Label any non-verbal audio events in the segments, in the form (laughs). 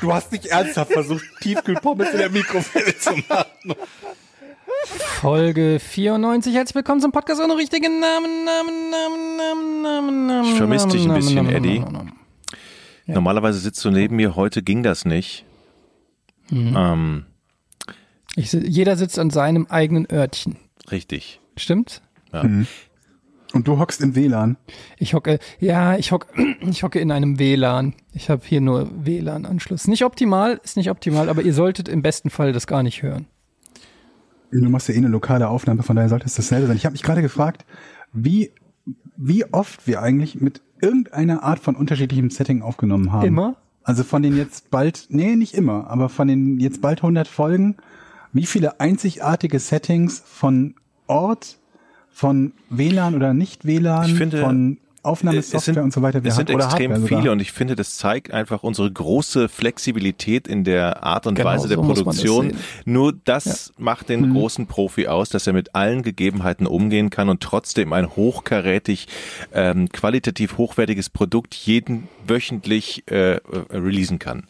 Du hast nicht ernsthaft versucht, Tiefkühlpommes in der Mikrowelle zu machen. Folge 94. Herzlich willkommen zum Podcast ohne richtigen Namen. Namen, Namen, Namen, Namen, Namen. Ich vermisse dich ein bisschen, Namen, Eddie. Namen, Namen. Normalerweise sitzt du neben mir, heute ging das nicht. Ähm, Ich, jeder sitzt an seinem eigenen Örtchen. richtig. Stimmt? Und du hockst im WLAN. Ich hocke, ja, ich hocke, (clears throat) ich hocke in einem WLAN. Ich habe hier nur WLAN-Anschluss. Nicht optimal, ist nicht optimal, aber ihr solltet im besten Fall das gar nicht hören. Du machst ja eh eine lokale Aufnahme, von daher sollte es dasselbe sein. Ich habe mich gerade gefragt, wie, wie oft wir eigentlich mit irgendeiner Art von unterschiedlichem Setting aufgenommen haben. Immer? Also von den jetzt bald, nee, nicht immer, aber von den jetzt bald 100 Folgen, wie viele einzigartige Settings von Ort, von WLAN oder nicht WLAN, finde, von Es Aufnahmesoftware sind, und so weiter wir es sind extrem Hardware sogar. viele und ich finde, das zeigt einfach unsere große Flexibilität in der Art und Genau, Weise der so Produktion. Nur das macht den großen Profi aus, dass er mit allen Gegebenheiten umgehen kann und trotzdem ein hochkarätig, ähm, qualitativ hochwertiges Produkt jeden wöchentlich äh, äh, releasen kann.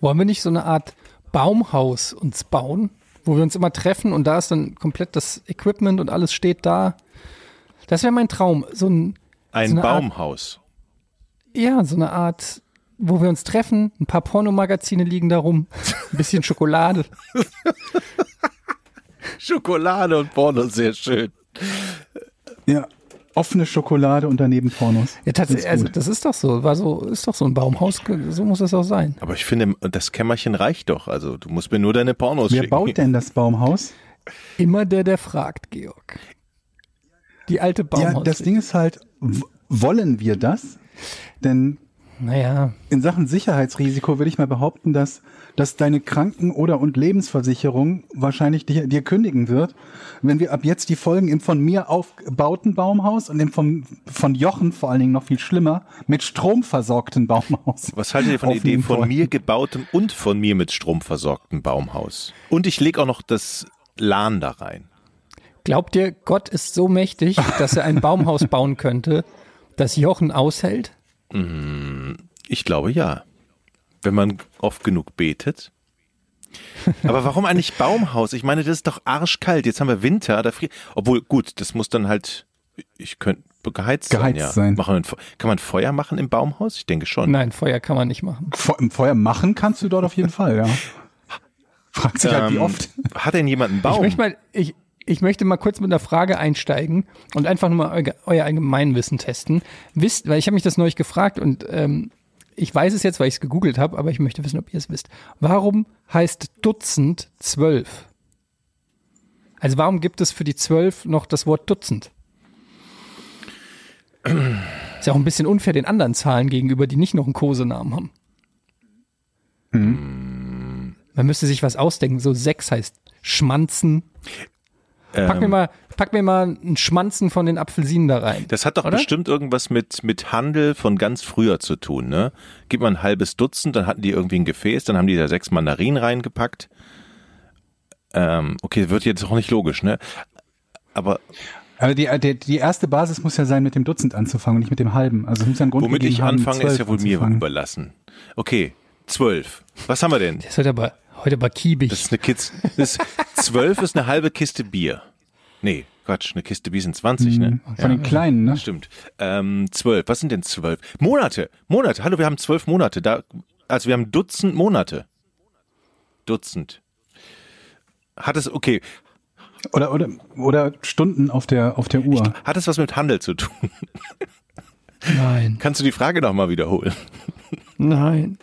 Wollen wir nicht so eine Art Baumhaus uns bauen, wo wir uns immer treffen und da ist dann komplett das Equipment und alles steht da? Das wäre mein Traum. So ein, Ein so eine Art, Baumhaus. ja, so eine Art, wo wir uns treffen, ein paar Pornomagazine liegen da rum, ein bisschen Schokolade. (laughs) Schokolade und Porno, sehr schön. Ja, offene Schokolade und daneben Pornos. Ja, tatsächlich, also das ist doch so, war so, ist doch so ein Baumhaus, so muss es auch sein. Aber ich finde, das Kämmerchen reicht doch. Also du musst mir nur deine Pornos Wer schicken. baut denn das Baumhaus? Immer der, der fragt, Georg. Die alte Baumhaus. Ja, das Ding ist halt, wollen wir das? Denn Naja, in Sachen Sicherheitsrisiko würde ich mal behaupten, dass, dass deine Kranken- oder und Lebensversicherung wahrscheinlich dir, dir kündigen wird, wenn wir ab jetzt die Folgen im von mir aufgebauten Baumhaus und im von, von Jochen vor allen Dingen noch viel schlimmer mit Strom versorgten Baumhaus. Was haltet ihr von der Idee von mir gebautem und von mir mit Strom versorgtem Baumhaus? Und ich lege auch noch das LAN da rein. glaubt ihr, Gott ist so mächtig, dass er ein Baumhaus bauen könnte, das Jochen aushält? (laughs) Ich glaube ja. Wenn man oft genug betet. Aber warum eigentlich Baumhaus? Ich meine, das ist doch arschkalt. Jetzt haben wir Winter, da friert. Obwohl, gut, das muss dann halt, ich könnte geheizt, sein. Geheizt Ja. sein. Machen kann man Feuer machen im Baumhaus? Ich denke schon. Nein, Feuer kann man nicht machen. Fe- Im Feuer machen kannst du dort auf jeden Fall, ja. Fragt sich halt, wie Ähm, oft. Hat denn jemand einen Ich Baum? möchte mal, ich, ich möchte mal kurz mit einer Frage einsteigen und einfach nur mal euer, euer Allgemeinwissen testen. Wisst, weil ich habe mich das neulich gefragt und ähm, ich weiß es jetzt, weil ich es gegoogelt habe, aber ich möchte wissen, ob ihr es wisst. Warum heißt Dutzend zwölf? Also warum gibt es für die zwölf noch das Wort Dutzend? Ist ja auch ein bisschen unfair den anderen Zahlen gegenüber, die nicht noch einen Kosenamen haben. Man müsste sich was ausdenken. So sechs heißt Schmanzen. Pack mir Ähm, mal, pack mir mal einen Schmanzen von den Apfelsinen da rein. Das hat doch Oder? bestimmt irgendwas mit, mit Handel von ganz früher zu tun, ne? Gib mal ein halbes Dutzend, dann hatten die irgendwie ein Gefäß, dann haben die da sechs Mandarinen reingepackt. Ähm, okay, wird jetzt auch nicht logisch, ne? Aber Aber die, die, die erste Basis muss ja sein, mit dem Dutzend anzufangen und nicht mit dem halben. Also es muss ja einen Grund womit ich haben, anfange, ist zwölf ja wohl mir anzufangen. überlassen. Okay, zwölf. Was haben wir denn? Das wird aber heute aber kiebig. Das ist eine Kids. Das zwölf ist eine halbe Kiste Bier. Nee, Quatsch, eine Kiste Bier sind 20, ne? Von den kleinen, ne? Stimmt. Ähm, zwölf. Was sind denn zwölf? Monate. Monate. Hallo, wir haben zwölf Monate. Da, also wir haben Dutzend Monate. Dutzend. Hat es, okay, Oder, oder, oder Stunden auf der, auf der Uhr. hat es was mit Handel zu tun? Nein, Kannst du die Frage nochmal wiederholen? nein.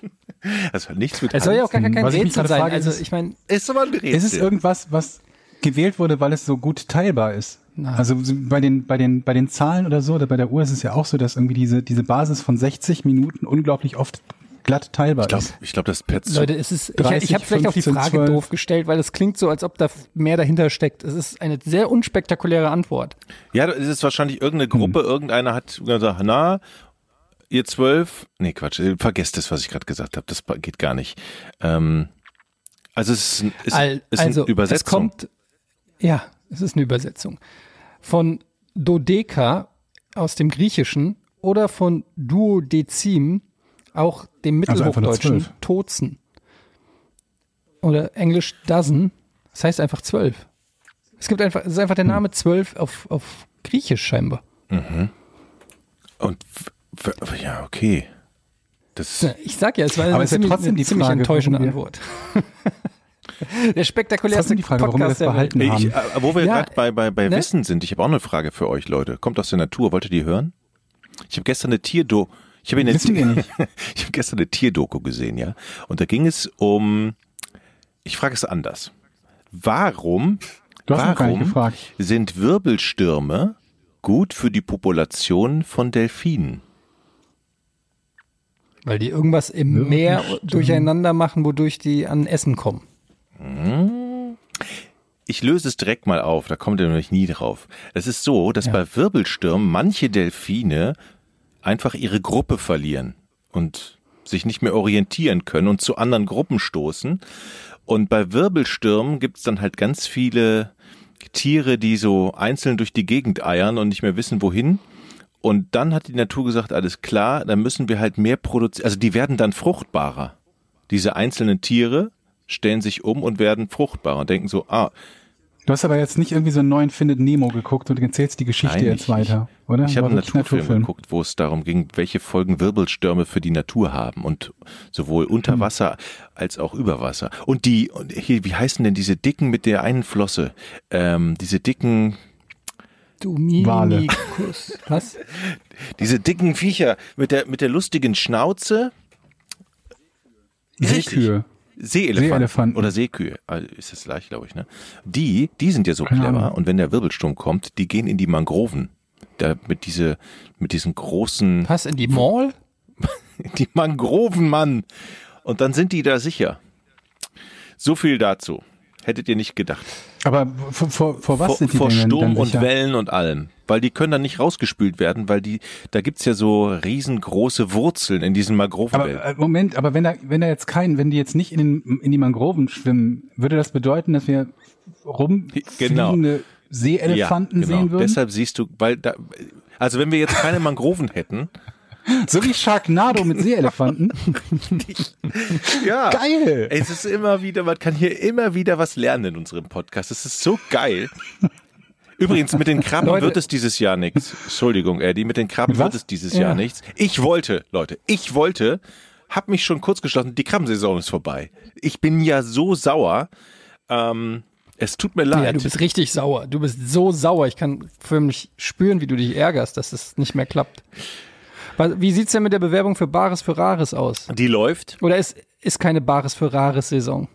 Das hat nichts mit Es soll ja Handel auch gar kein ich Rätsel sein. frage, Also ist- ich meine, Ist aber ein Rätsel. Ist es irgendwas, was gewählt wurde, weil es so gut teilbar ist? Nein. Also bei den, bei den, bei den Zahlen oder so, oder bei der Uhr ist es ja auch so, dass irgendwie diese, diese Basis von 60 Minuten unglaublich oft glatt teilbar Ich glaube, ist. ich glaub, das Pet Leute, es ist, ich, 30, ich habe vielleicht auch die 15, Frage 12. doof gestellt, weil es klingt so, als ob da mehr dahinter steckt. Es ist eine sehr unspektakuläre Antwort. Ja, es ist wahrscheinlich irgendeine Gruppe, Hm. irgendeiner hat gesagt, na, ihr zwölf, nee, Quatsch, vergesst das, was ich gerade gesagt habe, das geht gar nicht. Ähm, also es ist, ein- ist, Al- ist also, eine Übersetzung. es kommt, ja, es ist eine Übersetzung. Von Dodeka aus dem Griechischen oder von Duodezim, auch dem Also mittelhochdeutschen zwölf. Tozen. Oder englisch dozen, das heißt einfach zwölf. Es gibt einfach, es ist einfach der Name zwölf auf, auf Griechisch scheinbar. Und w- w- ja, okay. Das Ich sag ja, es war eine Aber es ist ja ziemlich, trotzdem eine die ziemlich Frage, enttäuschende Antwort. (laughs) der spektakulärste die Frage, warum wir das Podcast behalten Ey, haben. ich, äh, wo wir Ja, gerade bei, bei, bei ne? Wissen sind, ich habe auch eine Frage für euch, Leute. Kommt aus der Natur, wollt ihr die hören? Ich habe gestern eine Tierdo, ich habe eine, (laughs) ich habe gestern eine Tierdoku gesehen, ja. Und da ging es um, ich frage es anders. Warum, warum sind Wirbelstürme gut für die Population von Delfinen? Weil die irgendwas im Meer durcheinander machen, wodurch die an Essen kommen. Ich löse es direkt mal auf, da kommt ihr nämlich nie drauf. Es ist so, dass bei Wirbelstürmen manche Delfine einfach ihre Gruppe verlieren und sich nicht mehr orientieren können und zu anderen Gruppen stoßen. Und bei Wirbelstürmen gibt es dann halt ganz viele Tiere, die so einzeln durch die Gegend eiern und nicht mehr wissen, wohin. Und dann hat die Natur gesagt, alles klar, dann müssen wir halt mehr produzieren. Also die werden dann fruchtbarer. Diese einzelnen Tiere stellen sich um und werden fruchtbarer und denken so, ah, Du hast aber jetzt nicht irgendwie so einen neuen Findet Nemo geguckt und erzählst die Geschichte Nein, jetzt ich- weiter, oder? Ich habe einen wirklich Naturfilm geguckt, wo es darum ging, welche Folgen Wirbelstürme für die Natur haben und sowohl unter Wasser als auch über Wasser. Und die, und hier, wie heißen denn diese dicken mit der einen Flosse? Ähm, diese dicken, Du Wale. Minikus. Was? diese dicken Viecher mit der mit der lustigen Schnauze. Richtig. Seekühe. Seeelefanten, Seeelefanten. oder Seekühe, also ist das gleich, glaube ich, ne? Die, die sind ja so Keine clever und wenn der Wirbelsturm kommt, die gehen in die Mangroven. Da mit diese mit diesen großen Was in die Mall? (laughs) Die Mangroven, Mann. Und dann sind die da sicher. So viel dazu. Hättet ihr nicht gedacht. Aber vor, vor, vor was vor sind die vor Sturm und? Wellen und allem. Weil die können dann nicht rausgespült werden, weil die, da gibt's ja so riesengroße Wurzeln in diesen Mangrovenwellen. Aber äh, Moment, aber wenn da, wenn da jetzt kein, wenn die jetzt nicht in, den, in die Mangroven schwimmen, würde das bedeuten, dass wir rumfliegende Seeelefanten ja, genau. sehen würden? Deshalb siehst du, weil da, also wenn wir jetzt keine Mangroven hätten, (laughs) so wie Sharknado mit Seeelefanten. (laughs) ja. Geil! Es ist immer wieder, man kann hier immer wieder was lernen in unserem Podcast. Es ist so geil. Übrigens, mit den Krabben Leute. wird es dieses Jahr nichts. Entschuldigung, Eddie, mit den Krabben was? wird es dieses Ja. Jahr nichts. Ich wollte, Leute, ich wollte, hab mich schon kurz geschlossen, die Krabbensaison ist vorbei. Ich bin ja so sauer. Ähm, es tut mir leid. Ja, du bist richtig sauer. Du bist so sauer. Ich kann förmlich spüren, wie du dich ärgerst, dass es nicht mehr klappt. Wie sieht's denn mit der Bewerbung für Bares für Rares aus? die läuft, Oder ist, ist keine Bares für Rares Saison?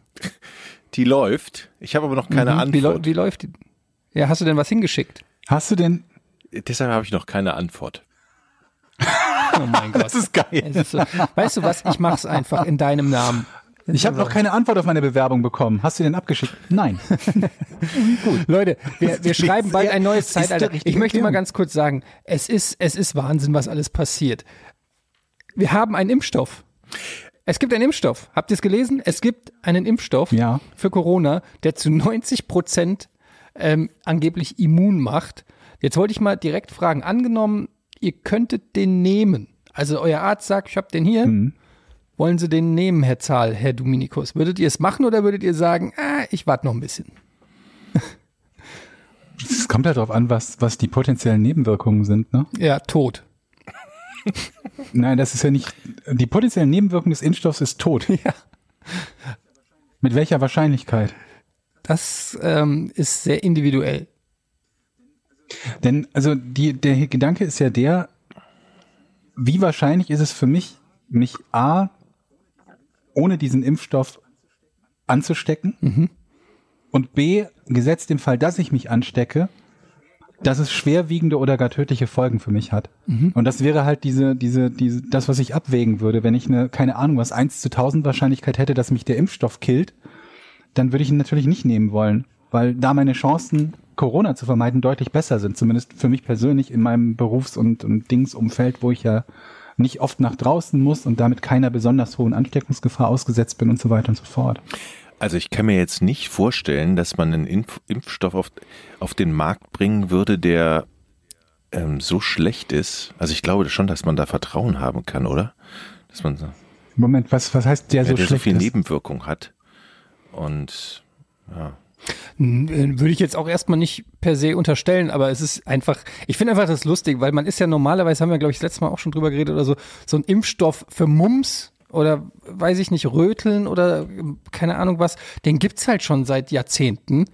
die läuft. Ich habe aber noch keine Mhm. wie, Antwort. wie läuft die? Ja, hast du denn was hingeschickt? Hast du denn? Deshalb habe ich noch keine Antwort. Oh mein Gott. (laughs) Das ist geil. Es ist so, weißt du was? Ich mach's einfach in deinem Namen. Ich habe noch keine Antwort auf meine Bewerbung bekommen. Hast du den abgeschickt? Nein. (laughs) Leute, wir, wir schreiben bald ein neues Zeitalter. Ich möchte mal ganz kurz sagen, es ist, es ist Wahnsinn, was alles passiert. Wir haben einen Impfstoff. Es gibt einen Impfstoff. Habt ihr es gelesen? Es gibt einen Impfstoff Ja. für Corona, der zu 90 Prozent ähm, angeblich immun macht. Jetzt wollte ich mal direkt fragen, angenommen, ihr könntet den nehmen. Also euer Arzt sagt, ich habe den hier. Mhm. Wollen Sie den nehmen, Herr Zahl, Herr Dominikus? Würdet ihr es machen oder würdet ihr sagen, ah, ich warte noch ein bisschen? Es kommt halt darauf an, was, was die potenziellen Nebenwirkungen sind, ne? Ja, tot. Nein, das ist ja nicht. Die potenziellen Nebenwirkungen des Impfstoffs ist tot. (laughs) Ja. Mit welcher Wahrscheinlichkeit? Das ähm, ist sehr individuell. Denn, also die, der Gedanke ist ja der, wie wahrscheinlich ist es für mich, mich A, ohne diesen Impfstoff anzustecken und B, gesetzt im Fall, dass ich mich anstecke, dass es schwerwiegende oder gar tödliche Folgen für mich hat. Und das wäre halt diese, diese, diese, das, was ich abwägen würde. Wenn ich eine, keine Ahnung, was 1 zu 1000 Wahrscheinlichkeit hätte, dass mich der Impfstoff killt, dann würde ich ihn natürlich nicht nehmen wollen, weil da meine Chancen, Corona zu vermeiden, deutlich besser sind. Zumindest für mich persönlich in meinem Berufs- und, und Dingsumfeld, wo ich ja nicht oft nach draußen muss und damit keiner besonders hohen Ansteckungsgefahr ausgesetzt bin und so weiter und so fort. Also ich kann mir jetzt nicht vorstellen, dass man einen Impf Impfstoff auf, auf den Markt bringen würde, der ähm, so schlecht ist. Also ich glaube schon, dass man da Vertrauen haben kann, oder? Dass man so, Moment, was, was heißt der ja, so der so schlecht viel ist? Nebenwirkung hat. Und ja. Äh, Würde ich jetzt auch erstmal nicht per se unterstellen, aber es ist einfach, ich finde einfach das lustig, weil man ist ja normalerweise, haben wir glaube ich das letzte Mal auch schon drüber geredet oder so, so ein Impfstoff für Mumps oder weiß ich nicht, Röteln oder äh, keine Ahnung was, den gibt's halt schon seit Jahrzehnten.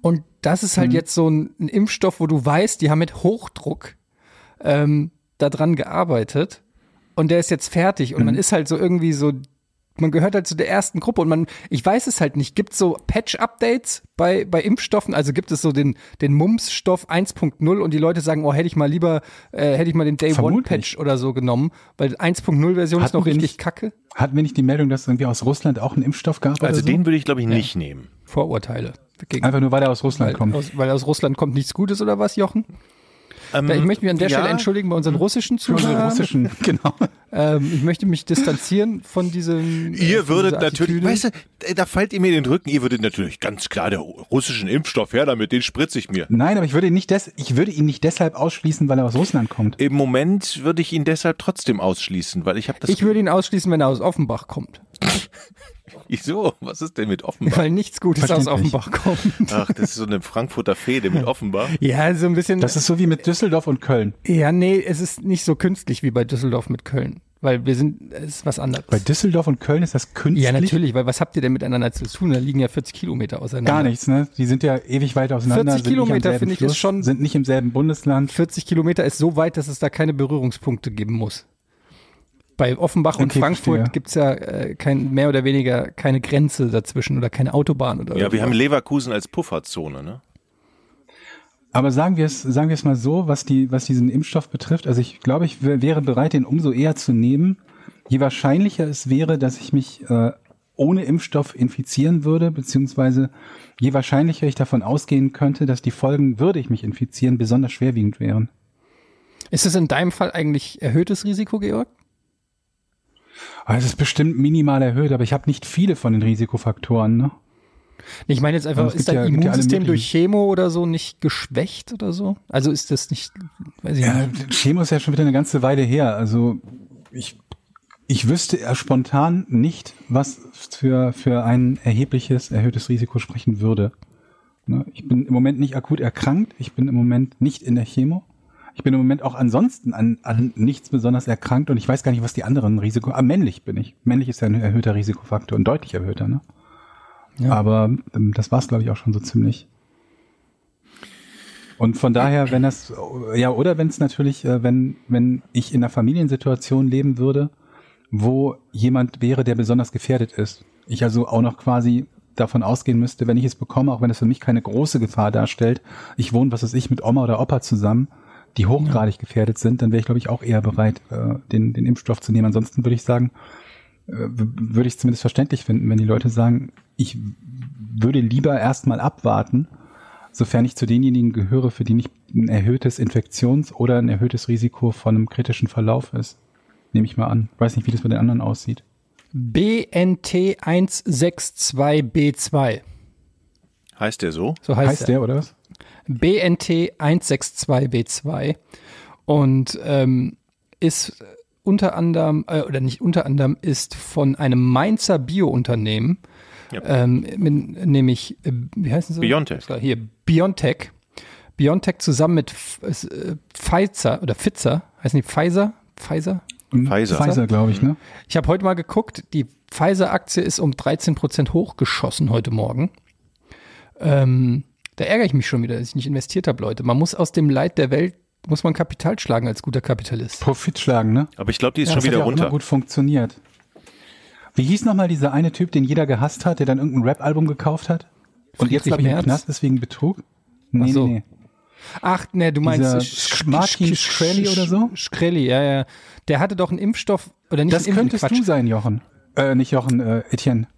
Und das ist halt jetzt so ein, ein Impfstoff, wo du weißt, die haben mit Hochdruck ähm, daran gearbeitet und der ist jetzt fertig und man ist halt so irgendwie so, man gehört halt zu der ersten Gruppe und man, ich weiß es halt nicht, gibt es so Patch-Updates bei, bei Impfstoffen, also gibt es so den, den Mumps-Stoff 1.0 und die Leute sagen, oh, hätte ich mal lieber, äh, hätte ich mal den Day Vermutlich. One-Patch oder so genommen, weil 1.0-Version ist noch richtig nicht- kacke. Hatten wir nicht die Meldung, dass irgendwie aus Russland auch ein Impfstoff gab Also oder so? den würde ich, glaube ich, nicht nehmen. Vorurteile. Gegen, Einfach nur, weil er aus Russland weil, kommt. aus, weil aus Russland kommt nichts Gutes oder was, Jochen? Ähm, Ich möchte mich an der ja, Stelle entschuldigen bei unseren russischen Zuhörern. russischen, (laughs) genau. Ähm, ich möchte mich distanzieren von diesem. äh, Ihr würdet natürlich, weißt du, da fällt ihr mir in den Rücken, ihr würdet natürlich ganz klar der russischen Impfstoff her, damit den spritze ich mir. Nein, aber ich würde ihn nicht des, ich würde ihn nicht deshalb ausschließen, weil er aus Russland kommt. Im Moment würde ich ihn deshalb trotzdem ausschließen, weil ich habe das. Ich würde ihn ausschließen, wenn er aus Offenbach kommt. (laughs) Wieso? Was ist denn mit Offenbach? Weil nichts Gutes aus Verständlich. Offenbach kommt. Ach, das ist so eine Frankfurter Fehde mit Offenbach. Ja, so ein bisschen. Das ist so wie mit Düsseldorf und Köln. ja, nee, es ist nicht so künstlich wie bei Düsseldorf mit Köln. Weil wir sind, es ist was anderes. Bei Düsseldorf und Köln ist das künstlich. ja, natürlich, weil was habt ihr denn miteinander zu tun? Da liegen ja 40 Kilometer auseinander. Gar nichts, ne? Die sind ja ewig weit auseinander. 40 sind nicht am Kilometer, finde ich, ist Fluss, schon- Sind nicht im selben Bundesland. 40 Kilometer ist so weit, dass es da keine Berührungspunkte geben muss. Bei Offenbach und Okay, Frankfurt verstehe. gibt's ja äh, kein, mehr oder weniger keine Grenze dazwischen oder keine Autobahn oder Ja, wir haben. Leverkusen als Pufferzone, ne? Aber sagen wir es, sagen wir es mal so, was die, was diesen Impfstoff betrifft. Also ich glaube, ich wär- wäre bereit, den umso eher zu nehmen, je wahrscheinlicher es wäre, dass ich mich äh, ohne Impfstoff infizieren würde, beziehungsweise je wahrscheinlicher ich davon ausgehen könnte, dass die Folgen, würde ich mich infizieren, besonders schwerwiegend wären. Ist es in deinem Fall eigentlich erhöhtes Risiko, Georg? Es ist bestimmt minimal erhöht, aber ich habe nicht viele von den Risikofaktoren. Ne? Ich meine jetzt einfach, es ist dein ja- ja Immunsystem möglichen- durch Chemo oder so nicht geschwächt oder so? Also ist das nicht, weiß ich Ja, nicht. Chemo ist ja schon wieder eine ganze Weile her. Also ich, ich wüsste ja spontan nicht, was für, für ein erhebliches, erhöhtes Risiko sprechen würde. Ne, Ich bin im Moment nicht akut erkrankt. Ich bin im Moment nicht in der Chemo. Ich bin im Moment auch ansonsten an, an nichts besonders erkrankt und ich weiß gar nicht, was die anderen Risiko. Ah, männlich bin ich. Männlich ist ja ein erhöhter Risikofaktor, ein deutlich erhöhter, ne? Ja. Aber ähm, das war es, glaube ich, auch schon so ziemlich. Und von daher, wenn das, ja, oder wenn es natürlich, äh, wenn, wenn ich in einer Familiensituation leben würde, wo jemand wäre, der besonders gefährdet ist. Ich also auch noch quasi davon ausgehen müsste, wenn ich es bekomme, auch wenn es für mich keine große Gefahr darstellt, ich wohne, was weiß ich, mit Oma oder Opa zusammen, die hochgradig gefährdet sind, dann wäre ich, glaube ich, auch eher bereit, äh, den, den Impfstoff zu nehmen. Ansonsten würde ich sagen, äh, würde ich es zumindest verständlich finden, wenn die Leute sagen, ich würde lieber erstmal abwarten, sofern ich zu denjenigen gehöre, für die nicht ein erhöhtes Infektions- oder ein erhöhtes Risiko von einem kritischen Verlauf ist. Nehme ich mal an. Weiß nicht, wie das bei den anderen aussieht. BNT162B2. Heißt der so? So heißt, Heißt er. der, oder was? BNT162B2 und ähm, ist unter anderem, äh, oder nicht unter anderem, ist von einem Mainzer Biounternehmen, Ja. ähm, mit, nämlich, äh, wie heißen sie? Biontech. Hier, Biontech. Biontech zusammen mit äh, Pfizer oder Pfizer, heißen die Pfizer? Pfizer? Pfizer. Pfizer, glaube ich, ne? Ich habe heute mal geguckt, die Pfizer-Aktie ist um 13% hochgeschossen heute Morgen. Ähm, da ärgere ich mich schon wieder, dass ich nicht investiert habe, Leute. Man muss aus dem Leid der Welt, muss man Kapital schlagen als guter Kapitalist. Profit schlagen, ne? Aber ich glaube, die ist Ja, schon Das hat wieder ja auch immer runter. gut funktioniert. Wie hieß nochmal dieser eine Typ, den jeder gehasst hat, der dann irgendein Rap-Album gekauft hat? Und jetzt, glaube ich, im? Knast deswegen Betrug? Nee, Ach so. nee, nee. Ach, ne, du meinst Sch- Martin Shkreli oder so? Shkreli, ja, ja. Der hatte doch einen Impfstoff, oder nicht Das könntest Quatsch. du sein, Jochen. Äh, nicht Jochen, äh, Etienne.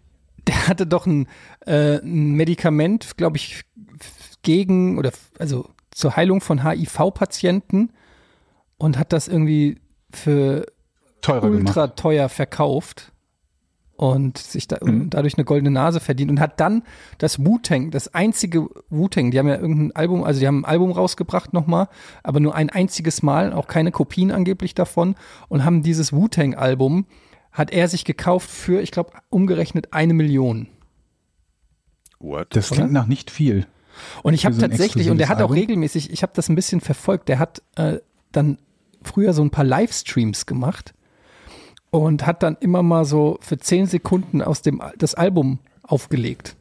der hatte doch ein, äh, ein Medikament, glaube ich, gegen oder also zur Heilung von HIV-Patienten und hat das irgendwie für Teurer ultra gemacht. teuer verkauft und sich da, Mhm. dadurch eine goldene Nase verdient und hat dann das Wu-Tang, das einzige Wu-Tang, die haben ja irgendein Album, also die haben ein Album rausgebracht nochmal, aber nur ein einziges Mal, auch keine Kopien angeblich davon und haben dieses Wu-Tang-Album, hat er sich gekauft für, ich glaube, umgerechnet eine Million. What? Das klingt nach nicht viel. Und ich habe so tatsächlich, und der hat auch regelmäßig, ich habe das ein bisschen verfolgt, der hat äh, dann früher so ein paar Livestreams gemacht und hat dann immer mal so für zehn Sekunden aus dem das Album aufgelegt.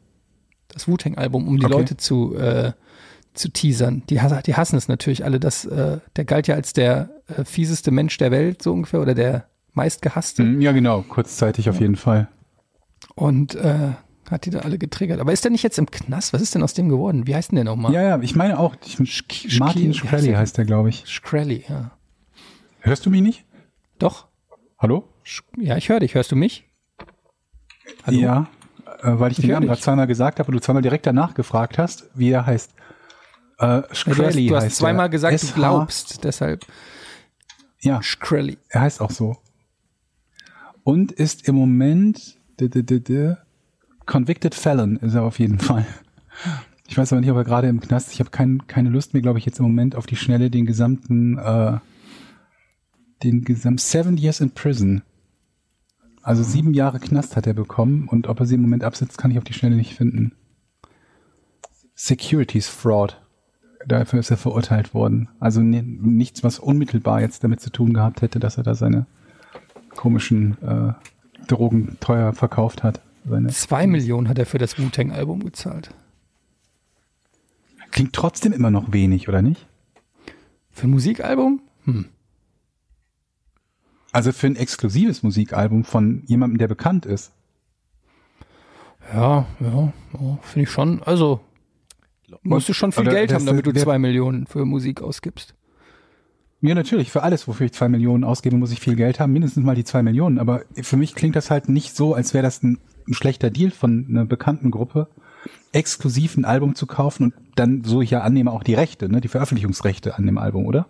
Das Wu-Tang-Album, um die Okay. Leute zu, äh, zu teasern. Die, die hassen es natürlich alle. Das, äh, der galt ja als der äh, fieseste Mensch der Welt, so ungefähr, oder der meistgehasste. Mhm, Ja, genau, kurzzeitig auf jeden Fall. Und äh, hat die da alle getriggert. Aber ist der nicht jetzt im Knast? Was ist denn aus dem geworden? Wie heißt denn der nochmal? Ja, ja, ich meine auch, ich, Sch- Martin wie heißt Shkreli der? heißt der, glaube ich. Shkreli, ja. Hörst du mich nicht? Doch. Hallo? Ja, ich höre dich. Hörst du mich? Hallo? Ja, äh, weil ich, Ich den Namen gerade zweimal gesagt habe und du zweimal direkt danach gefragt hast, wie er heißt. Äh, Ja, du hast, Shkreli du hast heißt zweimal er. gesagt, du glaubst. Deshalb Ja, Shkreli. er heißt auch so. Und ist im Moment -d -d -d Convicted Felon ist er auf jeden Fall. Ich weiß aber nicht, ob er gerade im Knast. Ich habe kein, keine Lust mehr, glaube ich, jetzt im Moment auf die Schnelle den gesamten, äh, den gesamten Seven Years in Prison. Also sieben Jahre Knast hat er bekommen und ob er sie im Moment absitzt, kann ich auf die Schnelle nicht finden. Securities Fraud. Dafür ist er verurteilt worden. Also ni- nichts, was unmittelbar jetzt damit zu tun gehabt hätte, dass er da seine komischen äh, Drogen teuer verkauft hat. Seine, Zwei Millionen hat er für das Wu-Tang-Album gezahlt. klingt trotzdem immer noch wenig, oder nicht? Für ein Musikalbum? Hm. Also für ein exklusives Musikalbum von jemandem, der bekannt ist. Ja, ja, ja finde ich schon. Also, musst du schon viel Oder Geld haben, damit du zwei Millionen für Musik ausgibst. Ja, natürlich. Für alles, wofür ich zwei Millionen ausgebe, muss ich viel Geld haben. Mindestens mal die zwei Millionen. Aber für mich klingt das halt nicht so, als wäre das ein, ein schlechter Deal von einer bekannten Gruppe, exklusiv ein Album zu kaufen und dann, so ich ja annehme, auch die Rechte, ne, die Veröffentlichungsrechte an dem Album, oder?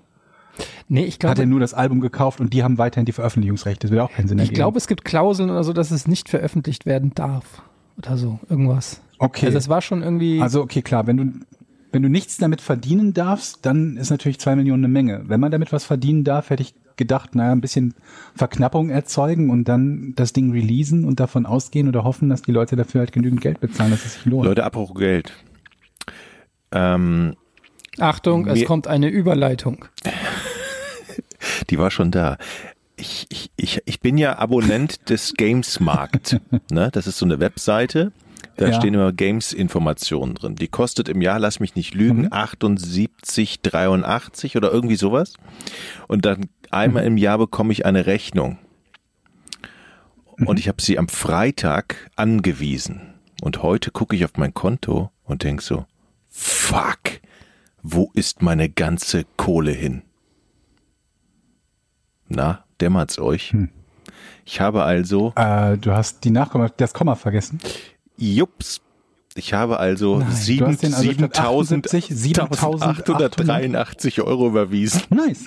Nee, ich Hat er glaube, nur das Album gekauft und die haben weiterhin die Veröffentlichungsrechte. Das würde auch keinen Sinn ich ergeben. glaube, es gibt Klauseln oder so, dass es nicht veröffentlicht werden darf. Oder so, irgendwas. Okay. Also es war schon irgendwie. Also okay, klar, wenn du wenn du nichts damit verdienen darfst, dann ist natürlich zwei Millionen eine Menge. Wenn man damit was verdienen darf, hätte ich gedacht, naja, ein bisschen Verknappung erzeugen und dann das Ding releasen und davon ausgehen oder hoffen, dass die Leute dafür halt genügend Geld bezahlen, dass es sich lohnt. Leute, apropos Geld. Ähm, Achtung, es kommt eine Überleitung. (laughs) die war schon da. Ich, ich, ich, ich bin ja Abonnent des Gamesmarkt. (laughs) Ne? Das ist so eine Webseite. Da Ja. stehen immer Games-Informationen drin. Die kostet im Jahr, lass mich nicht lügen, 78,83 oder irgendwie sowas. Und dann einmal im Jahr bekomme ich eine Rechnung. Und ich habe sie am Freitag angewiesen. Und heute gucke ich auf mein Konto und denk so, fuck, wo ist meine ganze Kohle hin? Na, dämmert's euch? Ich habe also, Äh, du hast die Nachkomma, das Komma vergessen. Jups, ich habe also Nein. sieben- Du hast den also statt 78 7.883 Euro überwiesen. Nice.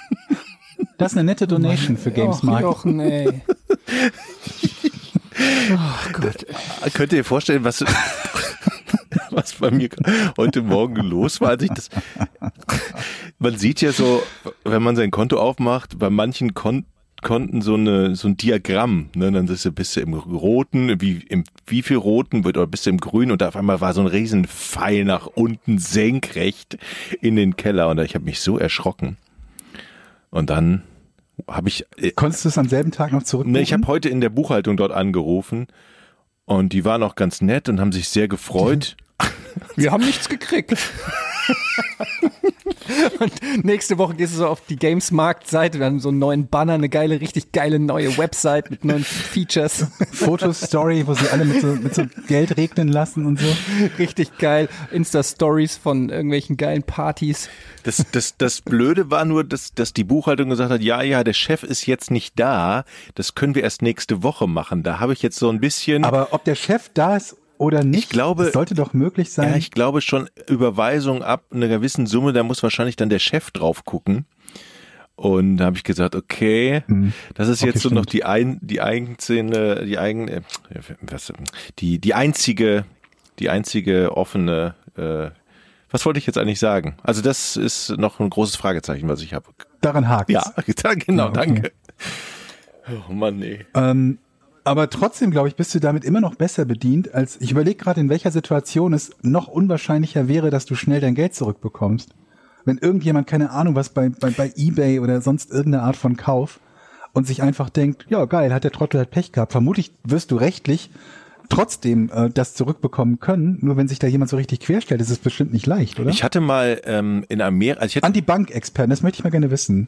Das ist eine nette Donation für Och, Gamesmarkt. Jochen, ey. Ach Gott. Könnt ihr euch vorstellen, was, (laughs) was bei mir heute Morgen los war, als ich das. Man sieht ja so, wenn man sein Konto aufmacht, bei manchen Kon Konten so eine so ein Diagramm, ne, dann bist du, bist du im roten, wie im wie viel roten wird oder bist du im grünen und auf einmal war so ein riesen Pfeil nach unten senkrecht in den Keller und ich habe mich so erschrocken. Und dann habe ich äh, Konntest du es am selben Tag noch zurück? Ne, ich habe heute in der Buchhaltung dort angerufen und die waren auch ganz nett und haben sich sehr gefreut. Wir haben nichts gekriegt. (laughs) Und nächste Woche gehst du so auf die Games-Markt-Seite, dann so einen neuen Banner, eine geile, richtig geile neue Website mit neuen Features. Fotostory, wo sie alle mit so, mit so Geld regnen lassen und so. Richtig geil. Insta-Stories von irgendwelchen geilen Partys. Das, das, das Blöde war nur, dass, dass die Buchhaltung gesagt hat, ja, ja, der Chef ist jetzt nicht da, das können wir erst nächste Woche machen. Da habe ich jetzt so ein bisschen. Aber ob der Chef da ist oder nicht, Ich glaube- das sollte doch möglich sein. ja, ich glaube schon, Überweisung ab einer gewissen Summe, da muss wahrscheinlich dann der Chef drauf gucken. Und da habe ich gesagt, okay, das ist Okay, jetzt so noch stimmt. die ein, die einzelne, die eigen, äh, was, die die einzige, die einzige offene. Äh, was wollte ich jetzt eigentlich sagen? Also das ist noch ein großes Fragezeichen, was ich habe. Daran hakt Ja, (laughs) genau, Ja, okay. danke. Oh Mann, nee. Ähm, aber trotzdem, glaube ich, bist du damit immer noch besser bedient, als ich überlege gerade, in welcher Situation es noch unwahrscheinlicher wäre, dass du schnell dein Geld zurückbekommst. Wenn irgendjemand, keine Ahnung, was bei, bei, bei Ebay oder sonst irgendeine Art von Kauf und sich einfach denkt, ja geil, hat der Trottel halt Pech gehabt. Vermutlich wirst du rechtlich trotzdem äh, das zurückbekommen können. Nur wenn sich da jemand so richtig querstellt, ist es bestimmt nicht leicht, oder? Ich hatte mal ähm, in Amerika, also An die Bankexperten, das möchte ich mal gerne wissen.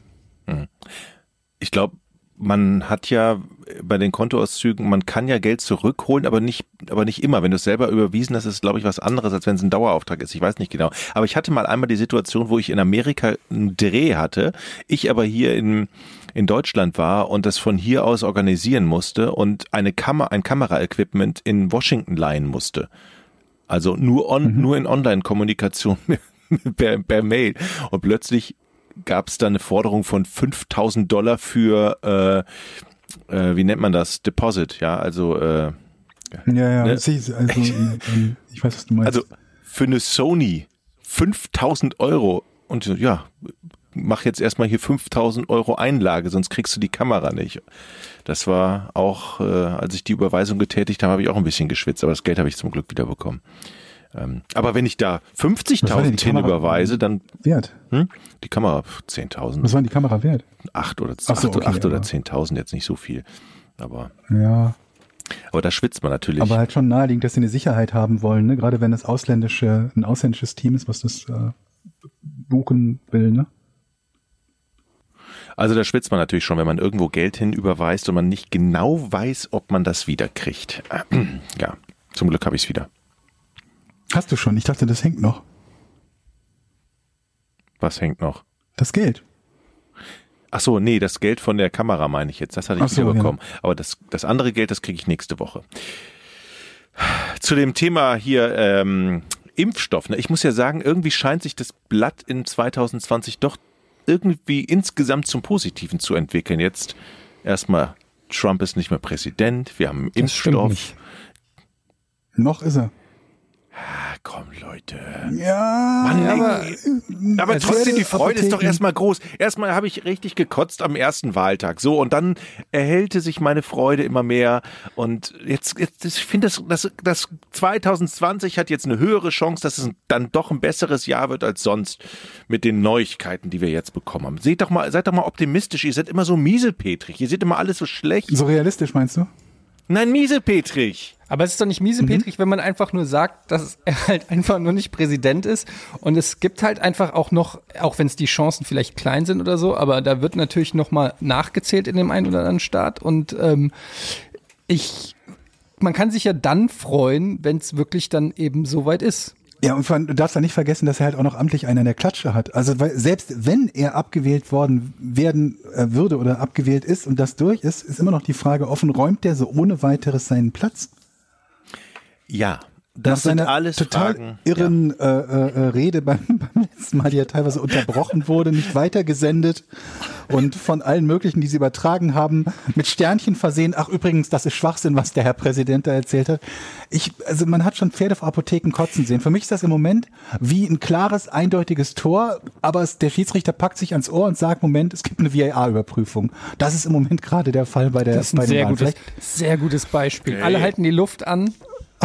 ich glaube, man hat ja bei den Kontoauszügen, man kann ja Geld zurückholen, aber nicht, aber nicht immer. Wenn du es selber überwiesen hast, ist es, glaube ich, was anderes, als wenn es ein Dauerauftrag ist. Ich weiß nicht genau. Aber ich hatte mal einmal die Situation, wo ich in Amerika einen Dreh hatte, ich aber hier in, in Deutschland war und das von hier aus organisieren musste und eine Kamera, ein Kameraequipment in Washington leihen musste. Also nur on, nur in Online-Kommunikation (laughs) per, per Mail. Und plötzlich gab es da eine Forderung von 5000 Dollar für, äh, äh, wie nennt man das? Deposit, ja, also, äh, Ja, ja, Ne? also, ähm, ich weiß, was du meinst. also für eine Sony 5000 Euro und ja, mach jetzt erstmal hier 5000 Euro Einlage, sonst kriegst du die Kamera nicht. Das war auch, äh, als ich die Überweisung getätigt habe, habe ich auch ein bisschen geschwitzt, aber das Geld habe ich zum Glück wieder bekommen. Ähm, aber wenn ich da Was war denn 50.000 die hin Kamera? überweise, dann Wert. hm, die Kamera pf, 10.000. Was war denn die Kamera wert? acht oder, Ach so, okay, oder aber- 10.000, jetzt nicht so viel. Aber, Ja, aber da schwitzt man natürlich. aber halt schon naheliegend, dass sie eine Sicherheit haben wollen, ne? Gerade wenn es ausländische, ein ausländisches Team ist, was das äh, buchen will, ne? also da schwitzt man natürlich schon, wenn man irgendwo Geld hin überweist und man nicht genau weiß, ob man das wiederkriegt. (clears throat) Ja, zum Glück habe ich es wieder. Hast du schon? Ich dachte, das hängt noch. Was hängt noch? Das Geld. Ach so, nee, das Geld von der Kamera meine ich jetzt. Das hatte ich so, bekommen. Aber das, das andere Geld, das kriege ich nächste Woche. Zu dem Thema hier ähm, Impfstoff. Ne? Ich muss ja sagen, irgendwie scheint sich das Blatt in 2020 doch irgendwie insgesamt zum Positiven zu entwickeln. Jetzt erstmal, Trump ist nicht mehr Präsident, wir haben einen Impfstoff. Noch ist er. Ah, komm, Leute. Ja, Mann, aber- ey. aber als trotzdem, die Freude ist doch erstmal groß. Erstmal habe ich richtig gekotzt am ersten Wahltag. So, und dann erhellte sich meine Freude immer mehr. Und jetzt, jetzt ich finde, das, das, das 2020 hat jetzt eine höhere Chance, dass es dann doch ein besseres Jahr wird als sonst mit den Neuigkeiten, die wir jetzt bekommen haben. Seht doch mal, seid doch mal optimistisch. Ihr seid immer so miesepetrig. Ihr seht immer alles so schlecht. So realistisch meinst du? Nein, miesepetrig. Aber es ist doch nicht miesepetrig, wenn man einfach nur sagt, dass er halt einfach nur nicht Präsident ist. Und es gibt halt einfach auch noch, auch wenn es die Chancen vielleicht klein sind oder so, aber da wird natürlich noch mal nachgezählt in dem einen oder anderen Staat. Und ähm, ich, man kann sich ja dann freuen, wenn es wirklich dann eben soweit ist. Ja, und du darfst ja nicht vergessen, dass er halt auch noch amtlich einen an der Klatsche hat. Also weil, selbst wenn er abgewählt worden werden äh, würde oder abgewählt ist und das durch ist, ist immer noch die Frage offen, räumt der so ohne weiteres seinen Platz? Ja, Nach das sind seiner alles total Fragen. irren äh, äh, äh, Rede beim, (laughs) beim letzten Mal, die ja teilweise unterbrochen wurde, nicht weitergesendet und von allen möglichen, die sie übertragen haben, mit Sternchen versehen. Ach übrigens, das ist Schwachsinn, was der Herr Präsident da erzählt hat. Ich, also man hat schon Pferde vor Apotheken kotzen sehen. Für mich ist das im Moment wie ein klares, eindeutiges Tor, aber es, der Schiedsrichter packt sich ans Ohr und sagt, Moment, es gibt eine VAR-Überprüfung. Das ist im Moment gerade der Fall bei der Das ist bei ein den sehr gutes, Vielleicht- sehr gutes Beispiel. Okay. Alle halten die Luft an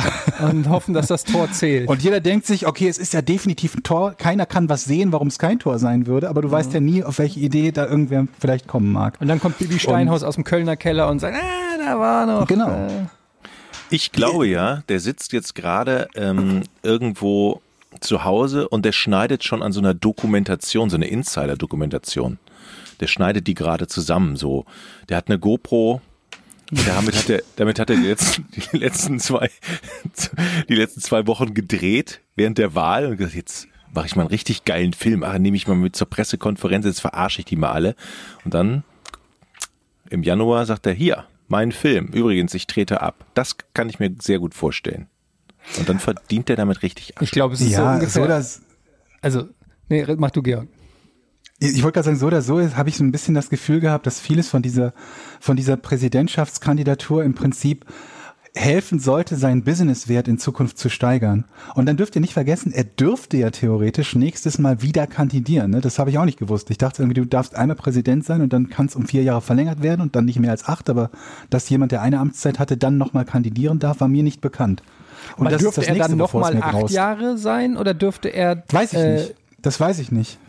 (laughs) und hoffen, dass das Tor zählt. Und jeder denkt sich, okay, es ist ja definitiv ein Tor. Keiner kann was sehen, warum es kein Tor sein würde, aber du weißt ja nie, auf welche Idee da irgendwer vielleicht kommen mag. Und dann kommt Bibi Steinhaus aus dem Kölner Keller und sagt, ah, da war noch. Genau. Äh, Ich glaube ja, der sitzt jetzt gerade ähm, irgendwo zu Hause und der schneidet schon an so einer Dokumentation, so eine Insider-Dokumentation. Der schneidet die gerade zusammen, so. Der hat eine GoPro, damit hat er, damit hat er die letzten, (laughs) die letzten zwei, die letzten zwei Wochen gedreht während der Wahl und gesagt, jetzt mache ich mal einen richtig geilen Film, ach, nehme ich mal mit zur Pressekonferenz, jetzt verarsche ich die mal alle. Und dann im Januar sagt er, hier, mein Film. Übrigens, ich trete ab. Das kann ich mir sehr gut vorstellen. Und dann verdient er damit richtig Ich glaube, es ist so Ja, ungefähr. so das, also, nee, mach du, Georg. Ich wollte gerade sagen, so oder so habe ich so ein bisschen das Gefühl gehabt, dass vieles von dieser, von dieser Präsidentschaftskandidatur im Prinzip helfen sollte, seinen Businesswert in Zukunft zu steigern. Und dann dürft ihr nicht vergessen, er dürfte ja theoretisch nächstes Mal wieder kandidieren. Ne? Das habe ich auch nicht gewusst. Ich dachte irgendwie, du darfst einmal Präsident sein und dann kann es um vier Jahre verlängert werden und dann nicht mehr als acht. Aber dass jemand, der eine Amtszeit hatte, dann nochmal kandidieren darf, war mir nicht bekannt. Und Aber das ist dürfte das er nächste, dann nochmal acht. Jahre sein oder dürfte er, Weiß ich äh, nicht. Das weiß ich nicht.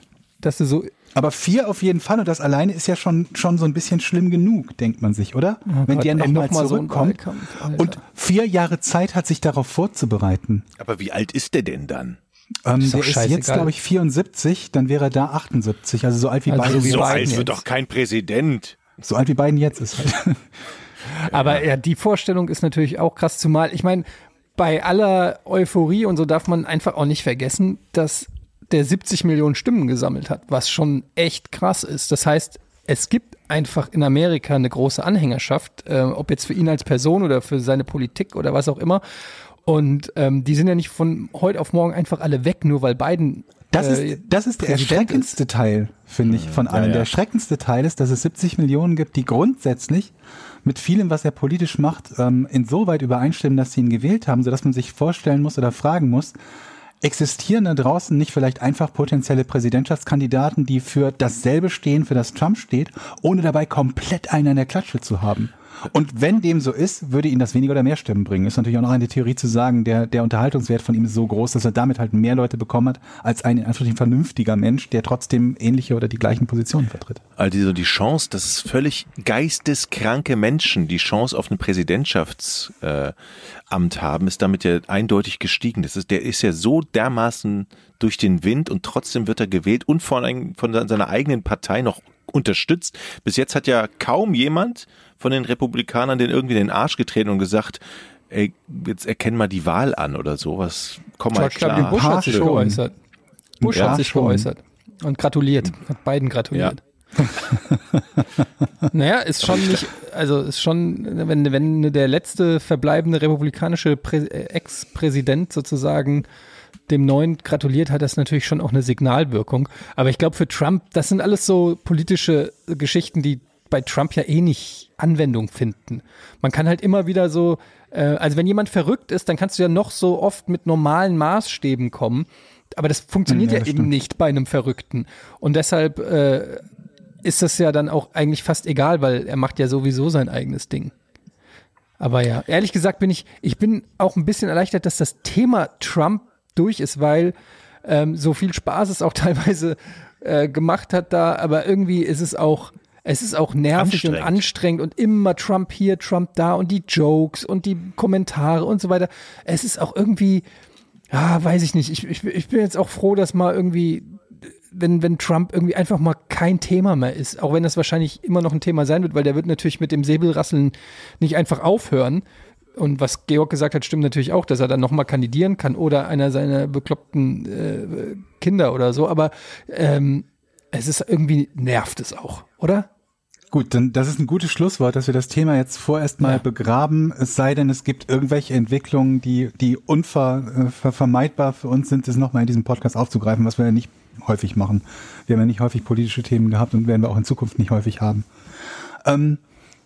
Dass du so, Aber vier auf jeden Fall und das alleine ist ja schon, schon so ein bisschen schlimm genug, denkt man sich, oder? Wenn Gott, der nochmal noch mal so zurückkommt Wahlkampf, Alter. und vier Jahre Zeit hat, sich darauf vorzubereiten. Aber wie alt ist der denn dann? Ähm, Ist der ist jetzt, glaube ich, 74, dann wäre er da 78, also so alt wie Also beiden. so wie So Biden alt jetzt. wird doch kein Präsident. so alt wie beiden jetzt ist halt. (laughs) Aber ja, die Vorstellung ist natürlich auch krass, zumal, ich meine, bei aller Euphorie und so darf man einfach auch nicht vergessen, dass der 70 Millionen Stimmen gesammelt hat, was schon echt krass ist. Das heißt, es gibt einfach in Amerika eine große Anhängerschaft, äh, ob jetzt für ihn als Person oder für seine Politik oder was auch immer. Und ähm, die sind ja nicht von heute auf morgen einfach alle weg, nur weil Biden. Das äh, ist, das ist der erschreckendste Teil, finde ich, von allen. ja. Der erschreckendste Teil ist, dass es 70 Millionen gibt, die grundsätzlich mit vielem, was er politisch macht, ähm, insoweit übereinstimmen, dass sie ihn gewählt haben, sodass man sich vorstellen muss oder fragen muss, existieren da draußen nicht vielleicht einfach potenzielle Präsidentschaftskandidaten, die für dasselbe stehen, für das Trump steht, ohne dabei komplett einen an der Klatsche zu haben? Und wenn dem so ist, würde ihn das weniger oder mehr Stimmen bringen. Ist natürlich auch noch eine Theorie zu sagen, der, der Unterhaltungswert von ihm ist so groß, dass er damit halt mehr Leute bekommen hat, als ein in vernünftiger Mensch, der trotzdem ähnliche oder die gleichen Positionen vertritt. Also die Chance, dass völlig geisteskranke Menschen die Chance auf ein Präsidentschaftsamt äh, haben, ist damit ja eindeutig gestiegen. Das ist, der ist ja so dermaßen durch den Wind und trotzdem wird er gewählt und von, ein- von seiner eigenen Partei noch unterstützt. Bis jetzt hat ja kaum jemand von den Republikanern den irgendwie in den Arsch getreten und gesagt, ey, jetzt erkenn mal die Wahl an oder sowas. Komm mal George W. klar. Bush hat sich schon. geäußert. Bush Ja, hat sich schon. geäußert und gratuliert, hat beiden gratuliert. (laughs) naja, ist schon nicht, also ist schon, wenn, wenn der letzte verbleibende republikanische äh, Ex-Präsident sozusagen dem neuen gratuliert, hat das natürlich schon auch eine Signalwirkung. Aber ich glaube für Trump, das sind alles so politische Geschichten, die bei Trump ja eh nicht Anwendung finden. Man kann halt immer wieder so, äh, also wenn jemand verrückt ist, dann kannst du ja noch so oft mit normalen Maßstäben kommen. Aber das funktioniert Ja, ja, das eben stimmt. nicht bei einem Verrückten. Und deshalb äh, ist das ja dann auch eigentlich fast egal, weil er macht ja sowieso sein eigenes Ding. Aber ja, ehrlich gesagt bin ich, ich bin auch ein bisschen erleichtert, dass das Thema Trump durch ist, weil ähm, so viel Spaß es auch (laughs) teilweise äh, gemacht hat da, aber irgendwie ist es auch, es ist auch nervig und Anstrengend. anstrengend und immer Trump hier, Trump da und die Jokes und die Kommentare und so weiter. Es ist auch irgendwie, ja, weiß ich nicht. Ich, ich, ich bin jetzt auch froh, dass mal irgendwie, wenn, wenn Trump irgendwie einfach mal kein Thema mehr ist, auch wenn das wahrscheinlich immer noch ein Thema sein wird, weil der wird natürlich mit dem Säbelrasseln nicht einfach aufhören. Und was Georg gesagt hat, stimmt natürlich auch, dass er dann nochmal kandidieren kann oder einer seiner bekloppten äh, Kinder oder so. Aber ähm, es ist irgendwie, nervt es auch, oder? Gut, dann das ist ein gutes Schlusswort, dass wir das Thema jetzt vorerst mal Ja. begraben. Es sei denn, es gibt irgendwelche Entwicklungen, die, die unvermeidbar für uns sind, das nochmal in diesem Podcast aufzugreifen, was wir ja nicht häufig machen. Wir haben ja nicht häufig politische Themen gehabt und werden wir auch in Zukunft nicht häufig haben. Ähm,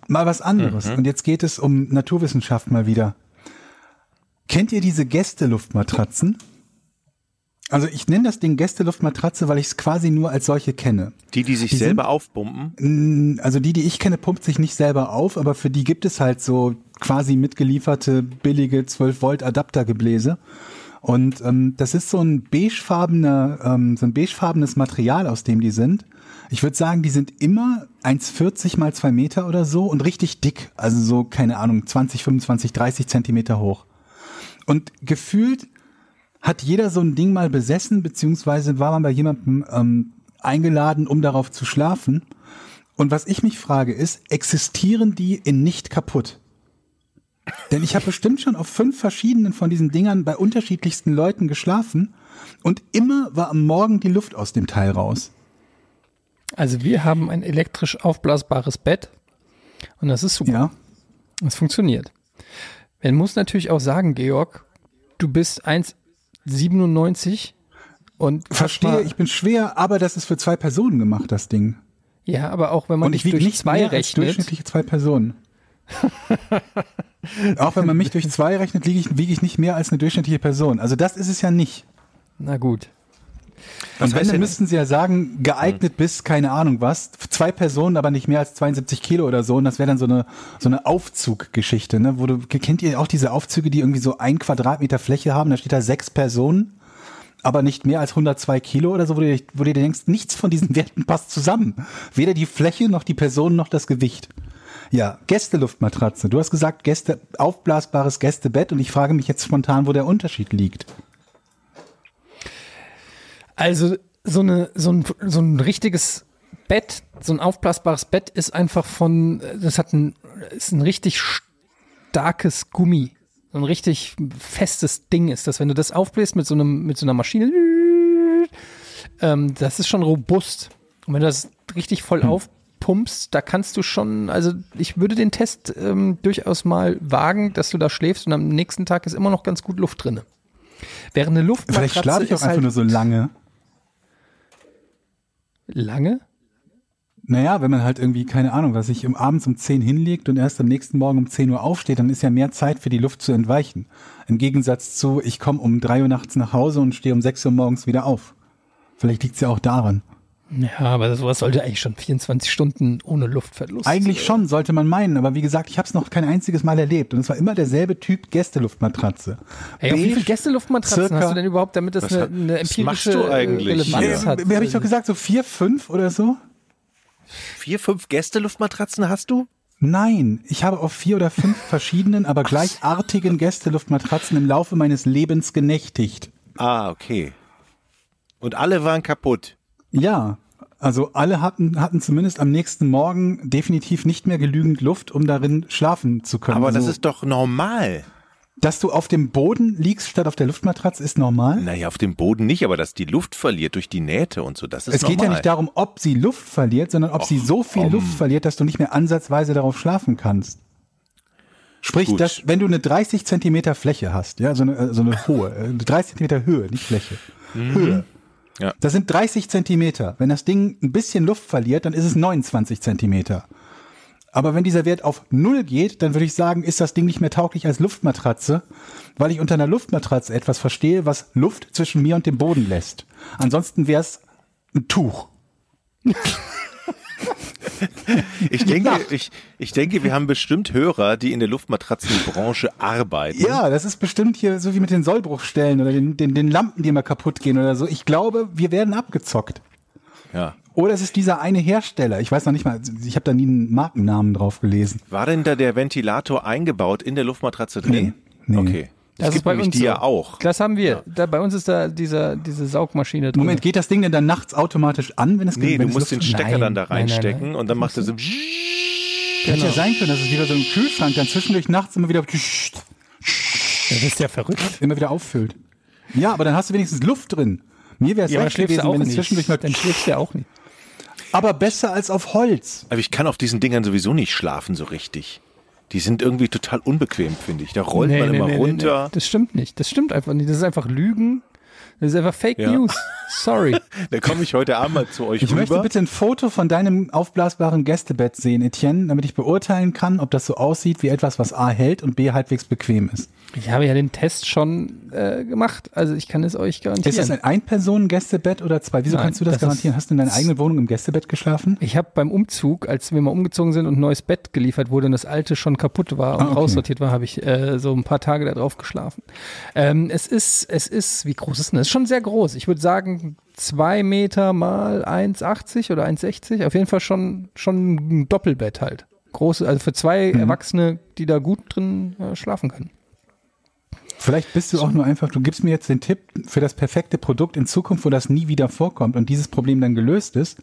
mal was anderes. Und jetzt geht es um Naturwissenschaft mal wieder. Kennt ihr diese Gästeluftmatratzen? Also ich nenne das Ding Gästeluftmatratze, weil ich es quasi nur als solche kenne. Die, die sich Die sind- selber aufpumpen. Mm, Also die, die ich kenne, pumpt sich nicht selber auf, aber für die gibt es halt so quasi mitgelieferte billige 12 Volt Adaptergebläse. Und ähm, das ist so ein beigefarbener, ähm, so ein beigefarbenes Material, aus dem die sind. Ich würde sagen, die sind immer 1,40 mal 2 Meter oder so und richtig dick. Also so, keine Ahnung, 20, 25, 30 Zentimeter hoch. Und gefühlt hat jeder so ein Ding mal besessen, beziehungsweise war man bei jemandem ähm, eingeladen, um darauf zu schlafen. Und was ich mich frage ist, existieren die in nicht kaputt? Denn ich habe bestimmt schon auf fünf verschiedenen von diesen Dingern bei unterschiedlichsten Leuten geschlafen und immer war am Morgen die Luft aus dem Teil raus. Also wir haben ein elektrisch aufblasbares Bett und das ist super. Ja. Das funktioniert. Man muss natürlich auch sagen, Georg, du bist 1,97 und Verstehe, ich bin schwer, aber das ist für zwei Personen gemacht, das Ding. ja, aber auch wenn man Und ich wiege durch nicht zwei mehr als rechnet, durchschnittliche zwei Personen. (laughs) Auch wenn man mich durch zwei rechnet, liege ich, wiege ich nicht mehr als eine durchschnittliche Person. Also das ist es ja nicht. na gut. Was Und wenn, dann müssten sie ja sagen, geeignet bis, keine Ahnung was, zwei Personen, aber nicht mehr als 72 Kilo oder so. Und das wäre dann so eine, so eine Aufzuggeschichte, ne? Wo du, kennt ihr auch diese Aufzüge, die irgendwie so ein Quadratmeter Fläche haben? Da steht da sechs Personen, aber nicht mehr als 102 Kilo oder so, wo du, dir- wo du dir denkst, nichts von diesen Werten passt zusammen. Weder die Fläche, noch die Person, noch das Gewicht. Ja, Gästeluftmatratze. Du hast gesagt, Gäste, aufblasbares Gästebett und ich frage mich jetzt spontan, wo der Unterschied liegt. Also so, eine, so, ein, so ein richtiges Bett, so ein aufblasbares Bett ist einfach von, das hat ein, ist ein richtig starkes Gummi. So ein richtig festes Ding ist das. Wenn du das aufbläst mit so, einem, mit so einer Maschine, ähm, das ist schon robust. Und wenn du das richtig voll aufpumpst, da kannst du schon, also ich würde den Test ähm, durchaus mal wagen, dass du da schläfst und am nächsten Tag ist immer noch ganz gut Luft drinne. Während eine Luftmatratze Vielleicht schlafe ich auch einfach halt nur so lange. Lange. Naja, wenn man halt irgendwie, keine Ahnung, was sich um abends um 10 hinlegt und erst am nächsten Morgen um 10 Uhr aufsteht, dann ist ja mehr Zeit für die Luft zu entweichen. Im Gegensatz zu, ich komme um 3 Uhr nachts nach Hause und stehe um 6 Uhr morgens wieder auf. Vielleicht liegt's ja auch daran. Ja, aber sowas sollte eigentlich schon 24 Stunden ohne Luftverlust. Eigentlich schon, sollte man meinen, aber wie gesagt, ich habe es noch kein einziges Mal erlebt und es war immer derselbe Typ Gästeluftmatratze. Auf wie viele Gästeluftmatratzen circa- hast du denn überhaupt, damit das Was eine, eine was empirische machst du eigentlich? Relevanz Ja, hat? Äh, habe ich doch gesagt, so vier, fünf oder so? Vier, fünf Gästeluftmatratzen hast du? Nein, ich habe auf vier oder fünf (laughs) verschiedenen, aber gleichartigen Gästeluftmatratzen im Laufe meines Lebens genächtigt. Ah, okay. Und alle waren kaputt. Ja, also alle hatten, hatten zumindest am nächsten Morgen definitiv nicht mehr genügend Luft, um darin schlafen zu können. Aber also, das ist doch normal. dass du auf dem Boden liegst statt auf der Luftmatratze, ist normal. Naja, auf dem Boden nicht, aber dass die Luft verliert durch die Nähte und so, das ist Es normal. geht ja nicht darum, ob sie Luft verliert, sondern ob sie so viel Luft verliert, dass du nicht mehr ansatzweise darauf schlafen kannst. Sprich, Gut. dass, wenn du eine 30 Zentimeter Fläche hast, ja, so eine, äh, so eine hohe, äh, 30 Zentimeter Höhe, nicht Fläche, Höhe. Ja. Das sind 30 Zentimeter. Wenn das Ding ein bisschen Luft verliert, dann ist es 29 Zentimeter. Aber wenn dieser Wert auf Null geht, dann würde ich sagen, ist das Ding nicht mehr tauglich als Luftmatratze, weil ich unter einer Luftmatratze etwas verstehe, was Luft zwischen mir und dem Boden lässt. Ansonsten wäre es ein Tuch. (laughs) Ich (laughs) denke, ich, ich denke, wir haben bestimmt Hörer, die in der Luftmatratzenbranche arbeiten. Ja, das ist bestimmt hier so wie mit den Sollbruchstellen oder den, den, den Lampen, die immer kaputt gehen oder so. Ich glaube, wir werden abgezockt. ja. Oder es ist dieser eine Hersteller. Ich weiß noch nicht mal, ich habe da nie einen Markennamen drauf gelesen. War denn da der Ventilator eingebaut in der Luftmatratze drin? Nee, nee. Okay. Das, gibt nämlich die so. ja auch. Das haben wir. Da, bei uns ist da dieser, diese Saugmaschine drin. Moment, geht das Ding denn dann nachts automatisch an, wenn es Nee, wenn du es musst den Stecker Nein, dann da nein, nein, reinstecken nein. und dann macht er so. Hätte Genau. ja sein können, dass es wieder so ein Kühlschrank dann zwischendurch nachts immer wieder Das ist ja verrückt. immer wieder auffüllt. Ja, aber dann hast du wenigstens Luft drin. Mir wäre es Ja, gewesen, du auch wenn es nicht. zwischendurch mal. Dann schläfst du ja auch nicht. Aber besser als auf Holz. Aber ich kann auf diesen Dingern sowieso nicht schlafen so richtig. Die sind irgendwie total unbequem, finde ich. Da rollt Nee, man nee, immer nee, runter. Das stimmt nicht. Das stimmt einfach nicht. Das ist einfach Lügen. Das ist einfach Fake Ja. News. Sorry. (laughs) Da komme ich heute Abend mal zu euch Ich möchte rüber. bitte ein Foto von deinem aufblasbaren Gästebett sehen, Etienne, damit ich beurteilen kann, ob das so aussieht wie etwas, was A hält und B halbwegs bequem ist. Ich habe ja den Test schon äh, gemacht. Also ich kann es euch garantieren. Ist das ein Ein-Personen-Gästebett oder zwei? Wieso Nein, kannst du das, das garantieren? Hast du in deiner eigenen Wohnung im Gästebett geschlafen? Ich habe beim Umzug, als wir mal umgezogen sind und ein neues Bett geliefert wurde und das alte schon kaputt war und Ah, okay. raussortiert war, habe ich äh, so ein paar Tage da drauf geschlafen. Ähm, es ist, es ist, wie groß ist denn das? Es ist schon sehr groß. Ich würde sagen, zwei Meter mal 1,80 oder 1,60. Auf jeden Fall schon, schon ein Doppelbett halt. Große, also für zwei Mhm. Erwachsene, die da gut drin äh, schlafen können. Vielleicht bist du auch nur einfach, du gibst mir jetzt den Tipp für das perfekte Produkt in Zukunft, wo das nie wieder vorkommt und dieses Problem dann gelöst ist.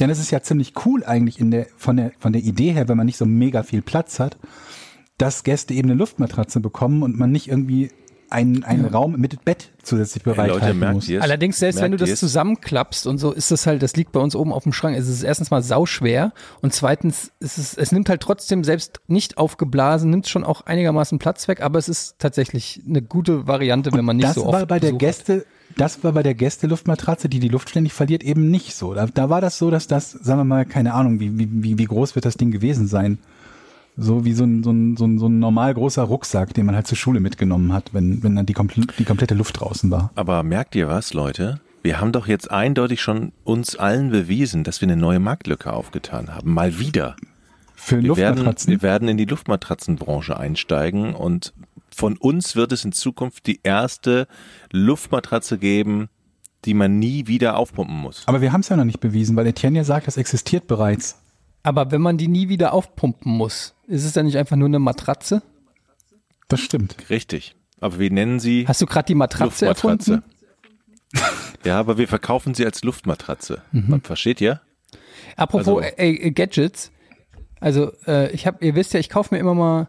Denn es ist ja ziemlich cool eigentlich in der, von der, von der Idee her, wenn man nicht so mega viel Platz hat, dass Gäste eben eine Luftmatratze bekommen und man nicht irgendwie einen, einen Raum mit Bett zusätzlich Hey, bereithalten merkt muss. ihr es? Allerdings, selbst wenn du das zusammenklappst und so, ist das halt, das liegt bei uns oben auf dem Schrank. Es ist erstens mal sauschwer und zweitens ist es, es nimmt halt trotzdem, selbst nicht aufgeblasen, nimmt schon auch einigermaßen Platz weg, aber es ist tatsächlich eine gute Variante, wenn man nicht das so oft war bei der Besuch Gäste, das war bei der Gästeluftmatratze, die die Luft ständig verliert, eben nicht so. Da, da war das so, dass das, sagen wir mal, keine Ahnung, wie, wie, wie groß wird das Ding gewesen sein? So wie so ein, so ein, so ein, so ein normal großer Rucksack, den man halt zur Schule mitgenommen hat, wenn, wenn dann die, komple die komplette Luft draußen war. Aber merkt ihr was, Leute? Wir haben doch jetzt eindeutig schon uns allen bewiesen, dass wir eine neue Marktlücke aufgetan haben. Mal wieder. Für Wir werden, Luftmatratzen. wir werden in die Luftmatratzenbranche einsteigen und von uns wird es in Zukunft die erste Luftmatratze geben, die man nie wieder aufpumpen muss. Aber wir haben es ja noch nicht bewiesen, weil Etienne ja sagt, das existiert bereits. Aber wenn man die nie wieder aufpumpen muss, ist es dann nicht einfach nur eine Matratze? Das stimmt. Richtig. Aber wir nennen sie Hast du gerade die Matratze Luftmatratze. erfunden? (laughs) Ja, aber wir verkaufen sie als Luftmatratze. Mhm. Versteht ihr? Apropos Also- äh, äh, Gadgets, also äh, ich habe, ihr wisst ja, ich kaufe mir immer mal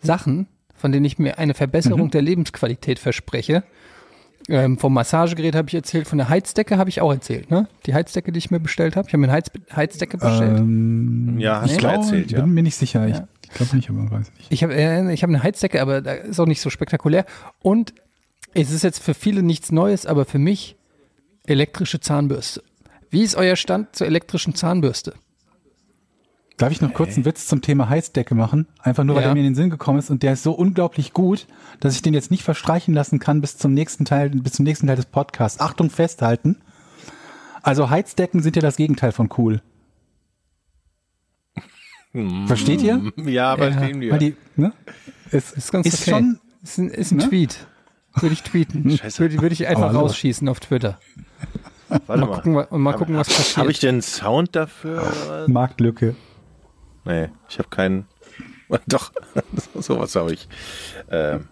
Sachen, von denen ich mir eine Verbesserung der Lebensqualität verspreche. Ähm, vom Massagegerät habe ich erzählt, von der Heizdecke habe ich auch erzählt, ne? Die Heizdecke, die ich mir bestellt habe. Ich habe mir eine Heiz Heizdecke bestellt. Ähm, Ja, hast ich du erzählt, ja. bin mir nicht sicher. Ja. Ich, ich glaube nicht, aber weiß nicht. Ich habe äh, ich hab eine Heizdecke, aber da ist auch nicht so spektakulär. Und es ist jetzt für viele nichts Neues, aber für mich elektrische Zahnbürste. Wie ist euer Stand zur elektrischen Zahnbürste? Darf ich noch kurz einen Witz zum Thema Heizdecke machen? Einfach nur, weil Ja. der mir in den Sinn gekommen ist und der ist so unglaublich gut, dass ich den jetzt nicht verstreichen lassen kann bis zum nächsten Teil, bis zum nächsten Teil des Podcasts. Achtung, festhalten. Also Heizdecken sind ja das Gegenteil von cool. Versteht ihr? Ja, aber Ja. wir. Die, ne? Es Ist ganz ist okay. schon, Ist ein, ist ein Ne? Tweet. Würde ich tweeten. (laughs) Scheiße. Würde, würde ich einfach hallo. rausschießen auf Twitter. Warte Mal gucken, wa- und mal gucken, was passiert. Habe ich denn Sound dafür? Marktlücke. Nee, ich habe keinen. (laughs) Doch, (laughs) sowas habe ich. Ähm,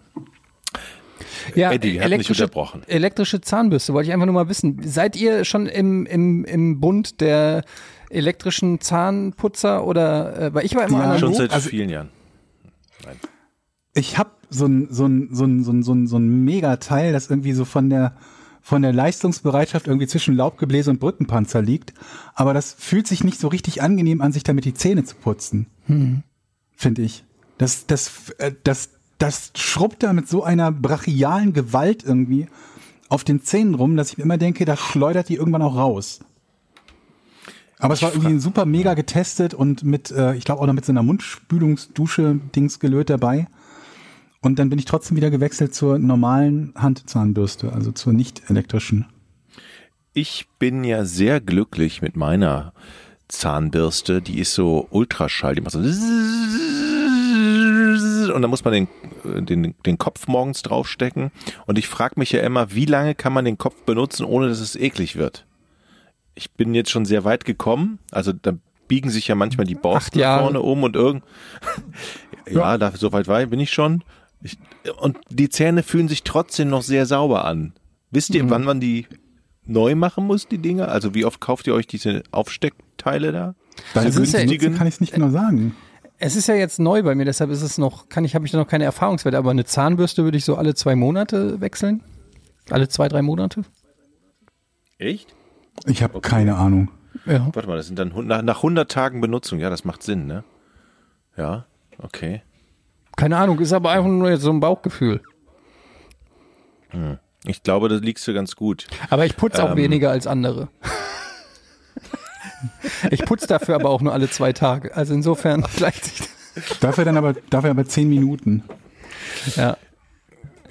ja, Eddie hat mich elektrische, unterbrochen. elektrische Zahnbürste, wollte ich einfach nur mal wissen. Seid ihr schon im, im, im Bund der elektrischen Zahnputzer oder, äh, weil ich war immer Ja, analog. schon seit also- vielen Jahren. Ich habe so ein, so ein, so ein, so ein, so ein, so ein Megateil, das irgendwie so von der, von der Leistungsbereitschaft irgendwie zwischen Laubgebläse und Brückenpanzer liegt. Aber das fühlt sich nicht so richtig angenehm an, sich damit die Zähne zu putzen. Finde ich. Das, das, äh, das, das schrubbt da mit so einer brachialen Gewalt irgendwie auf den Zähnen rum, dass ich mir immer denke, das schleudert die irgendwann auch raus. Aber es war irgendwie super mega getestet und mit, äh, ich glaube auch noch mit so einer Mundspülungsdusche-Dings gelöt dabei. Und dann bin ich trotzdem wieder gewechselt zur normalen Handzahnbürste, also zur nicht elektrischen. Ich bin ja sehr glücklich mit meiner Zahnbürste. Die ist so Ultraschall. Die macht so. Und da muss man den, den, den Kopf morgens draufstecken. Und ich frage mich ja immer, wie lange kann man den Kopf benutzen, ohne dass es eklig wird? Ich bin jetzt schon sehr weit gekommen. Also da biegen sich ja manchmal die Borsten vorne um und irgend. ja, da, so weit war, bin ich schon. Ich, und die Zähne fühlen sich trotzdem noch sehr sauber an. Wisst Mhm. ihr, wann man die neu machen muss, die Dinger? Also wie oft kauft ihr euch diese Aufsteckteile da? Das ist ja- günstigen kann ich es nicht genau sagen. Es ist ja jetzt neu bei mir, deshalb ist es noch, kann ich, habe ich da noch keine Erfahrungswerte, aber eine Zahnbürste würde ich so alle zwei Monate wechseln. Alle zwei, drei Monate. Echt? Ich habe keine Ahnung. Ja. Warte mal, das sind dann nach, nach 100 Tagen Benutzung. Ja, das macht Sinn, ne? Ja, okay. Keine Ahnung, ist aber einfach nur jetzt so ein Bauchgefühl. Ich glaube, da liegst du ganz gut. Aber ich putze auch Ähm. weniger als andere. ich putze dafür aber auch nur alle zwei Tage. Also insofern (laughs) gleicht sich das. Dafür dann aber, dafür aber zehn Minuten. Ja.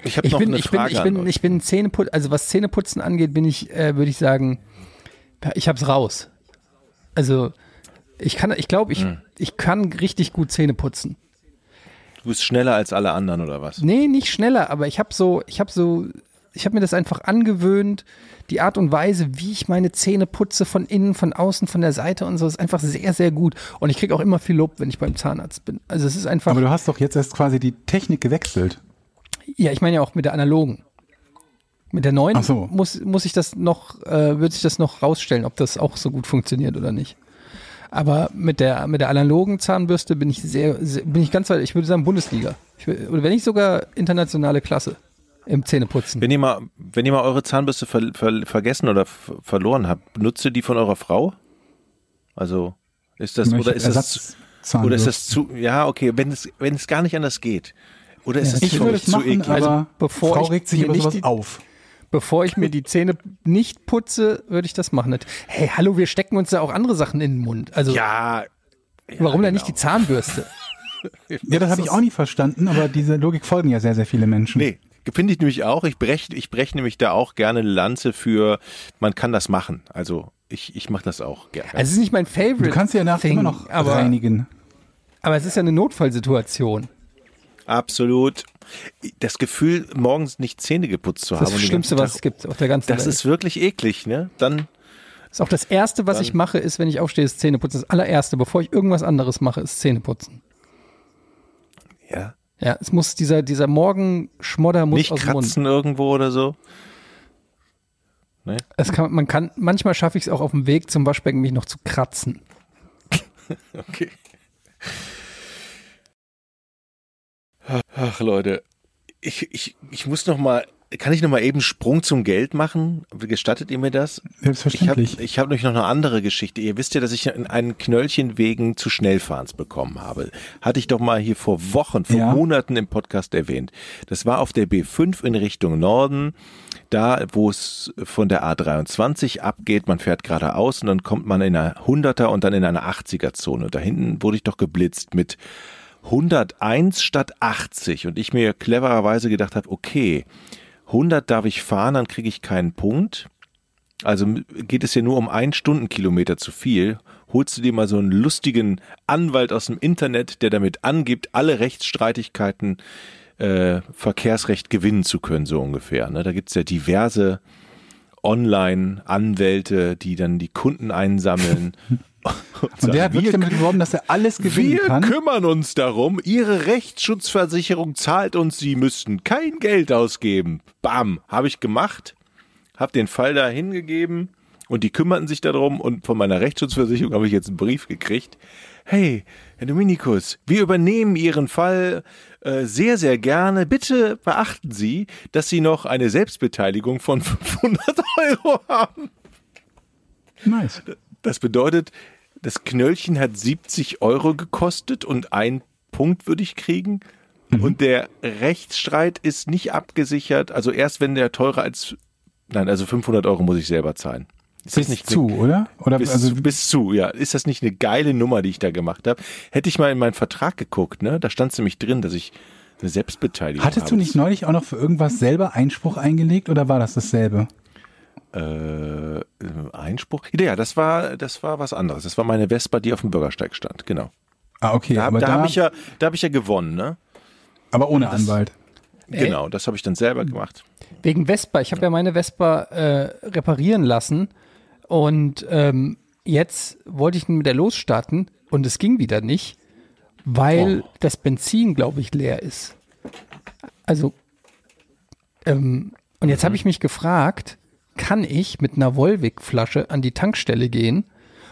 Ich habe Ich noch bin, eine ich bin, Frage ich an bin, ich bin Zähneputz, also was Zähneputzen angeht, bin ich, äh, würde ich sagen, ich hab's raus. Also ich kann, ich glaube, ich, Hm. ich kann richtig gut Zähne putzen. Du bist schneller als alle anderen oder was? Nee, nicht schneller, aber ich habe so, ich habe so, ich habe mir das einfach angewöhnt. Die Art und Weise, wie ich meine Zähne putze, von innen, von außen, von der Seite und so, ist einfach sehr, sehr gut. Und ich kriege auch immer viel Lob, wenn ich beim Zahnarzt bin. Also es ist einfach. Aber du hast doch jetzt erst quasi die Technik gewechselt. Ja, ich meine ja auch mit der analogen. Mit der neuen so. muss, muss ich das noch, äh, wird sich das noch rausstellen, ob das auch so gut funktioniert oder nicht. Aber mit der, mit der analogen Zahnbürste bin ich sehr, sehr bin ich ganz weit, ich würde sagen Bundesliga. Ich, will- oder wenn nicht sogar internationale Klasse im Zähneputzen. Wenn ihr mal, wenn ihr mal eure Zahnbürste ver, ver, vergessen oder f- verloren habt, benutzt ihr die von eurer Frau? Also ist das oder ist das oder ist das zu ja okay, wenn es wenn es gar nicht anders geht. Oder ist Ja, es Ich für würde es zu machen, eklig? Also, bevor Frau ich regt sich über nicht sowas die- auf. Bevor ich mir die Zähne nicht putze, würde ich das machen. Hey, hallo, wir stecken uns da auch andere Sachen in den Mund. Also ja, warum genau. denn nicht die Zahnbürste? (laughs) Ja, das habe ich auch nie verstanden, aber diese Logik folgen ja sehr, sehr viele Menschen. Nee, finde ich nämlich auch. Ich breche ich brech nämlich da auch gerne eine Lanze für, man kann das machen. Also ich, ich mache das auch gerne. Also es ist nicht mein Favorite. Du kannst ja nachher immer noch aber, reinigen. aber es ist ja eine Notfallsituation. Absolut. Das Gefühl, morgens nicht Zähne geputzt zu Das haben. ist das und den Schlimmste, ganzen was es gibt auf der ganzen Das Welt. ist wirklich eklig, ne? Dann, ist auch das Erste, was ich mache, ist, wenn ich aufstehe, ist Zähneputzen. Das allererste, bevor ich irgendwas anderes mache, ist Zähneputzen. ja, Ja, es muss dieser, dieser Morgenschmodder muss nicht aus dem Mund. kratzen irgendwo oder so. Es kann, man kann, manchmal schaffe ich es auch auf dem Weg zum Waschbecken, mich noch zu kratzen. (laughs) Okay. Ach Leute, ich, ich, ich muss noch mal, kann ich noch mal eben Sprung zum Geld machen? Gestattet ihr mir das? Ich habe Selbstverständlich. ich hab nämlich noch eine andere Geschichte. Ihr wisst ja, dass ich einen Knöllchen wegen zu Schnellfahrens bekommen habe. Hatte ich doch mal hier vor Wochen, vor Ja. Monaten im Podcast erwähnt. Das war auf der B5 in Richtung Norden, da wo es von der A23 abgeht. Man fährt geradeaus und dann kommt man in einer 100er und dann in einer 80er Zone. Und da hinten wurde ich doch geblitzt mit 101 statt 80 und ich mir clevererweise gedacht habe, okay, 100 darf ich fahren, dann kriege ich keinen Punkt. Also geht es ja nur um ein Stundenkilometer zu viel. Holst du dir mal so einen lustigen Anwalt aus dem Internet, der damit angibt, alle Rechtsstreitigkeiten äh, Verkehrsrecht gewinnen zu können, so ungefähr. Ne? Da gibt's ja diverse Online-Anwälte, die dann die Kunden einsammeln. (laughs) Und der hat wirklich damit geworben, dass er alles gewinnen wir kann. kümmern uns darum. Ihre Rechtsschutzversicherung zahlt uns, Sie müssten kein Geld ausgeben. Bam, habe ich gemacht, habe den Fall da hingegeben und die kümmerten sich darum und von meiner Rechtsschutzversicherung habe ich jetzt einen Brief gekriegt. Hey, Herr Dominikus, wir übernehmen Ihren Fall äh, sehr, sehr gerne. Bitte beachten Sie, dass Sie noch eine Selbstbeteiligung von (laughs) 500 Euro haben. Nice. Das bedeutet, das Knöllchen hat 70 Euro gekostet und ein Punkt würde ich kriegen. Und der Rechtsstreit ist nicht abgesichert. Also erst wenn der teurer als, nein, also 500 Euro muss ich selber zahlen. Ist Bis das nicht zu, oder? Oder Bis, also, bis zu, ja. Ist das nicht eine geile Nummer, die ich da gemacht habe? Hätte ich mal in meinen Vertrag geguckt, ne? Da stand es nämlich drin, dass ich eine Selbstbeteiligung hattest habe. du nicht neulich auch noch für irgendwas selber Einspruch eingelegt oder war das dasselbe? Äh, Einspruch? Ja, das war, das war was anderes. Das war meine Vespa, die auf dem Bürgersteig stand, genau. Ah, okay, Da, aber da da, habe ich ja, da habe ich ja gewonnen, ne? aber ohne Anwalt. Genau, das habe ich dann selber gemacht. Wegen Vespa. Ich habe ja meine Vespa äh, reparieren lassen und ähm, jetzt wollte ich mit der losstarten und es ging wieder nicht, weil das Benzin, glaube ich, leer ist. Also, ähm, und jetzt habe ich mich gefragt, kann ich mit einer Volvic-Flasche an die Tankstelle gehen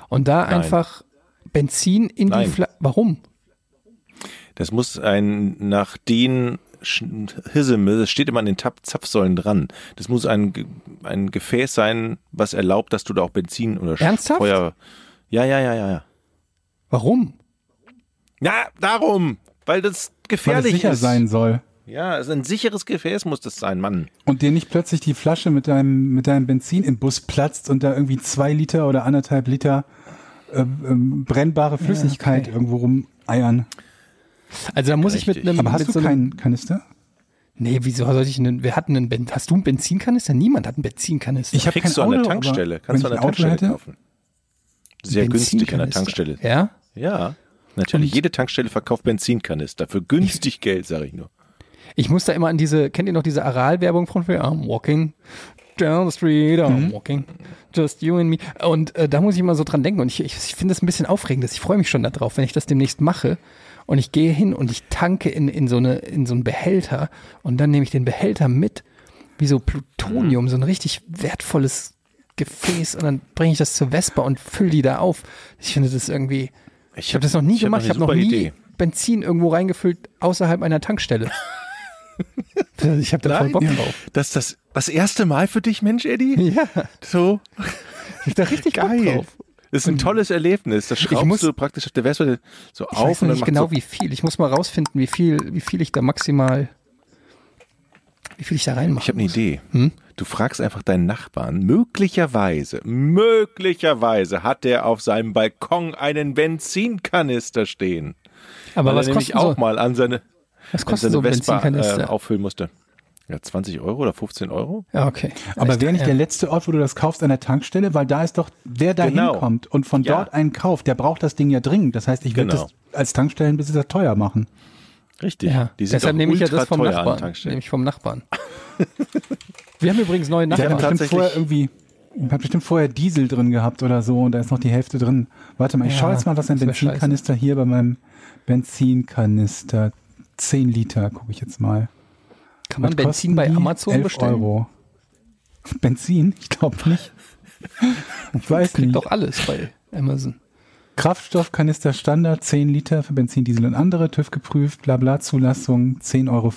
und da Nein. einfach Benzin in die Nein. Flasche. Warum? Das muss ein nach den Hisseme, das steht immer an den Tap Zapfsäulen dran. Das muss ein, ein Gefäß sein, was erlaubt, dass du da auch Benzin oder Ernsthaft? Feuer. Ja, ja, ja, ja, ja. Warum? Ja, darum, weil das Weil es gefährlich sicher ist. sein soll. Ja, also ein sicheres Gefäß muss das sein, Mann. Und dir nicht plötzlich die Flasche mit deinem, mit deinem Benzin im Bus platzt und da irgendwie zwei Liter oder anderthalb Liter ähm, ähm, brennbare Flüssigkeit irgendwo rumeiern. Also da muss ich mit Richtig. einem. Aber hast mit du so keinen Kanister? Nee, wieso sollte ich einen, wir hatten einen Ben, hast du einen Benzinkanister? Niemand hat einen Benzinkanister. Ich hab Kriegst kein du an der Auto, Tankstelle. Kannst du an der Auto Tankstelle hätte? kaufen. Sehr günstig an der. Tankstelle. Ja? Ja, natürlich. Und- Jede Tankstelle verkauft Benzinkanister für günstig Geld, sage ich nur. Ich muss da immer an diese, kennt ihr noch diese Aral-Werbung von? I'm walking down the street, I'm Mhm. walking, just you and me. Und äh, da muss ich immer so dran denken. Und ich, ich, ich finde das ein bisschen aufregend. Ich freue mich schon darauf, wenn ich das demnächst mache. Und ich gehe hin und ich tanke in, in, so eine, in so einen Behälter und dann nehme ich den Behälter mit, wie so Plutonium, so ein richtig wertvolles Gefäß und dann bringe ich das zur Vespa und fülle die da auf. Ich finde das irgendwie, ich habe das noch nie ich gemacht, ich habe noch nie Idee. Benzin irgendwo reingefüllt außerhalb einer Tankstelle. (laughs) ich habe da voll. Bock drauf. Das ist das, das erste Mal für dich, Mensch, Eddie? Ja, So ich hab da richtig Bock geil. drauf. Das ist ein tolles Erlebnis. Das schraubst muss- du praktisch auf der Vespa so Ich auf weiß und dann nicht genau, so, wie viel. Ich muss mal rausfinden, wie viel, wie viel ich da maximal, wie viel ich da reinmache. Ich habe eine Idee. Hm? Du fragst einfach deinen Nachbarn. Möglicherweise, möglicherweise hat der auf seinem Balkon einen Benzinkanister stehen. Aber weil was er nämlich auch so, mal an seine, was kostet so ein Vespa äh, Benzinkanister? auffüllen musste. Ja, 20 Euro oder 15 Euro? ja, okay. Aber wäre nicht ja. der letzte Ort, wo du das kaufst, an der Tankstelle? Weil da ist doch, wer da Genau. hinkommt und von Ja. dort einen kauft, der braucht das Ding ja dringend. Das heißt, ich würde Genau. das als Tankstellenbesitzer teuer machen. Richtig. Ja, Die sind deshalb nehme ich ja das vom Nachbarn. Nehme ich vom Nachbarn. (laughs) Wir haben übrigens neue Der hat Nachbarn. bestimmt tatsächlich- vorher irgendwie, hat bestimmt vorher Diesel drin gehabt oder so und da ist noch die Hälfte drin. Warte mal, ich Ja, schaue jetzt mal, was ein Benzinkanister hier bei meinem Benzinkanister 10 Liter, gucke ich jetzt mal. Kann man Was Benzin kosten bei? Amazon 11 bestellen? Euro. (laughs) Benzin? Ich glaube nicht. (laughs) Ich weiß Kriegt nicht. doch alles bei Amazon. Kraftstoffkanister Standard 10 Liter für Benzin, Diesel und andere, TÜV geprüft, bla bla Zulassung 10,40 Euro.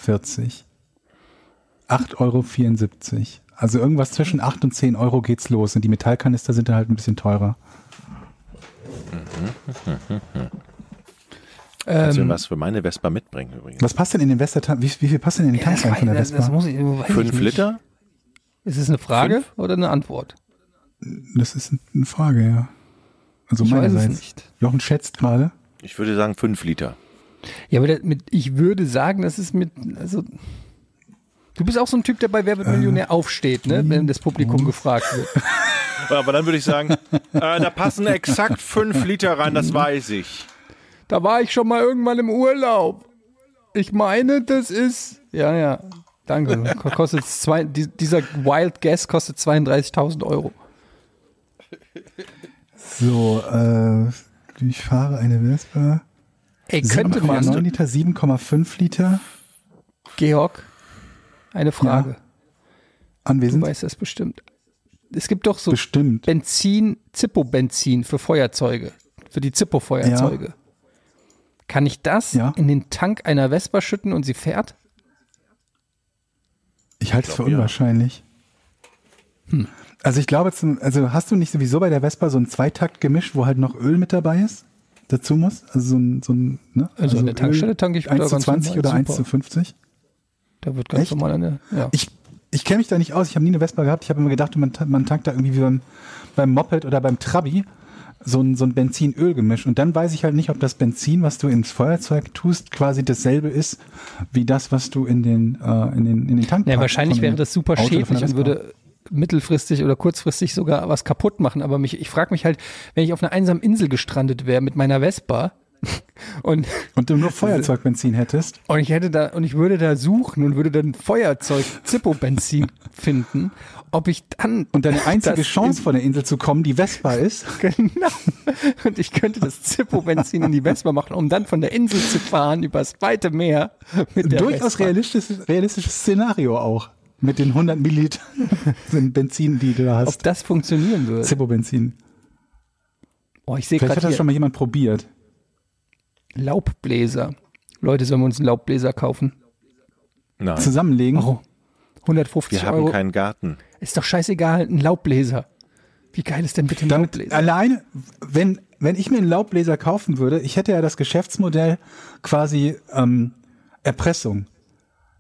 8,74 Euro. Also irgendwas zwischen 8 und 10 Euro geht's los. Und die Metallkanister sind dann halt ein bisschen teurer. (laughs) Kannst du Ähm, mir was für meine Vespa mitbringen übrigens? Was passt denn in den Westertank? Wie, wie viel passt denn in den Tank das, rein von der das, das Vespa? muss ich, Fünf. Liter? Ist es eine Frage Fünf? oder eine Antwort? Das ist eine Frage, ja. Also Ich meinerseits. nicht. Jochen schätzt gerade. Ich würde sagen fünf Liter. Ja, aber das mit, ich würde sagen, das ist mit, also, du bist auch so ein Typ, der bei Wer wird Millionär aufsteht, ne, wenn das Publikum gefragt wird. (laughs) Aber dann würde ich sagen, äh, da passen exakt fünf Liter rein, das weiß ich. Da war ich schon mal irgendwann im Urlaub. Ich meine, das ist, ja, ja, danke. Ko- Kostet zwei, die, dieser Wild Guess kostet 32.000 Euro. So, äh, ich fahre eine Vespa. Ey, könnte 7,9 man, Liter, 7,5 Liter Georg, eine Frage. Du anwesend. weißt das bestimmt. Es gibt doch so Bestimmt. Benzin, Zippo-Benzin für Feuerzeuge, für die Zippo-Feuerzeuge. Kann ich das Ja. in den Tank einer Vespa schütten und sie fährt? Ich halte es für glaub, ja. unwahrscheinlich. Hm. Also ich glaube, zum, also hast du nicht sowieso bei der Vespa so ein Zweitakt-Gemisch, wo halt noch Öl mit dabei ist? Dazu muss? Also so ein, so ein ne? Also an der Tankstelle tanke ich da 1 zu ganz 20 normal, oder 1 super. zu 50? Da wird ganz Echt? normal eine. Ja. Ich, ich kenne mich da nicht aus. Ich habe nie eine Vespa gehabt. Ich habe immer gedacht, man, man tankt da irgendwie wie beim, beim Moped oder beim Trabi so ein, so ein Benzin-Öl-Gemisch. Und dann weiß ich halt nicht, ob das Benzin, was du ins Feuerzeug tust, quasi dasselbe ist wie das, was du in den, äh, in den, in den Tank Ja, wahrscheinlich wäre das super Auto schädlich und würde mittelfristig oder kurzfristig sogar was kaputt machen. Aber mich, ich frage mich halt, wenn ich auf einer einsamen Insel gestrandet wäre mit meiner Vespa (laughs) und, Und du nur (laughs) Feuerzeugbenzin hättest. und ich hätte da und ich würde da suchen und würde dann Feuerzeug Zippo-Benzin (laughs) finden, ob ich dann Und deine (laughs) einzige Chance von der Insel zu kommen, die Vespa ist. (laughs) Genau. Und ich könnte das Zippo-Benzin in die Vespa machen, um dann von der Insel zu fahren übers weite Meer mit der Durchaus realistisches, realistisches Szenario auch. Mit den 100 Milliliter (laughs) Benzin, die du da Ob hast. das funktionieren würde. Zippo-Benzin. Oh, ich sehe Vielleicht hat das hier schon mal jemand probiert. Laubbläser. Leute, sollen wir uns einen Laubbläser kaufen? Nein, Zusammenlegen. Oh, 150 wir haben Euro. keinen Garten. Ist doch scheißegal, ein Laubbläser. Wie geil ist denn bitte ein Dann Laubbläser? alleine, wenn, wenn ich mir einen Laubbläser kaufen würde, ich hätte ja das Geschäftsmodell quasi ähm, Erpressung.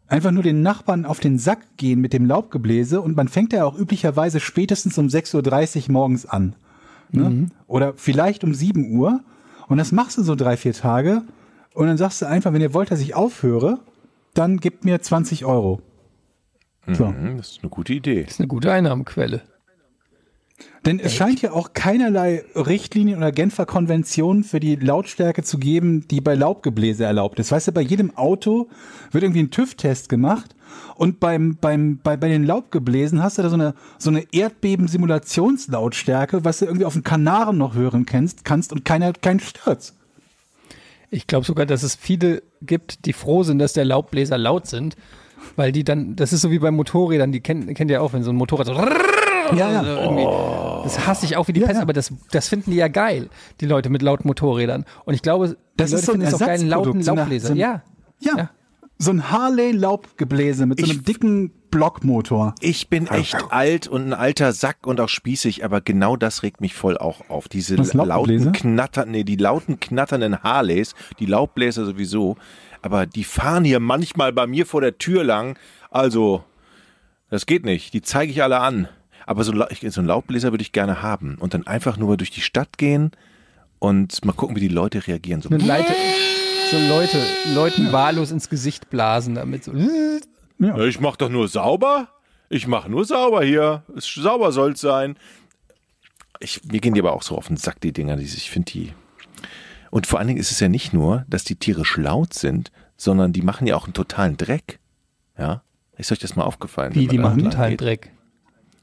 Einfach nur den Nachbarn auf den Sack gehen mit dem Laubgebläse und man fängt ja auch üblicherweise spätestens um 6.30 Uhr morgens an. Ne? Oder vielleicht um 7 Uhr. Und das machst du so drei, vier Tage. Und dann sagst du einfach, wenn ihr wollt, dass ich aufhöre, dann gebt mir 20 Euro. So. Hm, das ist eine gute Idee. Das ist eine gute Einnahmequelle. Denn es scheint ja auch keinerlei Richtlinien oder Genfer Konventionen für die Lautstärke zu geben, die bei Laubgebläse erlaubt ist. Weißt du, bei jedem Auto wird irgendwie ein TÜV-Test gemacht und beim, beim, bei, bei den Laubgebläsen hast du da so eine, so eine Erdbeben-Simulationslautstärke, was du irgendwie auf den Kanaren noch hören kennst, kannst und keiner, kein Sturz. Ich glaube sogar, dass es viele gibt, die froh sind, dass der Laubbläser laut sind, weil die dann, das ist so wie bei Motorrädern, die kennt, kennt ihr auch, wenn so ein Motorrad so Ja, ja. Also irgendwie, Das hasse ich auch wie die Ja, Pest, ja. aber das, das finden die ja geil, die Leute mit lauten Motorrädern. Und ich glaube, Das die ist Leute so ein finden es auch geil, einen lauten Laubbläser. so ein- ja. Ja. Ja. So ein Harley-Laubgebläse mit so einem Ich- dicken Blockmotor. Ich bin echt alt und ein alter Sack und auch spießig, aber genau das regt mich voll auch auf. Diese lauten Knattern, nee, die lauten knatternden Harleys, die Laubbläser sowieso, aber die fahren hier manchmal bei mir vor der Tür lang. Also, das geht nicht. Die zeige ich alle an. Aber so, so einen Laubbläser würde ich gerne haben und dann einfach nur durch die Stadt gehen und mal gucken, wie die Leute reagieren. So, Eine Leite, so Leute, Leuten wahllos ins Gesicht blasen damit so. Ja, Ich mach doch nur sauber. Ich mach nur sauber hier. Es, sauber soll's sein. Ich, mir gehen die aber auch so auf den Sack, die Dinger. Die, ich finde die. Und vor allen Dingen ist es ja nicht nur, dass die tierisch laut sind, sondern die machen ja auch einen totalen Dreck. Ja? Ist euch das mal aufgefallen? Wie, die da machen lang totalen geht? Dreck.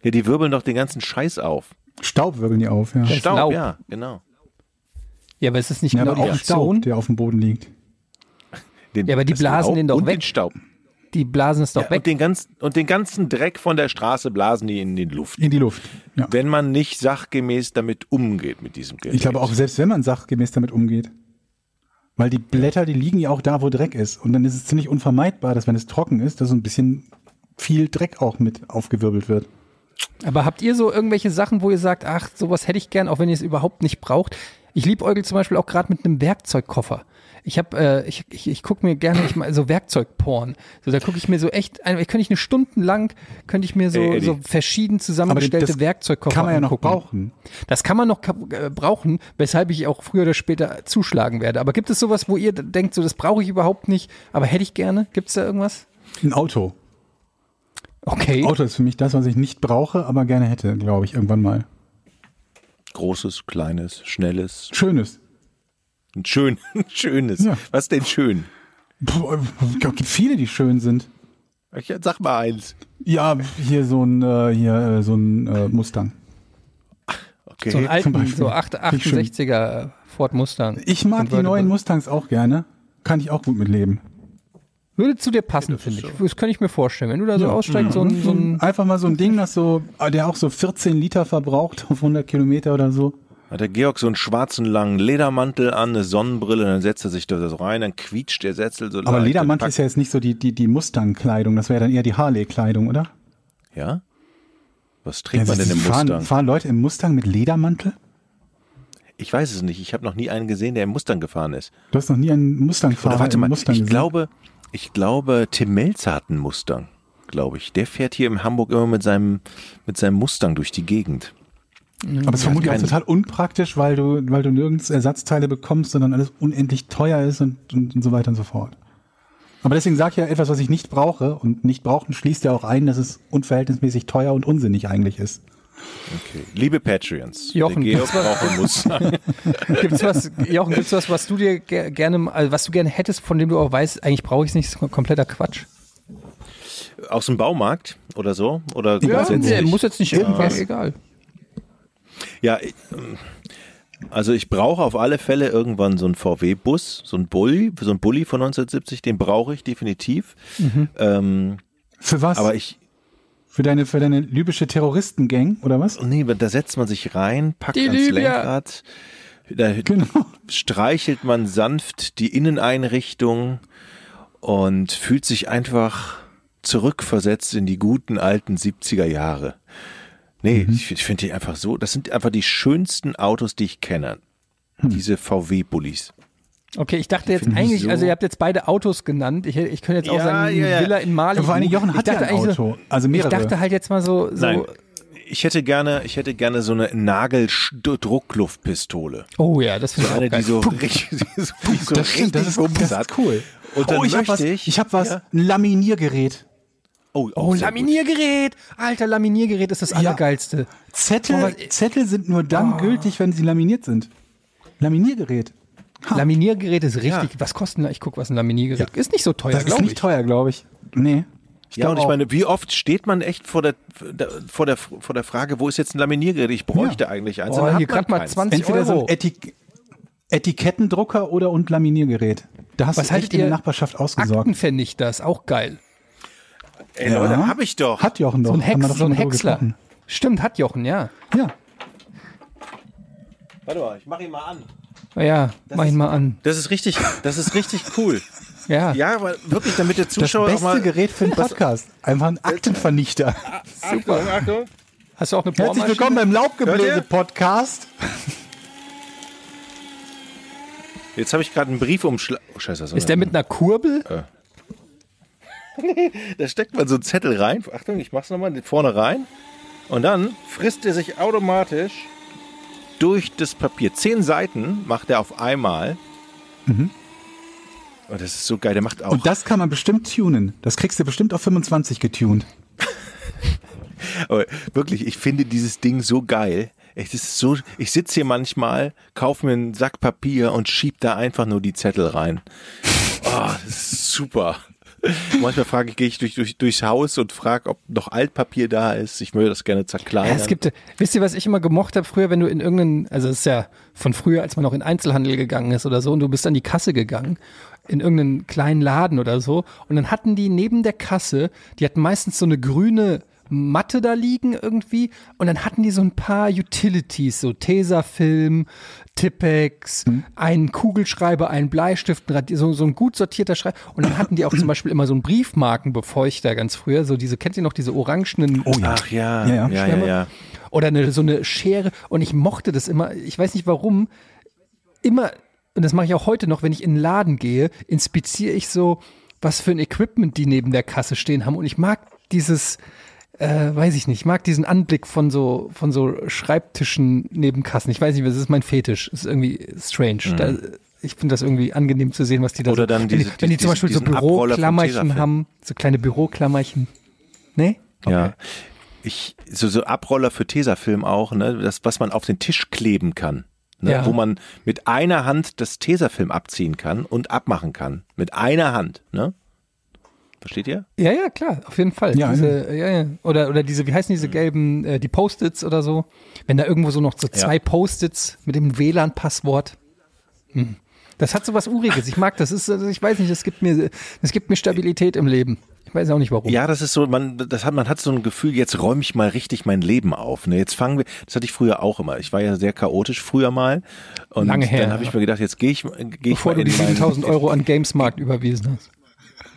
Ja, die wirbeln doch den ganzen Scheiß auf. Staub wirbeln die auf, ja. ist Staub, Laub. ja, genau. Ja, aber ist das nicht Ja, genau aber die auch Staub, Aktion? der auf dem Boden liegt. Den, Ja, aber die blasen den doch und weg. Den Staub. Die blasen es doch Ja, weg. und, den ganzen, und den ganzen Dreck von der Straße blasen die in die Luft. In die Luft. Ja. Wenn man nicht sachgemäß damit umgeht, mit diesem Gerät. Ich glaube auch, selbst wenn man sachgemäß damit umgeht. Weil die Blätter, die liegen ja auch da, wo Dreck ist. Und dann ist es ziemlich unvermeidbar, dass wenn es trocken ist, dass so ein bisschen viel Dreck auch mit aufgewirbelt wird. Aber habt ihr so irgendwelche Sachen, wo ihr sagt, ach, sowas hätte ich gern, auch wenn ihr es überhaupt nicht braucht? Ich liebäugel zum Beispiel auch gerade mit einem Werkzeugkoffer. Ich habe, äh, ich, ich, ich gucke mir gerne ich mal so Werkzeugporn. So, da gucke ich mir so echt, ein, könnte ich eine Stunde lang, könnte ich mir so, Ey, so verschieden zusammengestellte das Werkzeugkoffer Kann man ja noch angucken. brauchen. Das kann man noch äh, brauchen, weshalb ich auch früher oder später zuschlagen werde. Aber gibt es sowas, wo ihr denkt, so das brauche ich überhaupt nicht, aber hätte ich gerne? Gibt es da irgendwas? Ein Auto. Okay. Auto ist für mich das, was ich nicht brauche, aber gerne hätte, glaube ich, irgendwann mal. Großes, kleines, schnelles, Schönes. Ein schön, (laughs) ein schönes. Ja. Was denn schön? Puh, Es gibt viele, die schön sind. Ich, sag mal eins. Ja, hier so ein, äh, hier, äh, so ein äh, Mustang. Okay. so einen alten, Beispiel. so 8, Finde ich schön. 68er Ford Mustang. Ich mag die neuen Mustangs auch gerne. Kann ich auch gut mitleben. Würde zu dir passen, finde ich. Das kann ich mir vorstellen. Wenn du da so aussteigst, so ein, so ein Einfach mal so ein Ding, das so, der auch so 14 Liter verbraucht auf 100 Kilometer oder so. Hat der Georg so einen schwarzen langen Ledermantel an, eine Sonnenbrille, dann setzt er sich da so rein, dann quietscht der Setzel so Aber leicht, Ledermantel ist ja jetzt nicht so die, die, die Mustang-Kleidung, das wäre dann eher die Harley-Kleidung, oder? Ja? Was trägt man Ja, denn im fahren, Mustang? fahren Leute im Mustang mit Ledermantel? Ich weiß es nicht. Ich habe noch nie einen gesehen, der im Mustang gefahren ist. Du hast noch nie einen Mustang-Fahrer Oder warte mal, Mustang ich gesehen? glaube, ich glaube, Tim Melzer hat einen Mustang, glaube ich. Der fährt hier in Hamburg immer mit seinem, mit seinem Mustang durch die Gegend. Aber es ist vermutlich auch total unpraktisch, weil du, weil du nirgends Ersatzteile bekommst, sondern alles unendlich teuer ist und, und, und so weiter und so fort. Aber deswegen sage ich ja etwas, was ich nicht brauche. Und nicht brauchen schließt ja auch ein, dass es unverhältnismäßig teuer und unsinnig eigentlich ist. Okay. Liebe Patreons, Jochen, der Georg gibt's was- braucht einen Mustang. (laughs) Gibt's was, Jochen, gibt's was, was du dir ge gerne, also was du gerne hättest, von dem du auch weißt, eigentlich brauche ich es nicht, das ist kompletter Quatsch. Aus dem Baumarkt oder so? Oder Ja, muss jetzt nicht Irgendwas. egal. Ja, also ich brauche auf alle Fälle irgendwann so einen VW-Bus, so einen Bulli, so einen Bulli von 1970, den brauche ich definitiv. Ähm, Für was? aber ich, für deine, für deine libysche Terroristengang oder was? nee, da setzt man sich rein, packt Die ans Libyer. Lenkrad, da (laughs) Genau. streichelt man sanft die Inneneinrichtung und fühlt sich einfach zurückversetzt in die guten alten 70er Jahre. Nee, Mhm. ich, ich finde die einfach so, das sind einfach die schönsten Autos, die ich kenne. Hm. Diese VW-Bullis. Okay, ich dachte jetzt eigentlich, so- also ihr habt jetzt beide Autos genannt. Ich, ich könnte jetzt auch Ja, sagen, ja, ja. Villa in Mali. Vor allem Jochen ich hat ja dachte ein eigentlich Auto, So, also ich mehrere. dachte halt jetzt mal so, so Nein, ich hätte gerne, ich hätte gerne so eine Nageldruckluftpistole. oh ja, das finde ich Eine, auch geil. die so richtig, die so, so Das stimmt, das ist, das ist cool. Und dann oh, ich habe möchte was, ich- ich hab was, Ja. ein Laminiergerät. Oh, Oh, Laminiergerät! Alter, Laminiergerät ist das Allergeilste. Zettel, Oh, was- Zettel sind nur dann gültig, wenn sie laminiert sind. Laminiergerät. Laminiergerät ist richtig. Ja. Was kostet denn? Ich guck, was ein Laminiergerät ist. nicht so teuer, Das ist glaube nicht ich. teuer, glaube ich. Nee. gut. Ja, ich glaub auch. meine, wie oft steht man echt vor der, vor der, vor der Frage, wo ist jetzt ein Laminiergerät? Ich bräuchte eigentlich eins. Oh, hier grad mal keins. 20 entweder so Euro. ein Etik Etikettendrucker oder und Laminiergerät. Da hast Was du echt in der Nachbarschaft ausgesorgt. Aktenpfennig das, auch geil. Ey, Leute, hab ich doch. Hat Jochen doch. So ein, Hex, doch so ein Häcksler. gesprochen. Stimmt, hat Jochen, ja. Ja. Warte mal, ich mach ihn mal an. Ja, mach ihn mal an. Das ist richtig, das ist richtig cool. Ja. Ja, aber wirklich, damit der Das Zuschauer auch beste mal. Gerät für einen (laughs) Podcast. Einfach ein Aktenvernichter. Achtung, Achtung. Hast du auch eine Herzlich Bohrmaschine? willkommen beim? Laubgebläse-Podcast. Jetzt habe ich gerade einen Briefumschlag. Oh, scheiße, Ist der mit einer Kurbel? (laughs) Da steckt man so einen Zettel rein. Achtung, ich mach's nochmal vorne rein. Und dann frisst er sich automatisch durch das Papier. Zehn Seiten macht er auf einmal. Und das ist so geil. Der macht auch. Und das kann man bestimmt tunen. Das kriegst du bestimmt auf 25 getuned. (laughs) Aber wirklich, ich finde dieses Ding so geil. Es ist so, ich sitze hier manchmal, kaufe mir einen Sack Papier und schieb da einfach nur die Zettel rein. (laughs) Oh, das ist super. Manchmal frage ich, gehe ich durch, durch, durchs Haus und frage, ob noch Altpapier da ist. Ich würde das gerne Ja, zerkleinern. es gibt, wisst ihr, was ich immer gemocht habe früher, wenn du in irgendeinen, also es ist ja von früher, als man noch in Einzelhandel gegangen ist oder so, und du bist an die Kasse gegangen, in irgendeinen kleinen Laden oder so, und dann hatten die neben der Kasse, die hatten meistens so eine grüne Matte da liegen irgendwie, und dann hatten die so ein paar Utilities, so Tesafilm, Tippex, einen Kugelschreiber, einen Bleistift, so, so ein gut sortierter Schreiber, und dann hatten die auch zum (clears throat) Beispiel immer so einen Briefmarkenbefeuchter ganz früher, so diese, kennt ihr noch diese orangenen Oh ja. Ach ja, Ja, ja, ja. ja. oder eine, so eine Schere und ich mochte das immer, ich weiß nicht warum, immer, und das mache ich auch heute noch, wenn ich in den Laden gehe, inspiziere ich so, was für ein Equipment die neben der Kasse stehen haben und ich mag dieses, äh, weiß ich nicht, ich mag diesen Anblick von so, von so Schreibtischen neben Kassen. Ich weiß nicht, das ist mein Fetisch, das ist irgendwie strange. Da, ich finde das irgendwie angenehm zu sehen, was die da Mhm. Oder so, dann wenn, diese- die, wenn die zum Beispiel so Büroklammerchen haben, so kleine Büroklammerchen. Ne? Ja. Ich, so, so Abroller für Tesafilm auch, ne, das, was man auf den Tisch kleben kann. Ne, Ja. Wo man mit einer Hand das Tesafilm abziehen kann und abmachen kann. Mit einer Hand, ne? Versteht ihr? Ja, ja, klar, auf jeden Fall. Ja, diese, ja, ja. Oder, oder diese, wie heißen diese gelben, äh, die Post-its oder so? Wenn da irgendwo so noch so zwei Post-its mit dem WLAN-Passwort. Hm. Das hat so was Uriges. Ich mag das. Ist, also ich weiß nicht, das gibt mir, gibt mir Stabilität im Leben. Ich weiß auch nicht warum. Ja, das ist so, man, das hat, man hat so ein Gefühl, jetzt räume ich mal richtig mein Leben auf. Ne? Jetzt fangen wir, das hatte ich früher auch immer. Ich war ja sehr chaotisch früher mal. Und Lange her, dann habe ich mir gedacht, jetzt gehe ich, geh ich Bevor mal du die in meinen- 7000 Euro an Gamesmarkt überwiesen hast.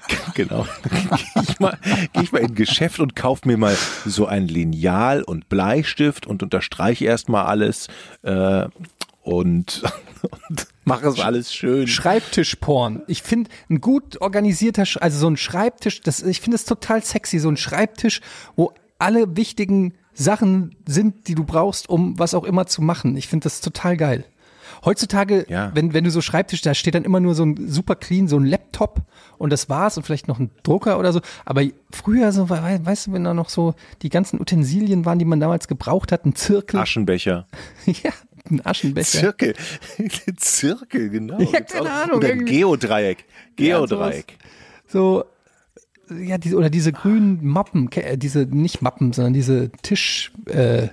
(laughs) Genau. Gehe ich, mal, geh ich mal in ein Geschäft und kauf mir mal so ein Lineal und Bleistift und unterstreiche erstmal alles äh, und, und mache es alles schön. Schreibtischporn. Ich finde ein gut organisierter, also so ein Schreibtisch, das, ich finde es total sexy, so ein Schreibtisch, wo alle wichtigen Sachen sind, die du brauchst, um was auch immer zu machen. Ich finde das total geil. Heutzutage, Ja. wenn, wenn du so Schreibtisch, da steht dann immer nur so ein super clean, so ein Laptop und das war's und vielleicht noch ein Drucker oder so. Aber früher so, we- weißt du, wenn da noch so die ganzen Utensilien waren, die man damals gebraucht hat, ein Zirkel, Aschenbecher. (laughs) ja, ein Aschenbecher. Zirkel. (laughs) Zirkel, genau. Ja, Gibt's keine. Ahnung, Oder irgendwie. Geodreieck. Ja, Geodreieck. so ja diese oder diese grünen Mappen äh, diese nicht Mappen sondern diese Tisch äh,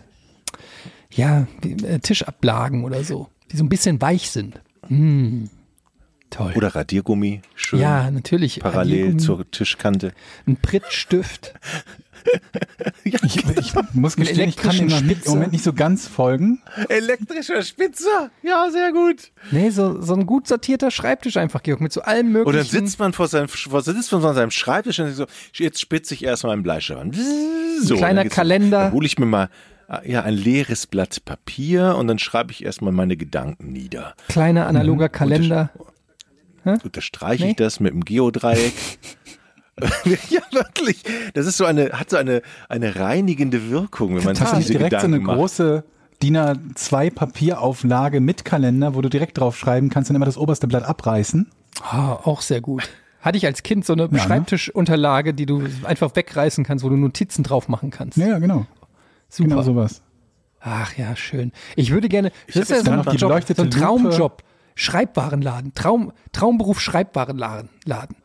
ja äh, Tischablagen oder so die so ein bisschen weich sind mm, toll Oder Radiergummi. Schön. ja natürlich Parallel zur Tischkante. ein Prittstift (laughs) Ich, ich muss gestehen, ich kann dem nicht, im Spitzer. Moment nicht so ganz folgen. Elektrischer Spitzer. Ja, sehr gut. nee so so ein gut sortierter Schreibtisch einfach Georg mit so allem möglichen dann sitzt man vor seinem, vor- sitzt man vor seinem Schreibtisch und so, jetzt spitze ich erstmal einen Bleistift an. So, kleiner dann geht's- Kalender. Dann hole ich mir mal ja, ein leeres Blatt Papier und dann schreibe ich erstmal meine Gedanken nieder. kleiner analoger Kalender Unterstreiche Nee. ich das mit dem Geodreieck. (laughs) (laughs) ja, wirklich. Das ist so eine, hat so eine, eine reinigende Wirkung, wenn man Hast du sich direkt so eine Gedanken macht. große DIN A2 Papierauflage mit Kalender, wo du direkt drauf schreiben kannst und immer das oberste Blatt abreißen? Ah, auch sehr gut hatte ich als Kind so eine ne? Schreibtischunterlage die du einfach wegreißen kannst wo du Notizen drauf machen kannst Ja, ja, genau. Super Genau sowas. Ach ja, schön. Ich würde gerne, das ist ja so ein, noch die Job, so ein Lupe. Traumjob. Schreibwarenladen. Traum, Traumberuf Schreibwarenladen. Laden.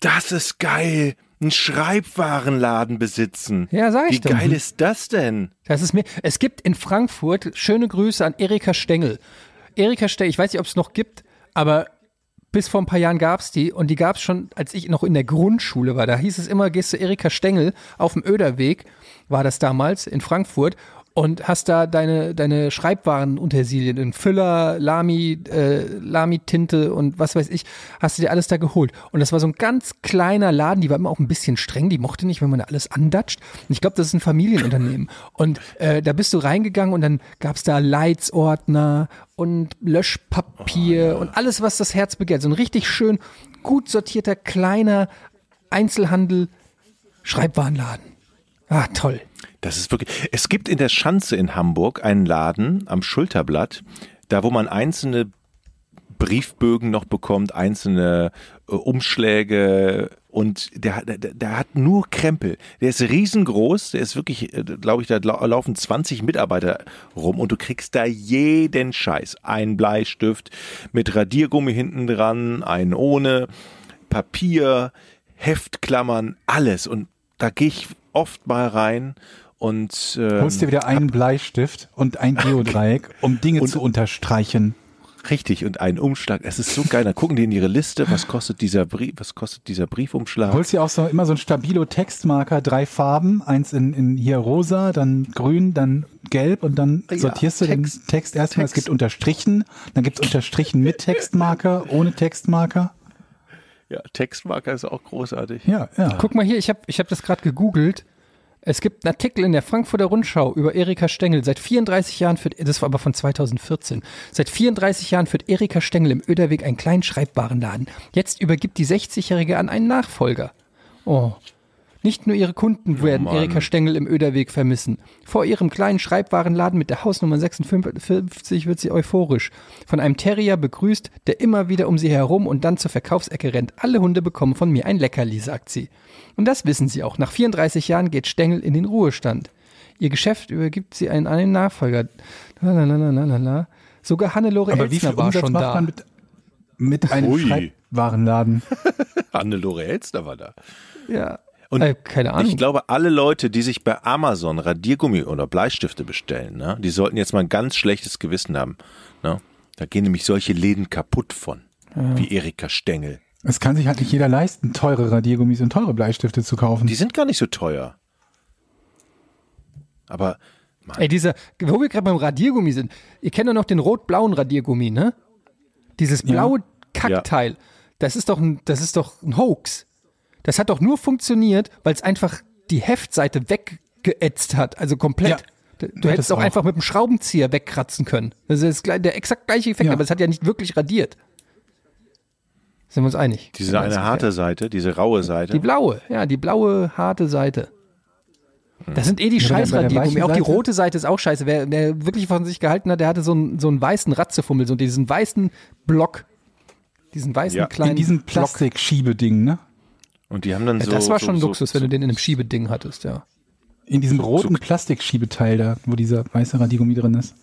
Das ist geil. Ein Schreibwarenladen besitzen. Ja, sag ich Wie doch. geil ist das denn? Das ist mir, es gibt in Frankfurt, schöne Grüße an Erika Stengel. Erika Stell, ich weiß nicht, ob es noch gibt, aber bis vor ein paar Jahren gab es die und die gab es schon, als ich noch in der Grundschule war. Da hieß es immer, gehst du Erika Stengel auf dem Öderweg, war das damals in Frankfurt und hast da deine, deine Schreibwarenutensilien in Füller, Lami, äh, Lami-Tinte und was weiß ich, hast du dir alles da geholt. Und das war so ein ganz kleiner Laden, die war immer auch ein bisschen streng, die mochte nicht, wenn man da alles andatscht. Und ich glaube, das ist ein Familienunternehmen. (laughs) Und äh, da bist du reingegangen und dann gab's da Leitsordner und Löschpapier und alles, was das Herz begehrt. So ein richtig schön gut sortierter, kleiner Einzelhandel, Schreibwarenladen. Ah, toll. Das ist wirklich. Es gibt in der Schanze in Hamburg einen Laden am Schulterblatt, da wo man einzelne Briefbögen noch bekommt, einzelne äh, Umschläge und der, der, der hat nur Krempel. Der ist riesengroß, der ist wirklich, äh, glaube ich, da lau- laufen 20 Mitarbeiter rum und du kriegst da jeden Scheiß. Ein Bleistift mit Radiergummi hinten dran, einen ohne, Papier, Heftklammern, alles. Und da gehe ich oft mal rein und ähm, Holst dir wieder einen Bleistift und ein Geodreieck, um Dinge Und- zu unterstreichen. Richtig, und einen Umschlag. Es ist so geil. Dann gucken die in ihre Liste, was kostet dieser Brief, was kostet dieser Briefumschlag? Holst dir auch so immer so ein stabilo Textmarker, drei Farben, eins in, in hier rosa, dann grün, dann gelb und dann Ja, sortierst du Text- den Text erstmal. Es Text. gibt Unterstrichen, dann gibt es Unterstrichen mit Textmarker, ohne Textmarker. Ja, Textmarker ist auch großartig. Ja, ja. Guck mal hier, ich habe ich hab das gerade gegoogelt. Es gibt einen Artikel in der Frankfurter Rundschau über Erika Stengel. Seit 34 Jahren führt, das war aber von 2014, seit 34 Jahren führt Erika Stengel im Öderweg einen kleinen Schreibwarenladen. Jetzt übergibt die 60-Jährige an einen Nachfolger. Oh. Nicht nur ihre Kunden werden Mann. Erika Stengel im Öderweg vermissen. Vor ihrem kleinen Schreibwarenladen mit der Hausnummer 56 wird sie euphorisch. Von einem Terrier begrüßt, der immer wieder um sie herum und dann zur Verkaufsecke rennt. Alle Hunde bekommen von mir ein Leckerli, sagt sie. Und das wissen sie auch. Nach 34 Jahren geht Stengel in den Ruhestand. Ihr Geschäft übergibt sie an einen Nachfolger. Lalalala. Sogar Hannelore Aber wie viel Elsner war Umsatz schon macht da. man mit, mit einem Ui. Schreibwarenladen? (laughs) (laughs) Hannelore Elster war da. Ja. Und äh, keine Ahnung. Ich glaube, alle Leute, die sich bei Amazon Radiergummi oder Bleistifte bestellen, ne, die sollten jetzt mal ein ganz schlechtes Gewissen haben. Ne? Da gehen nämlich solche Läden kaputt von, wie Erika Stengel. Es kann sich halt nicht jeder leisten, teure Radiergummis und teure Bleistifte zu kaufen. Die sind gar nicht so teuer. Aber Ey, dieser, wo wir gerade beim Radiergummi sind, ihr kennt doch noch den rot-blauen Radiergummi, ne? Dieses blaue Kackteil. Das ist doch ein, das ist doch ein Hoax. Das hat doch nur funktioniert, weil es einfach die Heftseite weggeätzt hat, also komplett. Ja. Du hättest auch auch. einfach mit dem Schraubenzieher wegkratzen können. Das ist der exakt gleiche Effekt, Ja. aber es hat ja nicht wirklich radiert. Sind wir uns einig? diese eine harte Seite, diese raue Seite. Die blaue, ja, die blaue, harte Seite. Das sind eh die Ja, Scheißradiergummi. Auch die rote Seite ist auch scheiße. Wer, wer wirklich von sich gehalten hat, der hatte so einen, so einen weißen Ratzefummel, so diesen weißen Block. Diesen weißen Ja. kleinen In diesem. Plastikschiebeding, ne? Und die haben dann Ja, so. das war so, schon so, Luxus, wenn du den in einem Schiebeding hattest, ja. In diesem roten so- Plastikschiebteil da, wo dieser weiße Radiergummi drin ist.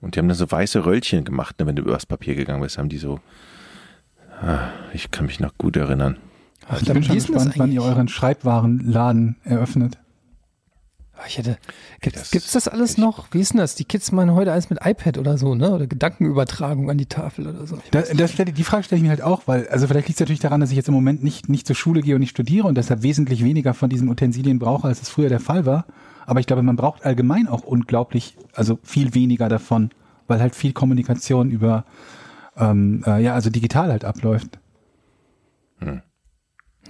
Und die haben dann so weiße Röllchen gemacht, ne, wenn du übers Papier gegangen bist, haben die so. Ah, ich kann mich noch gut erinnern. Ach, Ich dann, bin schon gespannt, wann ihr euren Schreibwarenladen eröffnet. Ah, Ich hätte, gibt's, das gibt's das alles noch? Wie ist denn das? Die Kids meinen heute alles mit iPad oder so, ne? Oder Gedankenübertragung an die Tafel oder so. Da, das stell, die Frage stelle ich mir halt auch, weil, also vielleicht liegt es natürlich daran, dass ich jetzt im Moment nicht, nicht zur Schule gehe und nicht studiere und deshalb wesentlich weniger von diesen Utensilien brauche, als es früher der Fall war. Aber ich glaube, man braucht allgemein auch unglaublich, also viel weniger davon, weil halt viel Kommunikation über, ähm, äh, ja, also digital halt abläuft.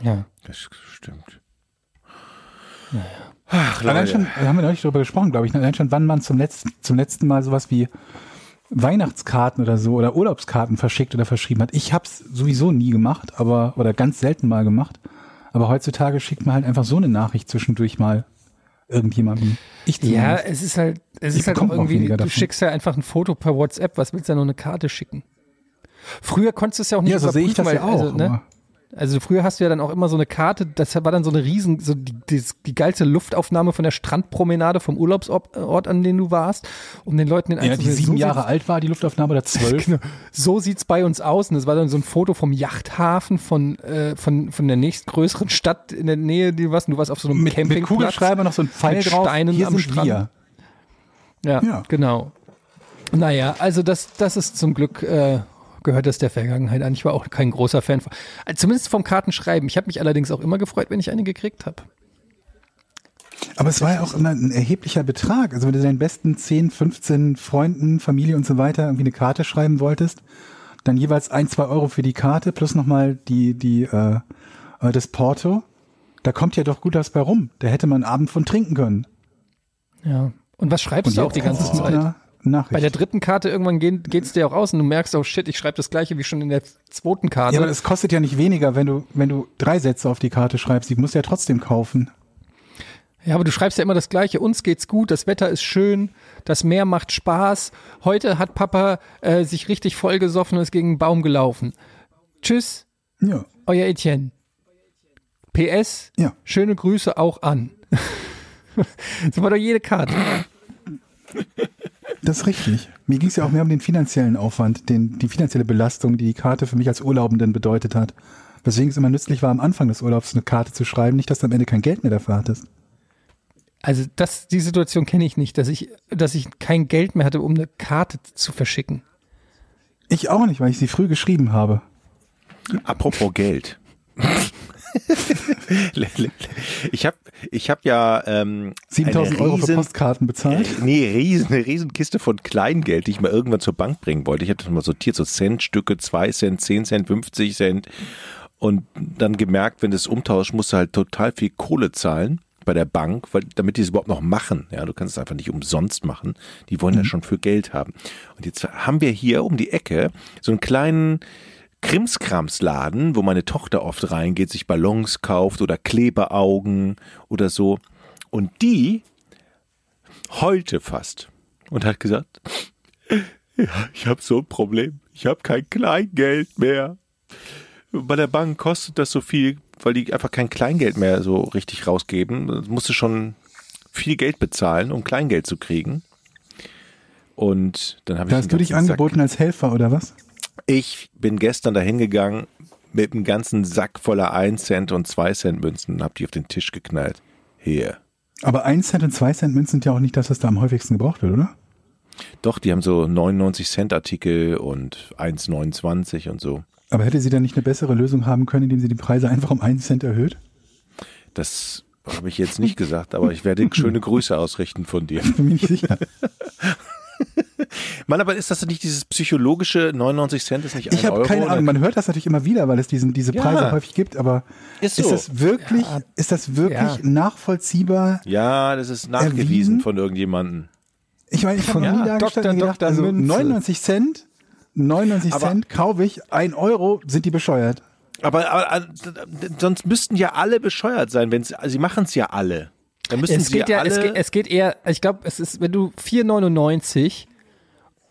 Ja. Das stimmt. Allein schon, da haben wir neulich darüber gesprochen, glaube ich, ne? allein schon, wann man zum letzten, zum letzten Mal sowas wie Weihnachtskarten oder so oder Urlaubskarten verschickt oder verschrieben hat. Ich habe es sowieso nie gemacht, aber oder ganz selten mal gemacht. Aber heutzutage schickt man halt einfach so eine Nachricht zwischendurch mal irgendjemandem. Ich Ja, es ist halt, es Ich ist halt auch auch irgendwie, weniger du davon. schickst ja einfach ein Foto per WhatsApp, was willst du ja noch eine Karte schicken? Früher konntest du es ja auch nicht ja, so sehe ich das überprüfen, ja weil, auch. Also, ne? Also früher hast du ja dann auch immer so eine Karte, das war dann so eine riesen, so die, die, die geilste Luftaufnahme von der Strandpromenade vom Urlaubsort, Ort, an dem du warst, um den Leuten den ja, die einzusehen. sieben so Jahre alt war, die Luftaufnahme oder (laughs) zwölf. Genau. So sieht's bei uns aus. Und das war dann so ein Foto vom Yachthafen von, äh, von, von der nächstgrößeren Stadt in der Nähe, die was. Du warst auf so einem mit, mit Campingplatz. Kugelschreiber noch so ein Pfeil mit drauf. Steinen Hier am Strand. wir. Ja, Ja. genau. Naja, also das, das ist zum Glück, äh, gehört das der Vergangenheit an. Ich war auch kein großer Fan von. Zumindest vom Kartenschreiben. Ich habe mich allerdings auch immer gefreut, wenn ich eine gekriegt habe. Aber es war ja auch immer ein erheblicher Betrag. Also wenn du deinen besten 10, 15 Freunden, Familie und so weiter irgendwie eine Karte schreiben wolltest, dann jeweils ein, zwei Euro für die Karte plus nochmal die, die, äh, äh, das Porto. Da kommt ja doch gut was bei rum. Da hätte man einen Abend von trinken können. Ja. Und was schreibst du auch die ganze Zeit? Nachricht. Bei der dritten Karte irgendwann geht, geht's dir auch aus und du merkst, oh shit, ich schreibe das gleiche wie schon in der zweiten Karte. ja, aber es kostet ja nicht weniger, wenn du, wenn du drei Sätze auf die Karte schreibst. Die musst du ja trotzdem kaufen. Ja, aber du schreibst ja immer das Gleiche. Uns geht's gut, das Wetter ist schön, das Meer macht Spaß. Heute hat Papa äh, sich richtig vollgesoffen und ist gegen einen Baum gelaufen. Tschüss, Ja. euer Etienne. PS, Ja. schöne Grüße auch an. (laughs) so war doch jede Karte. (laughs) Das ist richtig. Mir ging es ja auch mehr um den finanziellen Aufwand, den, die finanzielle Belastung, die die Karte für mich als Urlaubenden bedeutet hat. Weswegen es immer nützlich war, am Anfang des Urlaubs eine Karte zu schreiben, nicht, dass du am Ende kein Geld mehr dafür hattest. Also das, die Situation kenne ich nicht, dass ich, dass ich kein Geld mehr hatte, um eine Karte zu verschicken. Ich auch nicht, weil ich sie früh geschrieben habe. Apropos Geld. (laughs) ich habe ich hab ja ähm, 7000 eine Euro für Postkarten bezahlt. Äh, Nee, riesen, eine riesen Kiste von Kleingeld, die ich mal irgendwann zur Bank bringen wollte. Ich habe das mal sortiert, so Centstücke, 2 Cent, 10 Cent, 50 Cent. Und dann gemerkt, wenn du es umtauschst, musst du halt total viel Kohle zahlen bei der Bank, weil, damit die es überhaupt noch machen. Ja, du kannst es einfach nicht umsonst machen. Die wollen ja schon für Geld haben. Und jetzt haben wir hier um die Ecke so einen kleinen Krimskramsladen, wo meine Tochter oft reingeht, sich Ballons kauft oder Klebeaugen oder so. Und die heulte fast und hat gesagt, (laughs) ja, ich habe so ein Problem. Ich habe kein Kleingeld mehr. Bei der Bank kostet das so viel, weil die einfach kein Kleingeld mehr so richtig rausgeben. Da musst du schon viel Geld bezahlen, um Kleingeld zu kriegen. Und dann habe ich Da hast du dich Sack- angeboten als Helfer, oder was? Ich bin gestern dahin gegangen mit einem ganzen Sack voller 1 Cent und 2 Cent Münzen und hab die auf den Tisch geknallt. Hier. Aber 1 Cent und 2 Cent Münzen sind ja auch nicht das, was da am häufigsten gebraucht wird, oder? Doch, die haben so 99 Cent Artikel und 1,29 und so. Aber hätte sie dann nicht eine bessere Lösung haben können, indem sie die Preise einfach um 1 Cent erhöht? Das habe ich jetzt nicht gesagt, aber ich werde (laughs) schöne Grüße ausrichten von dir. Bin mir nicht sicher. (laughs) (laughs) Mann, aber ist das nicht dieses psychologische 99 Cent ist nicht Ich ein habe Euro? keine Ahnung. Man hört das natürlich immer wieder, weil es diesen, diese Ja. Preise häufig gibt. Aber Ist ist, so. das wirklich, Ja. ist das wirklich Ja. nachvollziehbar? Ja, das ist nachgewiesen Erwiesen? von irgendjemandem. Ich meine, ich habe Ja, nie da und gedacht, also Münze. 99 Cent, 99 Aber- Cent kaufe ich, 1 Euro, sind die bescheuert. Aber, aber äh, sonst müssten ja alle bescheuert sein, wenn sie machen es ja alle. Dann müssen Es geht ja, alle es geht, es geht eher, ich glaube, es ist, wenn du 4,99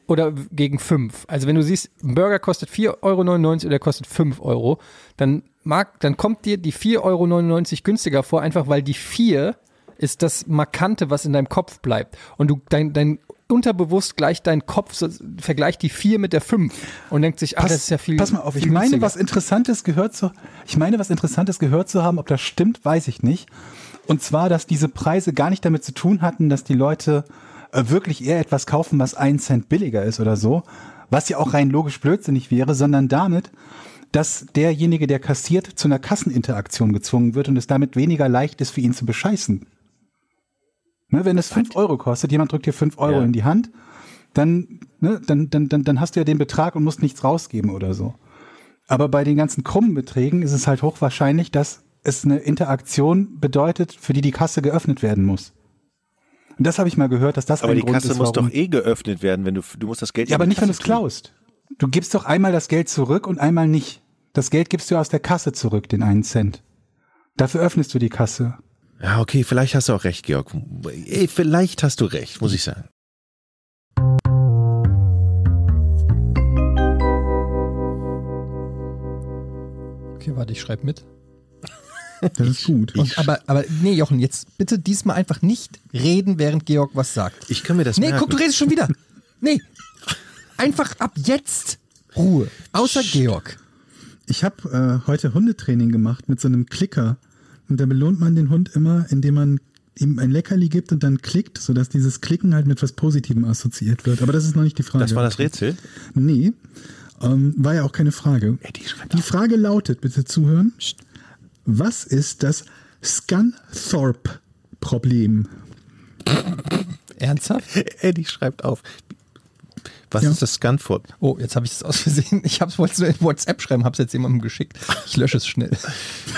oder gegen 5, also wenn du siehst, ein Burger kostet 4,99 Euro oder der kostet 5 Euro, dann mag, dann kommt dir die 4,99 Euro günstiger vor, einfach weil die 4 ist das Markante, was in deinem Kopf bleibt. Und du, dein, dein unterbewusst gleicht dein Kopf, so, vergleicht die 4 mit der 5 und denkt sich, ah, das ist ja viel pass mal auf, ich meine, günstiger. was Interessantes gehört zu, ich meine, was Interessantes gehört zu haben, ob das stimmt, weiß ich nicht. Und zwar, dass diese Preise gar nicht damit zu tun hatten, dass die Leute äh, wirklich eher etwas kaufen, was ein Cent billiger ist oder so, was ja auch rein logisch blödsinnig wäre, sondern damit, dass derjenige, der kassiert, zu einer Kasseninteraktion gezwungen wird und es damit weniger leicht ist, für ihn zu bescheißen. Ne, wenn es 5 Euro kostet, jemand drückt dir 5 Euro Ja. in die Hand, dann, ne, dann, dann, dann, dann hast du ja den Betrag und musst nichts rausgeben oder so. Aber bei den ganzen krummen Beträgen ist es halt hochwahrscheinlich, dass es eine Interaktion bedeutet, für die die Kasse geöffnet werden muss. Und das habe ich mal gehört, dass das aber ein die Grund Kasse ist, muss warum doch eh geöffnet werden, wenn du du musst das Geld ja, aber die nicht, wenn du es Kasse klaust. Du gibst doch einmal das Geld zurück und einmal nicht. Das Geld gibst du aus der Kasse zurück, den einen Cent. Dafür öffnest du die Kasse. Ja, okay, vielleicht hast du auch recht, Georg. Ey, vielleicht hast du recht, muss ich sagen. Okay, warte, ich schreibe mit. Das ist gut. Und, aber, aber nee, Jochen, jetzt bitte diesmal einfach nicht reden, während Georg was sagt. Ich kann mir das Nee, merken. guck, du redest schon wieder. Nee. Einfach ab jetzt Ruhe. Außer Georg. Ich habe äh, heute Hundetraining gemacht mit so einem Klicker. Und da belohnt man den Hund immer, indem man ihm ein Leckerli gibt und dann klickt, sodass dieses Klicken halt mit was Positivem assoziiert wird. Aber das ist noch nicht die Frage. Das war das Rätsel? Nee, ähm, war ja auch keine Frage. Schreib Die Frage lautet, bitte zuhören. Was ist das Scunthorpe-Problem? Ernsthaft? (laughs) Eddie schreibt auf. Was Ja. ist das Scunthorpe? Oh, jetzt habe ich es aus Versehen. Ich habe es wollte es in WhatsApp schreiben, habe es jetzt jemandem geschickt. Ich lösche es schnell.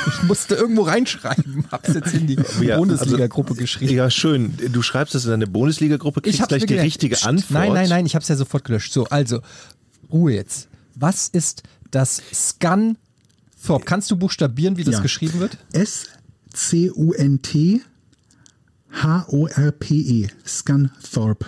Ich musste irgendwo reinschreiben, habe es jetzt in die Ja, Bundesliga-Gruppe also- geschrieben. Ja, schön. Du schreibst es in deine Bundesliga-Gruppe, kriegst hab's gleich die richtige Psst, Antwort. Nein, nein, nein, ich habe es ja sofort gelöscht. So, also, Ruhe jetzt. Was ist das Scunthorpe? Kannst du buchstabieren, wie das Ja. geschrieben wird? S-C-U-N-T H-O-R-P-E. Scunthorpe.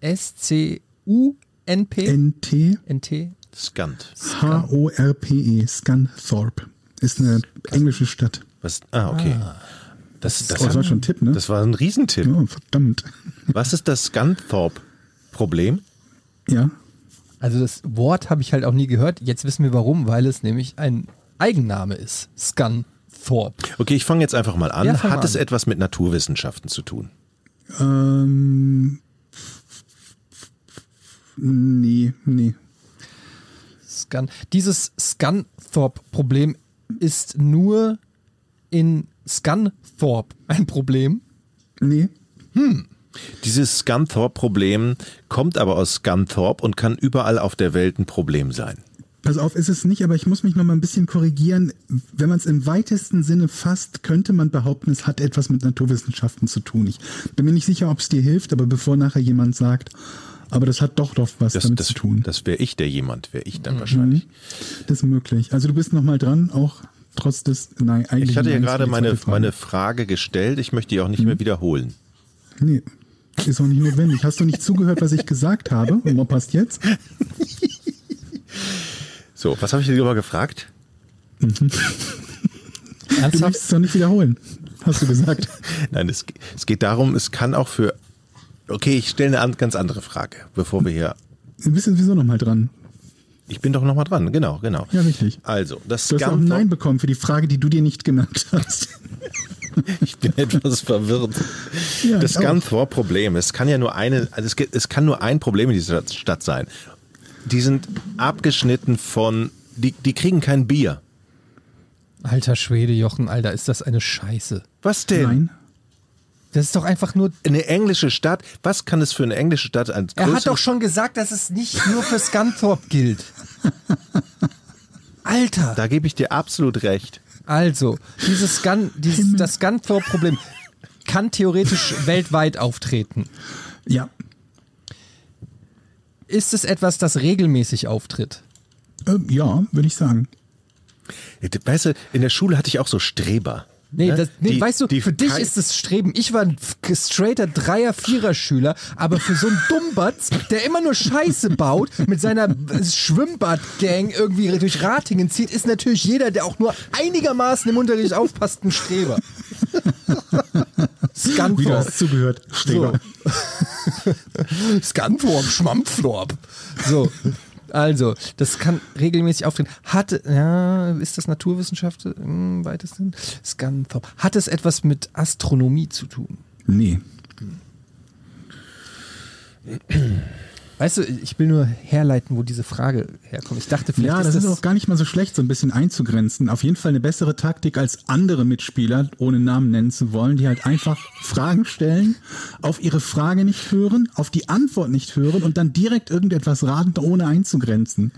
S-C-U-N-P? N-T N-T? Scunt. H-O-R-P-E. Scunthorpe. Ist eine englische Stadt. Was? Ah, okay. Das, das, Oh, das war schon ein Tipp, ne? das war ein Riesentipp. Oh, verdammt. Was ist das Scunthorpe-Problem? Ja. Also das Wort habe ich halt auch nie gehört. Jetzt wissen wir warum, weil es nämlich ein Eigenname ist. Scunthorpe. Okay, ich fange jetzt einfach mal an. Ja, Hat mal es an. etwas mit Naturwissenschaften zu tun? Ähm, nee, nee. Scun. Dieses Scunthorpe-Problem ist nur in Scunthorpe ein Problem. Nee. Dieses Scunthorpe-Problem kommt aber aus Scunthorpe und kann überall auf der Welt ein Problem sein. Pass auf, ist es nicht, aber ich muss mich noch mal ein bisschen korrigieren. Wenn man es im weitesten Sinne fasst, könnte man behaupten, es hat etwas mit Naturwissenschaften zu tun. Ich bin mir nicht sicher, ob es dir hilft, aber bevor nachher jemand sagt, aber das hat doch doch was Das, damit das, zu tun. das wäre ich der jemand, wäre ich dann wahrscheinlich. Das ist möglich. Also du bist noch mal dran, auch trotz des, nein, eigentlich. Ich hatte ja gerade meine, Frage. meine Frage gestellt, ich möchte die auch nicht Mhm. mehr wiederholen. Nee, ist auch nicht notwendig. Hast du nicht zugehört, was ich gesagt habe? Und was passt jetzt? (laughs) So, was habe ich dir lieber gefragt? (laughs) Du Ernsthaft? möchtest es doch nicht wiederholen, hast du gesagt. (laughs) Nein, es, es geht darum, es kann auch für. Okay, ich stelle eine an, ganz andere Frage, bevor wir hier. Du bist sowieso noch mal dran. Ich bin doch nochmal dran, genau, genau. Ja, richtig. Also, das Du hast auch ein Nein bekommen für die Frage, die du dir nicht gemerkt hast. (laughs) Ich bin etwas verwirrt. Ja, das. Scunthorpe-Problem, es kann ja nur eine, also es, es kann nur ein Problem in dieser Stadt sein. Die sind abgeschnitten von, die, die kriegen kein Bier. Alter Schwede, Jochen, Alter, ist das eine Scheiße. Was denn? Nein. Das ist doch einfach nur. Eine englische Stadt, was kann es für eine englische Stadt als Er hat doch schon gesagt, dass es nicht nur für Scunthorpe gilt. (laughs) Alter. Da gebe ich dir absolut recht. Also, dieses Scun, dieses, das Scunthorpe-Problem kann theoretisch weltweit auftreten. Ja. Ist es etwas, das regelmäßig auftritt? Ähm, ja, würde ich sagen. Weißt du, in der Schule hatte ich auch so Streber. Nee, Ne? das, nee Die- weißt du, die für dich ist es Streben. Ich war ein straighter Dreier-, Vierer-Schüler, aber für so einen Dummbatz, der immer nur Scheiße baut, mit seiner Schwimmbad-Gang irgendwie durch Ratingen zieht, ist natürlich jeder, der auch nur einigermaßen im Unterricht aufpasst, ein Streber. Wie du Scunthorpe. hast zugehört. Streber. (laughs) Scunthorpe, Schwammflorp. So. Also, das kann regelmäßig auftreten. Hat, ja, ist das Naturwissenschaft im weitesten? Scunthorpe. Hat es etwas mit Astronomie zu tun? Nee. (clears throat) Weißt du, ich will nur herleiten, wo diese Frage herkommt. Ich dachte, vielleicht Ja, ist das das, ist auch gar nicht mal so schlecht, so ein bisschen einzugrenzen. Auf jeden Fall eine bessere Taktik als andere Mitspieler, ohne Namen nennen zu wollen, die halt einfach (laughs) Fragen stellen, auf ihre Frage nicht hören, auf die Antwort nicht hören und dann direkt irgendetwas raten, ohne einzugrenzen.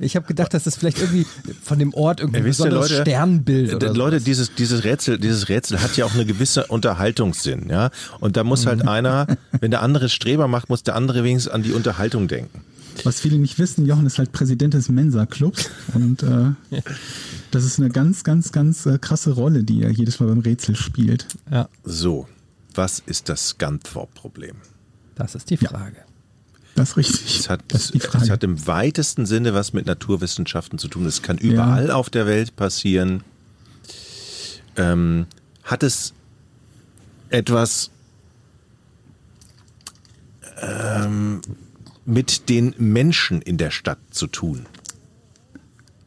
Ich habe gedacht, dass das vielleicht irgendwie von dem Ort irgendwie Ja, ein besonderes Leute, Sternbild oder Leute, dieses, dieses Rätsel, dieses Rätsel hat ja auch eine gewisse Unterhaltungssinn, ja. Und da muss Mhm. halt einer, wenn der andere Streber macht, muss der andere wenigstens an die Unterhaltung denken. Was viele nicht wissen, Jochen ist halt Präsident des Mensa-Clubs und äh, das ist eine ganz, ganz, ganz äh, krasse Rolle, die er jedes Mal beim Rätsel spielt. Ja, So, was ist das Scunthorpe-Problem? das ist die Frage. Das ist richtig. Es hat, das es hat im weitesten Sinne was mit Naturwissenschaften zu tun. Es kann überall auf der Welt passieren. Ähm, hat es etwas ähm, mit den Menschen in der Stadt zu tun?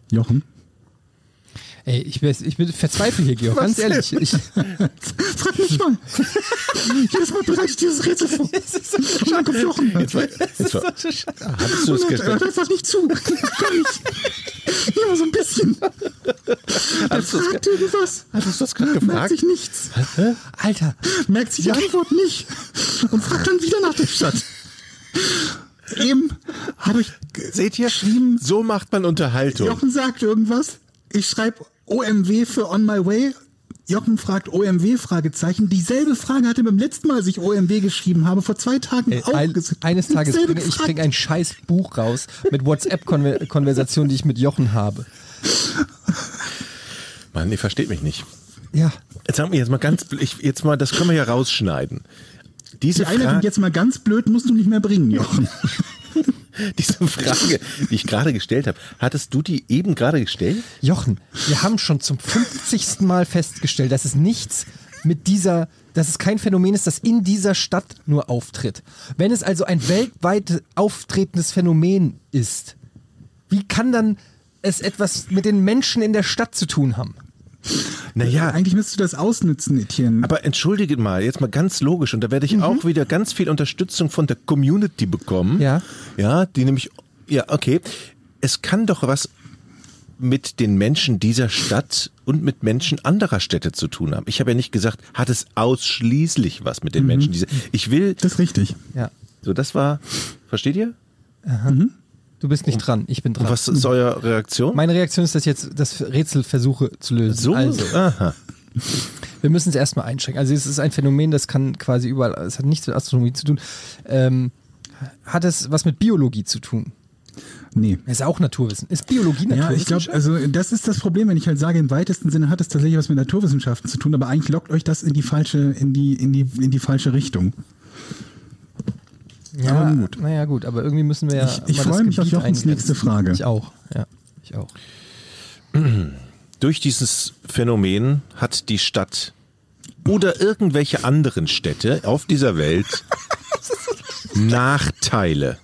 Jochen? Ey, ich, bin- ich bin verzweifle hier, Georg, ganz ehrlich. Ich, (laughs) Frag mich mal. Jedes Mal bereite ich dieses Rätsel vor. Und dann kommt Jochen. Jetzt war, jetzt war, hattest du das Und er hört gestern? einfach nicht zu. Gar nicht. Nur so ein bisschen. Er das fragt irgendwas. Hattest du das gerade Merkt gefragt? sich nichts. Alter, Merkt sich die Antwort nicht. Und fragt dann wieder nach der Stadt. Eben habe ich Seht ihr? geschrieben, So macht man Unterhaltung. Jochen sagt irgendwas. Ich schreibe OMW für On My Way. Jochen fragt OMW Fragezeichen. Dieselbe Frage hatte beim letzten Mal, als ich OMW geschrieben habe, vor zwei Tagen Ey, auch ein, eines Tages bringe ich bring ein scheiß Buch raus mit WhatsApp-Konversationen, (laughs) die ich mit Jochen habe. Mann, ihr versteht mich nicht. Ja. Jetzt sagen wir jetzt mal ganz, ich, jetzt mal, das können wir ja rausschneiden. Diese Die klingt jetzt mal ganz blöd, musst du nicht mehr bringen, Jochen. (laughs) (laughs) diese Frage, die ich gerade gestellt habe, hattest du die eben gerade gestellt? Jochen, wir haben schon zum 50. Mal festgestellt, dass es nichts mit dieser, dass es kein Phänomen ist, das in dieser Stadt nur auftritt. Wenn es also ein weltweit auftretendes Phänomen ist, wie kann dann es etwas mit den Menschen in der Stadt zu tun haben? Naja, Eigentlich müsstest du das ausnützen, Etienne. aber entschuldige mal, jetzt mal ganz logisch, und da werde ich auch wieder ganz viel Unterstützung von der Community bekommen. Ja. Ja, die nämlich, ja, okay. Es kann doch was mit den Menschen dieser Stadt und mit Menschen anderer Städte zu tun haben. Ich habe ja nicht gesagt, hat es ausschließlich was mit den Menschen dieser. Ich will, das ist richtig. Ja. so das war, versteht ihr? Du bist nicht dran, ich bin dran. Und was ist eure Reaktion? Meine Reaktion ist, dass ich jetzt das Rätsel versuche zu lösen. so? Also, Aha. wir müssen es erstmal einschränken. Also es ist ein Phänomen, das kann quasi überall, es hat nichts mit Astronomie zu tun. Ähm, hat es was mit Biologie zu tun? Nee. Ist auch Naturwissen. Ist Biologie Ja, Naturwissenschaft? ich glaube, also das ist das Problem, wenn ich halt sage, im weitesten Sinne hat es tatsächlich was mit Naturwissenschaften zu tun, aber eigentlich lockt euch das in die falsche, in die, in die, in die falsche Richtung. Ja, aber gut. Naja, gut, aber irgendwie müssen wir ja. Ich- ich freue mich auf Jochens nächste Frage. Ich auch, ja. Ich auch. Durch dieses Phänomen hat die Stadt oder irgendwelche anderen Städte auf dieser Welt (laughs) Nachteile.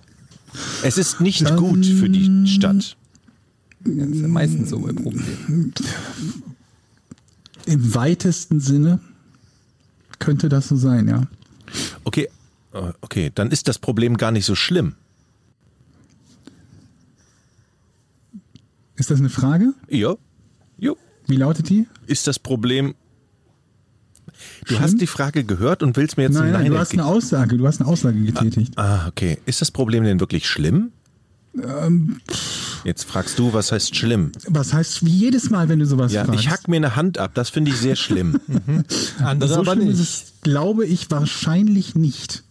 Es ist nicht gut für die Stadt. Das ist ja meistens so bei Problemen. Im weitesten Sinne könnte das so sein, ja. Okay, okay, dann ist das Problem gar nicht so schlimm. Ist das eine Frage? Ja, jo. Wie lautet die? Ist das Problem. Du hast die Frage gehört und willst mir jetzt Nein, ein nein, du hast eine Aussage, du hast eine Aussage getätigt. Ah, okay. Ist das Problem denn wirklich schlimm? Ähm, Jetzt fragst du, was heißt schlimm? was heißt wie jedes Mal, wenn du sowas Ja, fragst? ich hack mir eine Hand ab, das finde ich sehr schlimm. (laughs) Andere so aber schlimm nicht. ist es, glaube ich, wahrscheinlich nicht.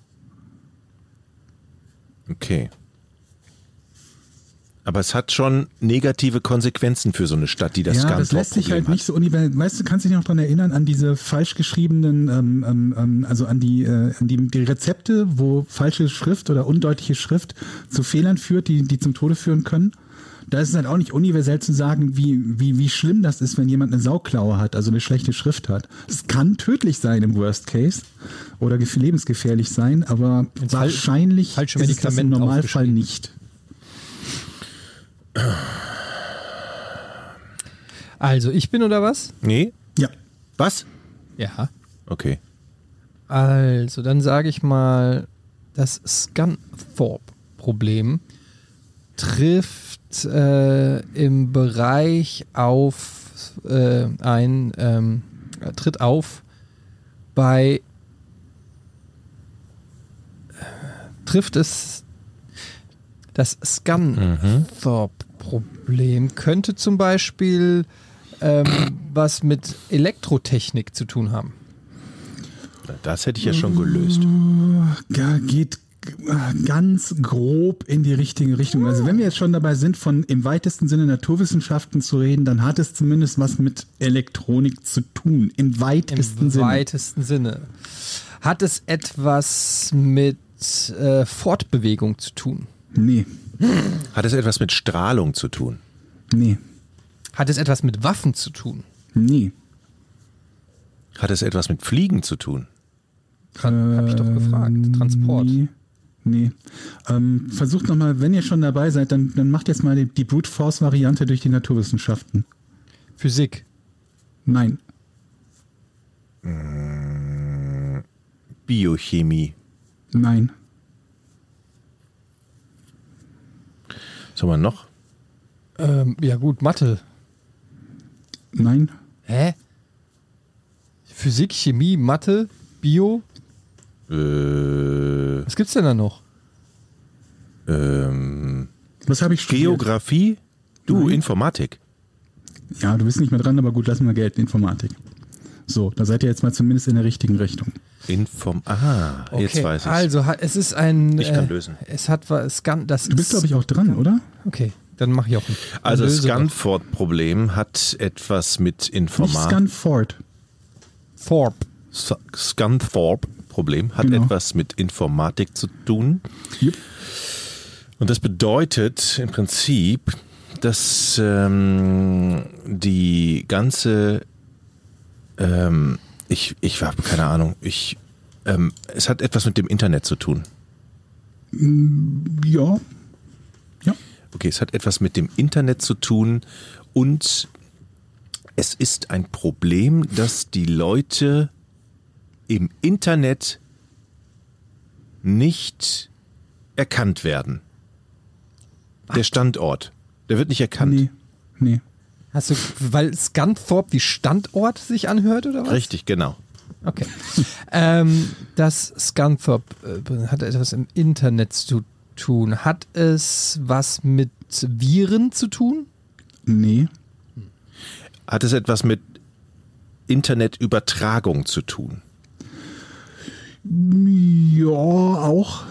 Okay. Aber es hat schon negative Konsequenzen für so eine Stadt, die das ja, das Scunthorpe lässt sich halt nicht so universell. Weißt du, kannst du dich noch daran erinnern an diese falsch geschriebenen, ähm, ähm, ähm, also an die, äh, an die, die Rezepte, wo falsche Schrift oder undeutliche Schrift zu Fehlern führt, die, die zum Tode führen können? Da ist es halt auch nicht universell zu sagen, wie, wie, wie schlimm das ist, wenn jemand eine Sauklaue hat, also eine schlechte Schrift hat. Es kann tödlich sein im Worst Case oder gef- lebensgefährlich sein, aber Ins Fal- wahrscheinlich falsche ist es das im Normalfall nicht. Also, ich bin oder was? Nee? Ja. Was? Ja. Okay. Also, dann sage ich mal, das Scunthorpe-Problem trifft äh, im Bereich auf äh, ein, ähm, äh, tritt auf bei trifft es das Scunthorpe-Problem könnte zum Beispiel ähm, was mit Elektrotechnik zu tun haben. Das hätte ich ja schon gelöst. Ja, geht ganz grob in die richtige Richtung. Also wenn wir jetzt schon dabei sind, von im weitesten Sinne Naturwissenschaften zu reden, dann hat es zumindest was mit Elektronik zu tun. Im weitesten Im Sinne. weitesten Sinne. Hat es etwas mit äh, Fortbewegung zu tun? nee, Hat es etwas mit Strahlung zu tun? nee, Hat es etwas mit Waffen zu tun? nee. Hat es etwas mit Fliegen zu tun? Tran Hab ich doch gefragt. Transport. Nee. Nee. Ähm, versucht nochmal, wenn ihr schon dabei seid, dann, dann macht jetzt mal die, die Brute Force Variante durch die Naturwissenschaften. Physik. Nein. Biochemie. Nein. Was haben wir noch? Ähm, ja gut, Mathe. Nein. Hä? Physik, Chemie, Mathe, Bio. Äh, Was gibt's denn da noch? ähm, Was habe ich studiert? Geografie? Du, Nein. Informatik. Ja, du bist nicht mehr dran, aber gut, lassen wir Geld in Informatik. So, da seid ihr jetzt mal zumindest in der richtigen Richtung. Inform. Ah, jetzt weiß ich. Also es ist ein. Ich kann äh, lösen. Es hat was. Es kann, das Du bist, glaube ich, auch dran, oder? Okay, dann mach ich auch. einen. Also das. Scunthorpe-Problem hat etwas mit Informatik. Scanford. Thorpe. Scunthorpe-Problem hat Genau. etwas mit Informatik zu tun. Jupp. Und das bedeutet im Prinzip, dass ähm, die ganze, ähm, ich, ich habe keine Ahnung, ich, ähm, es hat etwas mit dem Internet zu tun. Ja. Ja. Okay, es hat etwas mit dem Internet zu tun und es ist ein Problem, dass die Leute im Internet nicht erkannt werden. Der Standort, der wird nicht erkannt. Nee. Nee. Hast du, weil Scunthorpe wie Standort sich anhört oder was? Richtig, genau. Okay. ähm, das Scunthorpe äh, hat etwas im Internet zu tun. Hat es was mit Viren zu tun? Nee. Hat es etwas mit Internetübertragung zu tun? Ja, auch.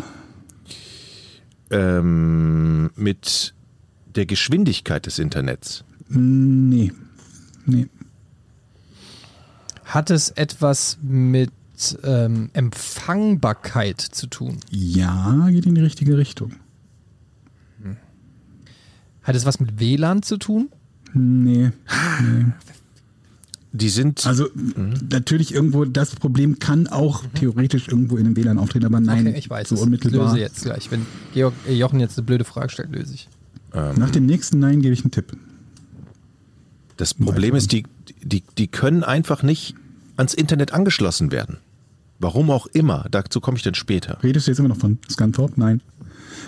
Ähm, mit der Geschwindigkeit des Internets? Nee. Nee. Hat es etwas mit ähm, Empfangbarkeit zu tun? Ja, geht in die richtige Richtung. Hat es was mit WLAN zu tun? Nee. nee. Die sind Also natürlich irgendwo, das Problem kann auch theoretisch irgendwo in einem WLAN auftreten, aber nein, okay, ich weiß so unmittelbar. Löse jetzt gleich. Wenn Georg, äh, Jochen jetzt eine blöde Frage stellt, löse ich. Nach dem nächsten Nein gebe ich einen Tipp. Das Problem ist, die, die, die können einfach nicht ans Internet angeschlossen werden. Warum auch immer. Dazu komme ich dann später. Redest du jetzt immer noch von Scunthorpe? Nein.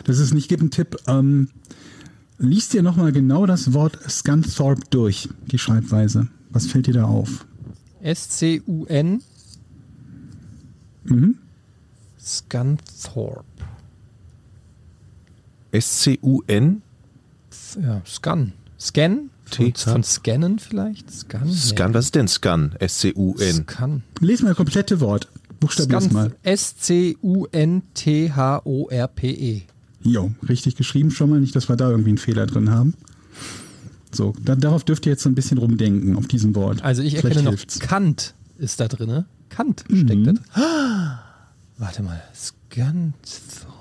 Das ist nicht, gib einen Tipp. Ähm, liest dir nochmal genau das Wort Scunthorpe durch, die Schreibweise. Was fällt dir da auf? S-C-U-N. Mhm. Scunthorpe. S-C-U-N? Ja, Scan. Scan? Von, von Scannen vielleicht? Scan? Scan, was ist denn Scan? S-C-U-N. Scan. Lies mal das komplette Wort. Buchstabier es mal. S-C-U-N-T-H-O-R-P-E. Jo, richtig geschrieben schon mal. Nicht, dass wir da irgendwie einen Fehler drin haben. So, da, darauf dürft ihr jetzt so ein bisschen rumdenken, auf diesem Wort. Also ich Vielleicht erkenne noch, hilft's. Kant ist da drin. Kant steckt da drin. Ah, (gasps) Warte mal. Scanthorpe.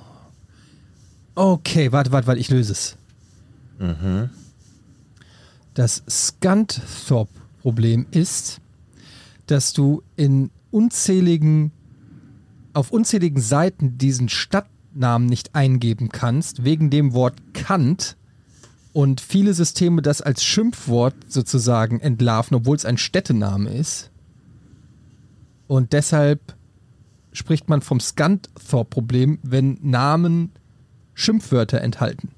Okay, warte, warte, warte, ich löse es. Das Scunthorpe-Problem ist, dass du in unzähligen, auf unzähligen Seiten diesen Stadtnamen nicht eingeben kannst, wegen dem Wort Kant und viele Systeme das als Schimpfwort sozusagen entlarven, obwohl es ein Städtename ist. Und deshalb spricht man vom Scunthorpe-Problem, wenn Namen Schimpfwörter enthalten.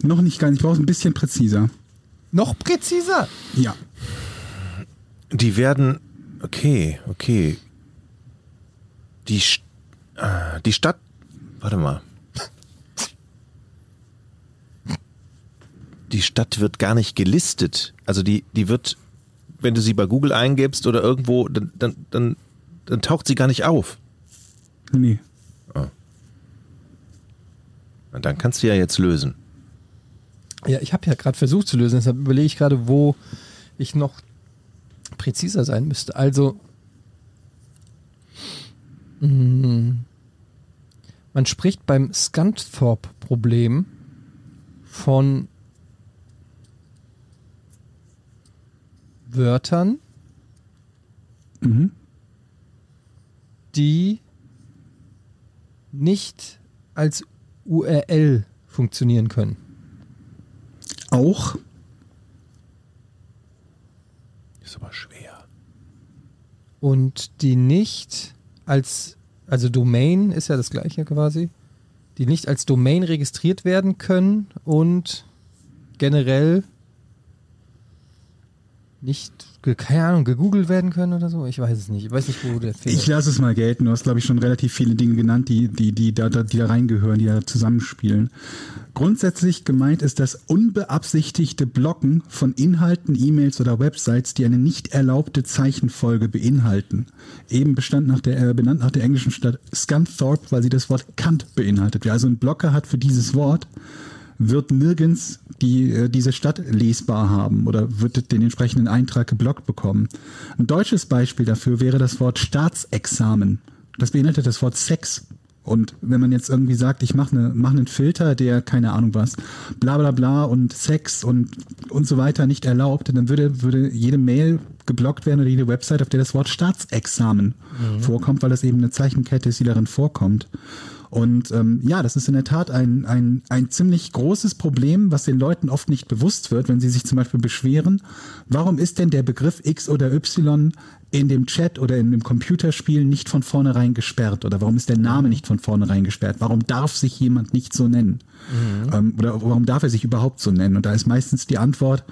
Noch nicht ganz, ich brauche es ein bisschen präziser. Noch präziser. Ja. Die werden. Okay, okay. Die, St- ah, die Stadt. Warte mal. Die Stadt wird gar nicht gelistet. Also die, die wird, wenn du sie bei Google eingibst oder irgendwo, dann, dann, dann, dann taucht sie gar nicht auf. Nee. Na, dann kannst du ja jetzt lösen. Ja, ich habe ja gerade versucht zu lösen, deshalb überlege ich gerade, wo ich noch präziser sein müsste. Also, mh, man spricht beim Scunthorpe-Problem von Wörtern, Mhm. die nicht als URL funktionieren können. Auch Ist aber schwer. und die nicht als also Domain ist ja das gleiche quasi, die nicht als Domain registriert werden können und generell nicht, keine Ahnung, gegoogelt werden können oder so. Ich weiß es nicht. Ich weiß nicht, wo der Fehler Ich lasse es mal gelten. Du hast, glaube ich, schon relativ viele Dinge genannt, die, die, die, da, da- die da reingehören, die da zusammenspielen. Grundsätzlich gemeint ist das unbeabsichtigte Blocken von Inhalten, E-Mails oder Websites, die eine nicht erlaubte Zeichenfolge beinhalten. Eben bestand nach der, äh, benannt nach der englischen Stadt Scunthorpe, weil sie das Wort Kant beinhaltet. Wer also einen Blocker hat für dieses Wort, wird nirgends die, äh, diese Stadt lesbar haben oder wird den entsprechenden Eintrag geblockt bekommen. Ein deutsches Beispiel dafür wäre das Wort Staatsexamen. Das beinhaltet das Wort Sex. Und wenn man jetzt irgendwie sagt, ich mache ne, mach einen Filter, der keine Ahnung was, bla bla bla und Sex und, und so weiter nicht erlaubt, dann würde, würde jede Mail geblockt werden oder jede Website, auf der das Wort Staatsexamen vorkommt, weil das eben eine Zeichenkette ist, die darin vorkommt. Und ähm, ja, das ist in der Tat ein, ein, ein ziemlich großes Problem, was den Leuten oft nicht bewusst wird, wenn sie sich zum Beispiel beschweren. Warum ist denn der Begriff X oder Y in dem Chat oder in dem Computerspiel nicht von vornherein gesperrt? Oder warum ist der Name nicht von vornherein gesperrt? Warum darf sich jemand nicht so nennen? Ähm, oder warum darf er sich überhaupt so nennen? Und da ist meistens die Antwort,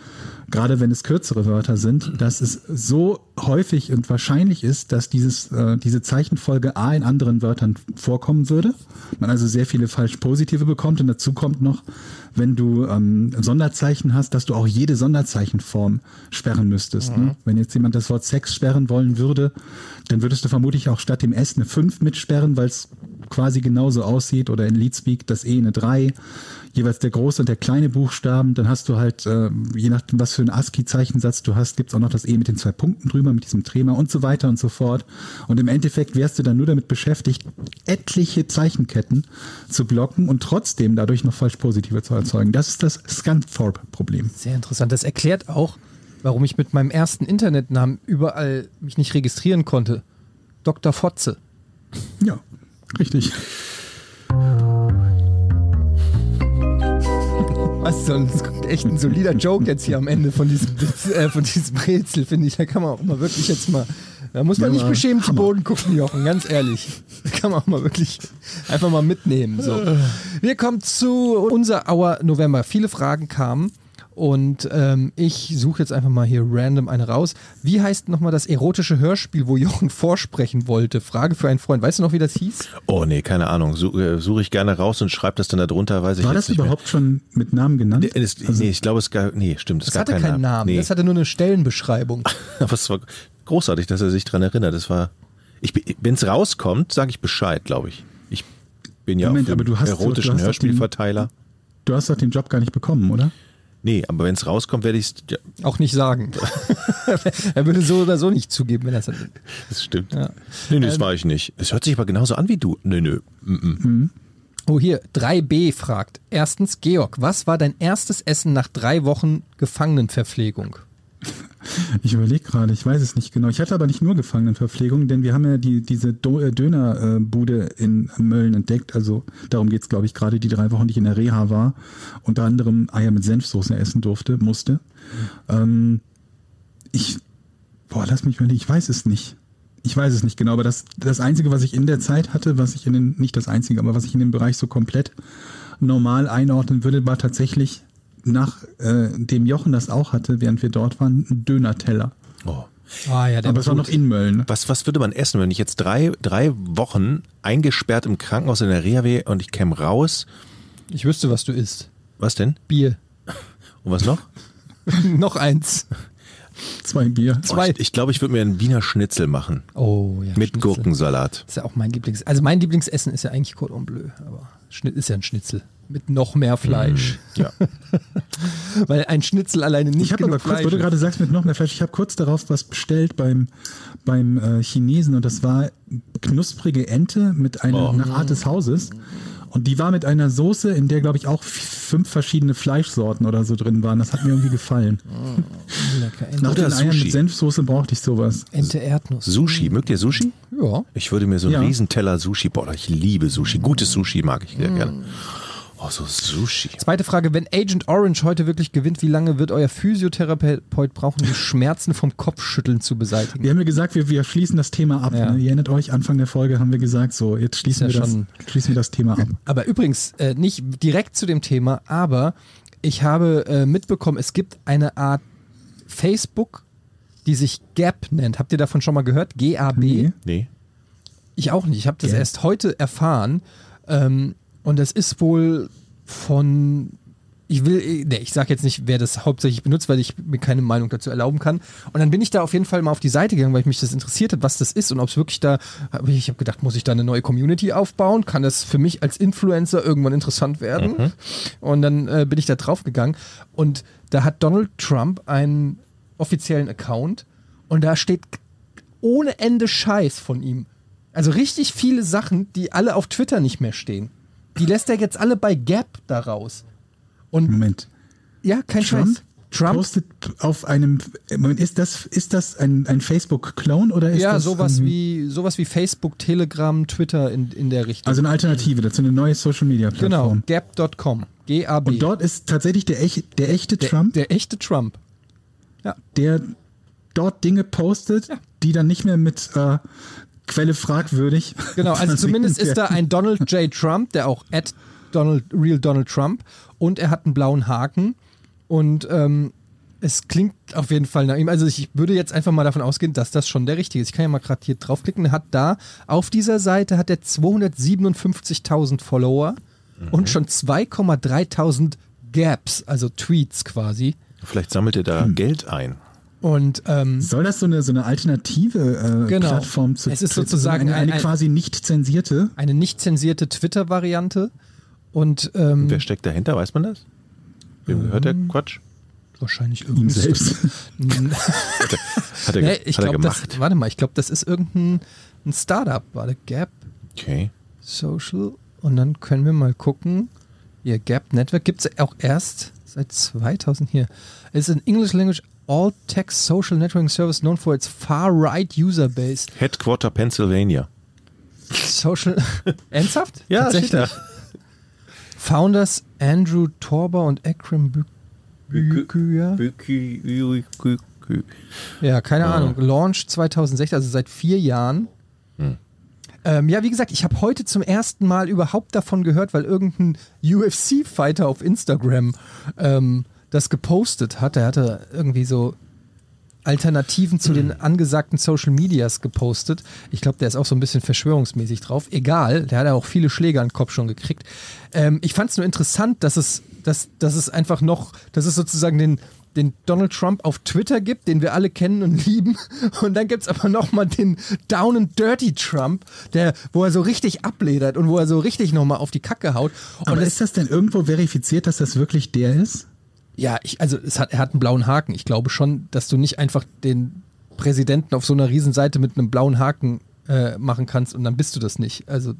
gerade wenn es kürzere Wörter sind, dass es so häufig und wahrscheinlich ist, dass dieses, äh, diese Zeichenfolge A in anderen Wörtern vorkommen würde. Man also sehr viele falsch positive bekommt. Und dazu kommt noch, wenn du ähm, Sonderzeichen hast, dass du auch jede Sonderzeichenform sperren müsstest. Ne? Wenn jetzt jemand das Wort Sex sperren wollen würde, dann würdest du vermutlich auch statt dem S eine 5 mitsperren, weil es quasi genauso aussieht oder in Leadspeak das E eine 3, jeweils der große und der kleine Buchstaben, dann hast du halt, äh, je nachdem, was für einen ASCII-Zeichensatz du hast, gibt's auch noch das E mit den zwei Punkten drüber, mit diesem Trema und so weiter und so fort. Und im Endeffekt wärst du dann nur damit beschäftigt, etliche Zeichenketten zu blocken und trotzdem dadurch noch falsch positive zu erzeugen. Das ist das Scunthorpe-Problem. Sehr interessant. Das erklärt auch, warum ich mit meinem ersten Internetnamen überall mich nicht registrieren konnte. Dr. Fotze. Ja, richtig. Was so ein, das kommt echt ein solider Joke jetzt hier am Ende von diesem, äh, von diesem Rätsel, finde ich. Da kann man auch mal wirklich jetzt mal, da muss man Ja, nicht beschämt zu. Boden gucken, Jochen, ganz ehrlich. Da kann man auch mal wirklich einfach mal mitnehmen. So. Wir kommen zu unser Hour November. Viele Fragen kamen und ähm, ich suche jetzt einfach mal hier random eine raus. Wie heißt nochmal das erotische Hörspiel, wo Jochen (laughs) vorsprechen wollte? Frage für einen Freund. Weißt du noch, wie das hieß? Oh nee, keine Ahnung. Suche äh, such ich gerne raus und schreibe das dann da drunter, weiß ich War das überhaupt schon mit Namen genannt? Mehr. Nee, es, nee, ich glaube, es gab, nee, stimmt, es Das gab hatte keinen Namen. Nee. Das hatte nur eine Stellenbeschreibung. (laughs) Aber es war großartig, dass er sich dran erinnert. Das war, ich, wenn es rauskommt, sage ich Bescheid, glaube ich. Ich bin ja Moment, auf dem aber du hast- du erotischen Hörspielverteiler. Du hast doch den Job gar nicht bekommen, oder? Nee, aber wenn es rauskommt, werde ich es. Ja, Auch nicht sagen. (laughs) er würde so oder so nicht zugeben, wenn er es hat. das stimmt. Ja. Nee, nee, das war ich nicht. Es hört sich aber genauso an wie du. Nö, nö. Mm -mm. Oh, hier, 3b fragt. Erstens, Georg, was war dein erstes Essen nach drei Wochen Gefangenenverpflegung? (laughs) (laughs) Ich überlege gerade, ich weiß es nicht genau. Ich hatte aber nicht nur Gefangenenverpflegung, denn wir haben ja die, diese äh, Dönerbude in Mölln entdeckt. Also darum geht's, glaube ich, gerade die drei Wochen, die ich in der Reha war. Unter anderem Eier mit Senfsoße essen durfte, musste. Ähm, ich, boah, lass mich überlegen, ich weiß es nicht. Ich weiß es nicht genau, aber das, das Einzige, was ich in der Zeit hatte, was ich in den, nicht das Einzige, aber was ich in dem Bereich so komplett normal einordnen würde, war tatsächlich nach äh, dem Jochen das auch hatte, während wir dort waren, ein Döner-Teller. Oh. Ah ja, der Aber es war noch in Mölln. Was, was würde man essen, wenn ich jetzt drei, drei Wochen eingesperrt im Krankenhaus in der Reha wäre und ich käme raus? Ich wüsste, was du isst. Was denn? Bier. Und was noch? (laughs) Noch eins. Zwei Bier. Zwei. Oh, ich ich glaube, ich würde mir einen Wiener Schnitzel machen. Oh ja. Mit Schnitzel. Gurkensalat. ist ja auch mein Lieblings. Also mein Lieblingsessen ist ja eigentlich Cordon Bleu, aber ist ja ein Schnitzel mit noch mehr Fleisch. Ja. (laughs) Weil ein Schnitzel alleine nicht Ich habe genug aber kurz, Fleisch wo du ist. gerade sagst, mit noch mehr Fleisch, ich habe kurz darauf was bestellt beim, beim äh, Chinesen und das war knusprige Ente mit einer Oh. nach Art des Hauses. Und die war mit einer Soße, in der, glaube ich, auch fünf verschiedene Fleischsorten oder so drin waren. Das hat mir irgendwie gefallen. Lecker. Nach Oder den Eiern Sushi. mit Senfsoße brauchte ich sowas. Ente Erdnuss. Sushi. Mögt ihr Sushi? Ja. Ich würde mir so einen Ja. Riesenteller Sushi, boah, ich liebe Sushi. Gutes Sushi mag ich sehr gerne. Oh, so Sushi. Zweite Frage, wenn Agent Orange heute wirklich gewinnt, wie lange wird euer Physiotherapeut brauchen, die Schmerzen vom Kopfschütteln zu beseitigen? Wir haben ja gesagt, wir, wir schließen das Thema ab. Ja. Ne? Ihr erinnert euch, Anfang der Folge haben wir gesagt, so, jetzt schließen, ja wir, das, schon- schließen wir das Thema ab. (laughs) Aber übrigens, äh, nicht direkt zu dem Thema, aber ich habe äh, mitbekommen, es gibt eine Art Facebook, die sich Gap nennt. Habt ihr davon schon mal gehört? G-A-B? Nee. Nee. Ich auch nicht. Ich habe das Gap. erst heute erfahren. Ähm, und das ist wohl von. Ich will, nee, ich sage jetzt nicht, wer das hauptsächlich benutzt, weil ich mir keine Meinung dazu erlauben kann. Und dann bin ich da auf jeden Fall mal auf die Seite gegangen, weil mich das interessiert hat, was das ist und ob es wirklich da. Ich, habe gedacht, muss ich da eine neue Community aufbauen? Kann das für mich als Influencer irgendwann interessant werden? Und dann äh, bin ich da drauf gegangen und da hat Donald Trump einen offiziellen Account und da steht ohne Ende Scheiß von ihm. Also richtig viele Sachen, die alle auf Twitter nicht mehr stehen. Die lässt er jetzt alle bei Gap da raus. Und Moment. ja, kein Trump, Scheiß. Trump, postet auf einem, Moment, ist das, ist das ein, ein Facebook-Clone oder ist ja, das sowas ähm, wie sowas wie Facebook, Telegram, Twitter in, in der Richtung. Also eine Alternative dazu, eine neue genau, Social-Media-Plattform. gap.com. G-A-B. Und dort ist tatsächlich der, ech, der echte der, Trump, der echte Trump. der dort Dinge postet, die dann nicht mehr mit äh, Quelle fragwürdig. Genau, also (laughs) zumindest ist da ein Donald J. Trump, der auch at Donald, Real Donald Trump und er hat einen blauen Haken und ähm, es klingt auf jeden Fall nach ihm. Also ich würde jetzt einfach mal davon ausgehen, dass das schon der richtige ist. Ich kann ja mal gerade hier draufklicken. Er hat da auf dieser Seite hat er 257.000 Follower und schon 2,3.000 Gaps, also Tweets quasi. Vielleicht sammelt ihr da Geld ein. Und ähm, Soll das so eine, so eine alternative äh, Genau. Plattform zu Es ist Twitter- sozusagen eine, eine ein- ein- quasi nicht zensierte? eine nicht zensierte Twitter-Variante. Und ähm, Wer steckt dahinter, weiß man das? Wem gehört der Quatsch? wahrscheinlich Ihm irgendein selbst. (laughs) Hat er, Nee, ich hat er glaube, das, gemacht? warte mal, ich glaube, das ist irgendein ein Startup, warte, Gap Okay. Social. Und dann können wir mal gucken. Hier, Gap Network gibt es auch erst seit 2000 hier. Es ist an English Language All Text Social Networking Service known for its far-right user base. Headquarter Pennsylvania. Social. (laughs) Ernsthaft? Ja, Tatsächlich? (laughs) Founders Andrew Torber und Akram Bü- Büküya. Ja, keine Ahnung. Launch 2016, also seit vier Jahren. Ähm, ja, wie gesagt, ich habe heute zum ersten Mal überhaupt davon gehört, weil irgendein UFC-Fighter auf Instagram ähm, das gepostet hat. Er hatte irgendwie so Alternativen zu den (clears throat) angesagten Social Medias gepostet. Ich glaube, der ist auch so ein bisschen verschwörungsmäßig drauf. Egal, der hat ja auch viele Schläge an den Kopf schon gekriegt. Ähm, ich fand es nur interessant, dass es, dass, dass es einfach noch, dass es sozusagen den, den Donald Trump auf Twitter gibt, den wir alle kennen und (laughs) lieben. Und dann gibt es aber nochmal den Down and Dirty Trump, der, wo er so richtig abledert und wo er so richtig nochmal auf die Kacke haut. Und Aber ist das denn irgendwo verifiziert, dass das wirklich der ist? Ja, ich, also es hat, er hat einen blauen Haken. Ich glaube schon, dass du nicht einfach den Präsidenten auf so einer Riesenseite mit einem blauen Haken äh, machen kannst und dann bist du das nicht. Also.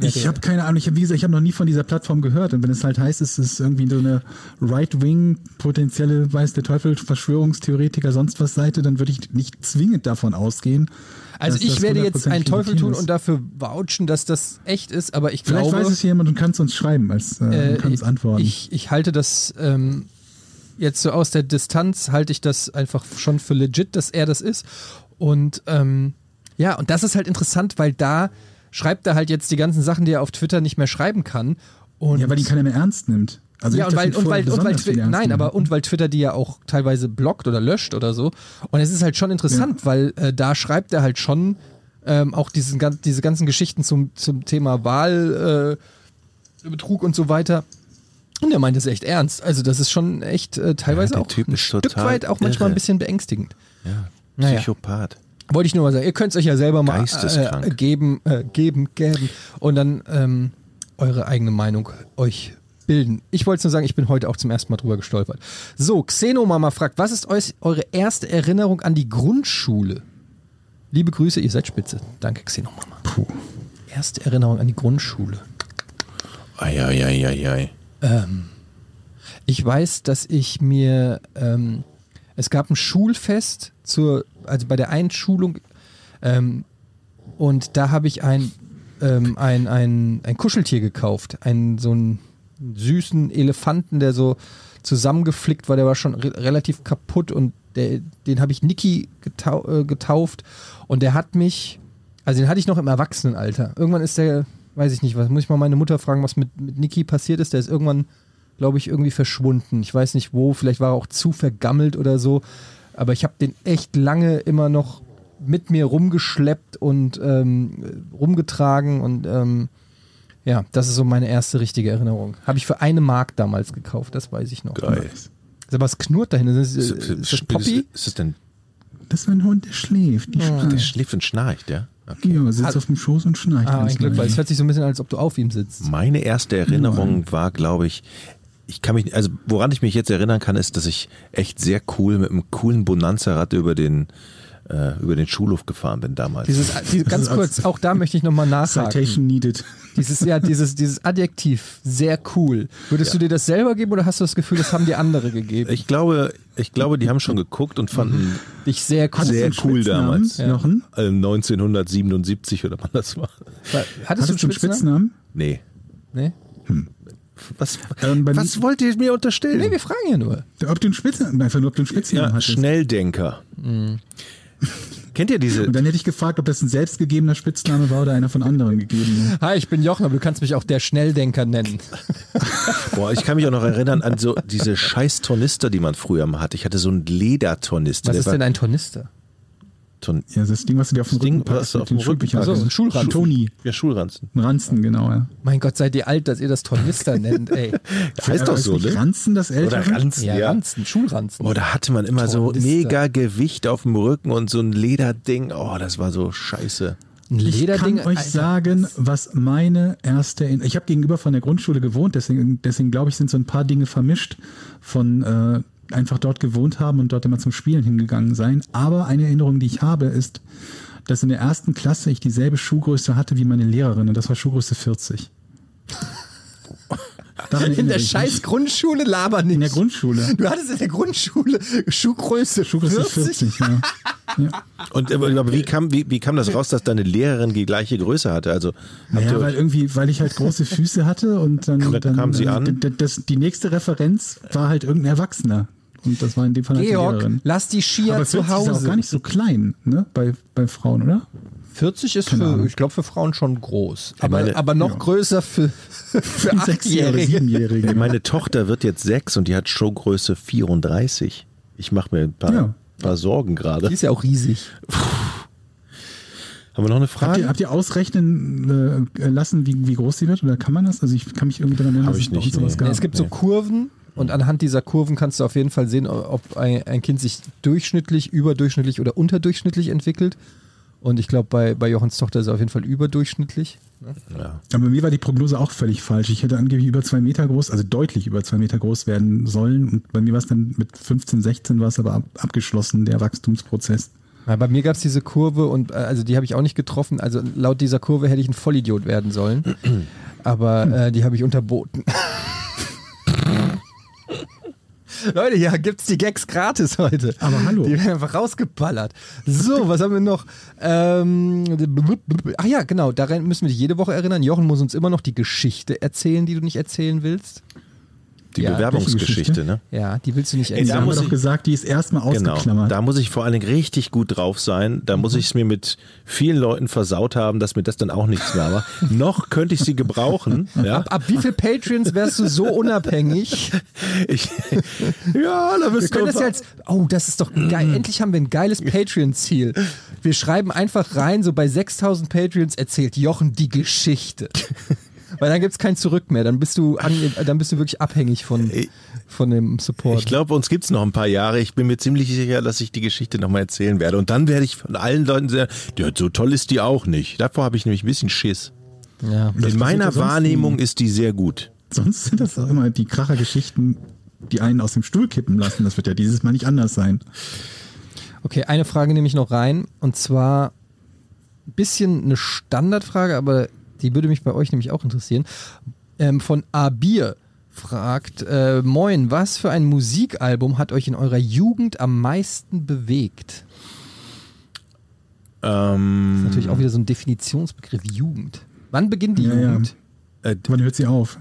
Ich habe keine Ahnung, ich hab, wie gesagt, ich habe noch nie von dieser Plattform gehört. Und wenn es halt heißt, es ist irgendwie so eine Right-Wing, potenzielle, weiß der Teufel, Verschwörungstheoretiker, sonst was Seite, dann würde ich nicht zwingend davon ausgehen. also ich werde jetzt einen 100% Teufel tun und dafür vouchen, dass das echt ist, aber ich Vielleicht glaube. weiß es jemand und kann es uns schreiben, als, äh, äh, und kann uns antworten. Ich, ich halte das ähm, jetzt so aus der Distanz, halte ich das einfach schon für legit, dass er das ist. Und ähm, ja, und das ist halt interessant, weil da schreibt er halt jetzt die ganzen Sachen, die er auf Twitter nicht mehr schreiben kann. Und ja, weil die keiner mehr ernst nimmt. Also ja, und weil, und weil, und weil besonders viel Twi- ernst nein, nehmen. aber und weil Twitter die ja auch teilweise blockt oder löscht oder so. Und es ist halt schon interessant, weil äh, da schreibt er halt schon ähm, auch diesen, diese ganzen Geschichten zum, zum Thema Wahlbetrug äh, und so weiter. Und er meint es echt ernst. Also das ist schon echt äh, teilweise Ja, auch Typ ein Stück weit auch manchmal ein bisschen beängstigend. Ja. Naja. Psychopath. Wollte ich nur mal sagen. Ihr könnt es euch ja selber mal äh, geben, äh, geben, geben und dann ähm, eure eigene Meinung euch bilden. Ich wollte nur sagen, ich bin heute auch zum ersten Mal drüber gestolpert. So, Xenomama fragt, was ist eure erste Erinnerung an die Grundschule? Liebe Grüße, ihr seid spitze. Danke, Xenomama. Puh. Erste Erinnerung an die Grundschule. Eieieiei. Ich weiß, dass ich mir, ähm, es gab ein Schulfest zur, also bei der Einschulung, ähm, und da habe ich ein, ähm, ein, ein, ein Kuscheltier gekauft, ein so ein, einen süßen Elefanten, der so zusammengeflickt war, der war schon re relativ kaputt und der, den habe ich Niki getau äh, getauft und der hat mich, also den hatte ich noch im Erwachsenenalter. Irgendwann ist der, weiß ich nicht, was muss ich mal meine Mutter fragen, was mit, mit Niki passiert ist. Der ist irgendwann, glaube ich, irgendwie verschwunden. Ich weiß nicht wo, vielleicht war er auch zu vergammelt oder so. Aber ich habe den echt lange immer noch mit mir rumgeschleppt und ähm, rumgetragen und ähm, ja, das ist so meine erste richtige Erinnerung. Habe ich für eine Mark damals gekauft, das weiß ich noch. Geil. Aber was knurrt da hinten? Ist, Ist, ist, ist das Poppy? ist das denn, Das ist mein Hund, der schläft. Die der schnarcht. schläft und schnarcht, ja? Okay. Ja, sitzt Hat- auf dem Schoß und schnarcht. Ah, ein Glück, weil es hört sich so ein bisschen an, als ob du auf ihm sitzt. Meine erste Erinnerung war, glaube ich, ich kann mich, also woran ich mich jetzt erinnern kann, ist, dass ich echt sehr cool mit einem coolen Bonanza-Rad über den, äh, über den Schulhof gefahren bin damals. Dieses, (laughs) die, ganz kurz, auch da möchte ich nochmal nachhaken. Citation needed. Dieses, ja, dieses, dieses Adjektiv, sehr cool. Würdest du dir das selber geben oder hast du das Gefühl, das haben dir andere gegeben? ich glaube, ich glaube, die haben schon geguckt und fanden Dich sehr cool. Sehr cool Spitznamen, damals. Jochen? äh, 1977 oder wann das war. Hattest, Hattest du einen Spitznamen? Nee. Nee? Was, Ähm, was wollt ihr mir unterstellen? Nee, wir fragen ja nur. Ob du einen Spitznamen, einfach nur ob du einen Spitznamen ja, hattest. Schnelldenker. Kennt ihr diese? Und dann hätte ich gefragt, ob das ein selbstgegebener Spitzname war oder einer von anderen gegeben. Hi, ich bin Jochen, aber du kannst mich auch der Schnelldenker nennen. Boah, ich kann mich auch noch erinnern an so diese scheiß Tornister, die man früher mal hatte. Ich hatte so einen Ledertornister. Was ist war denn ein Tornister? Ton Ja, das Ding, was du dir auf Das Ding Rücken packst, passt auf den Rücken. Schulbüchern. Ach so, ein Schulranzen. Toni. ja, Schulranzen. Ein Ranzen, genau, ja. Mein Gott, seid ihr alt, dass ihr das Tornister nennt, ey. (laughs) Heißt doch so, ne? Ranzen das ältere? Oder Ranzen, Ja, ja. Ranzen, Schulranzen. Oh, da hatte man immer so Tornister. mega Gewicht auf dem Rücken und so ein Lederding. Oh, das war so scheiße. Ein Ich kann euch Alter. sagen, was meine erste. In ich habe gegenüber von der Grundschule gewohnt, deswegen, deswegen glaube ich, sind so ein paar Dinge vermischt von äh, einfach dort gewohnt haben und dort immer zum Spielen hingegangen sein. Aber eine Erinnerung, die ich habe, ist, dass in der ersten Klasse ich dieselbe Schuhgröße hatte wie meine Lehrerin und das war Schuhgröße 40. Daran (laughs) In der scheiß Grundschule laber nicht. In der Grundschule. Du hattest in der Grundschule Schuhgröße Schuhgröße 40. 40, ja. (laughs) ja. Und aber wie kam, wie, wie kam das raus, dass deine Lehrerin die gleiche Größe hatte? Also Naja, weil irgendwie, weil ich halt große Füße hatte und dann, Kam- dann kam sie äh, an? Das, die nächste Referenz war halt irgendein Erwachsener. Und das war in dem Fall halt die Georg, Lehrerin. lass die Skier Aber zu 40 ist auch Hause. gar nicht so klein, ne? Bei, bei Frauen, oder? 40 ist Keine für, Ahnung. ich glaube, für Frauen schon groß. Aber, meine- aber noch Ja. größer für, (laughs) für Sechsjährige, Achtjährige. Siebenjährige. meine Tochter wird jetzt sechs und die hat Showgröße 34. Ich mache mir ein paar, Ja. paar Sorgen gerade. Die ist ja auch riesig. Haben wir noch eine Habt Frage? ihr, habt ihr ausrechnen äh, lassen, wie, wie groß sie wird? Oder kann man das? Also ich kann mich irgendwie daran erinnern, Hab dass ich nicht, sowas nee. gab. Nee, es gibt so Kurven und anhand dieser Kurven kannst du auf jeden Fall sehen, ob ein, ein Kind sich durchschnittlich, überdurchschnittlich oder unterdurchschnittlich entwickelt. Und ich glaube, bei, bei Jochens Tochter ist er auf jeden Fall überdurchschnittlich. ja. Aber bei mir war die Prognose auch völlig falsch. Ich hätte angeblich über zwei Meter groß, also deutlich über zwei Meter groß werden sollen. Und bei mir war es dann mit 15, 16 war es aber ab, abgeschlossen, der Wachstumsprozess. Ja, bei mir gab es diese Kurve und äh, also die habe ich auch nicht getroffen. Also laut dieser Kurve hätte ich ein Vollidiot werden sollen. (clears throat) Aber äh, die habe ich unterboten. (laughs) (laughs) Leute, hier gibt's die Gags gratis heute. Aber hallo. Die werden einfach rausgeballert. So, was haben wir noch? Ähm, ach ja, genau, daran müssen wir dich jede Woche erinnern. Jochen muss uns immer noch die Geschichte erzählen, die du nicht erzählen willst. Die Ja, Bewerbungsgeschichte, ne? Ja, die willst du nicht Ey, Die da haben wir doch gesagt, die ist erstmal Genau. ausgeklammert. Da muss ich vor allen Dingen richtig gut drauf sein. Da muss ich es mir mit vielen Leuten versaut haben, dass mir das dann auch nichts mehr war. (laughs) Noch könnte ich sie gebrauchen. Ja, Ab, ab wie viel Patreons wärst du so unabhängig? (laughs) ich, (laughs) ja da Wir bist können du. das jetzt. Oh, das ist doch geil. Endlich haben wir ein geiles Patreon-Ziel. Wir schreiben einfach rein, so bei 6000 Patreons erzählt Jochen die Geschichte. Weil dann gibt es kein Zurück mehr. Dann bist du, an, dann bist du wirklich abhängig von, von dem Support. Ich glaube, uns gibt's noch ein paar Jahre. Ich bin mir ziemlich sicher, dass ich die Geschichte nochmal erzählen werde. Und dann werde ich von allen Leuten sagen, ja, so toll ist die auch nicht. Davor habe ich nämlich ein bisschen Schiss. ja. In meiner Wahrnehmung ist die sehr gut. Sonst sind das doch immer die Krachergeschichten, die einen aus dem Stuhl kippen lassen. Das wird ja dieses Mal nicht anders sein. Okay, eine Frage nehme ich noch rein. Und zwar ein bisschen eine Standardfrage, aber die würde mich bei euch nämlich auch interessieren. Ähm, von Abir fragt, äh, Moin, was für ein Musikalbum hat euch in eurer Jugend am meisten bewegt? Ähm, Das ist natürlich auch wieder so ein Definitionsbegriff, Jugend. Wann beginnt die Ja, ja. Jugend? äh, Wann hört sie auf?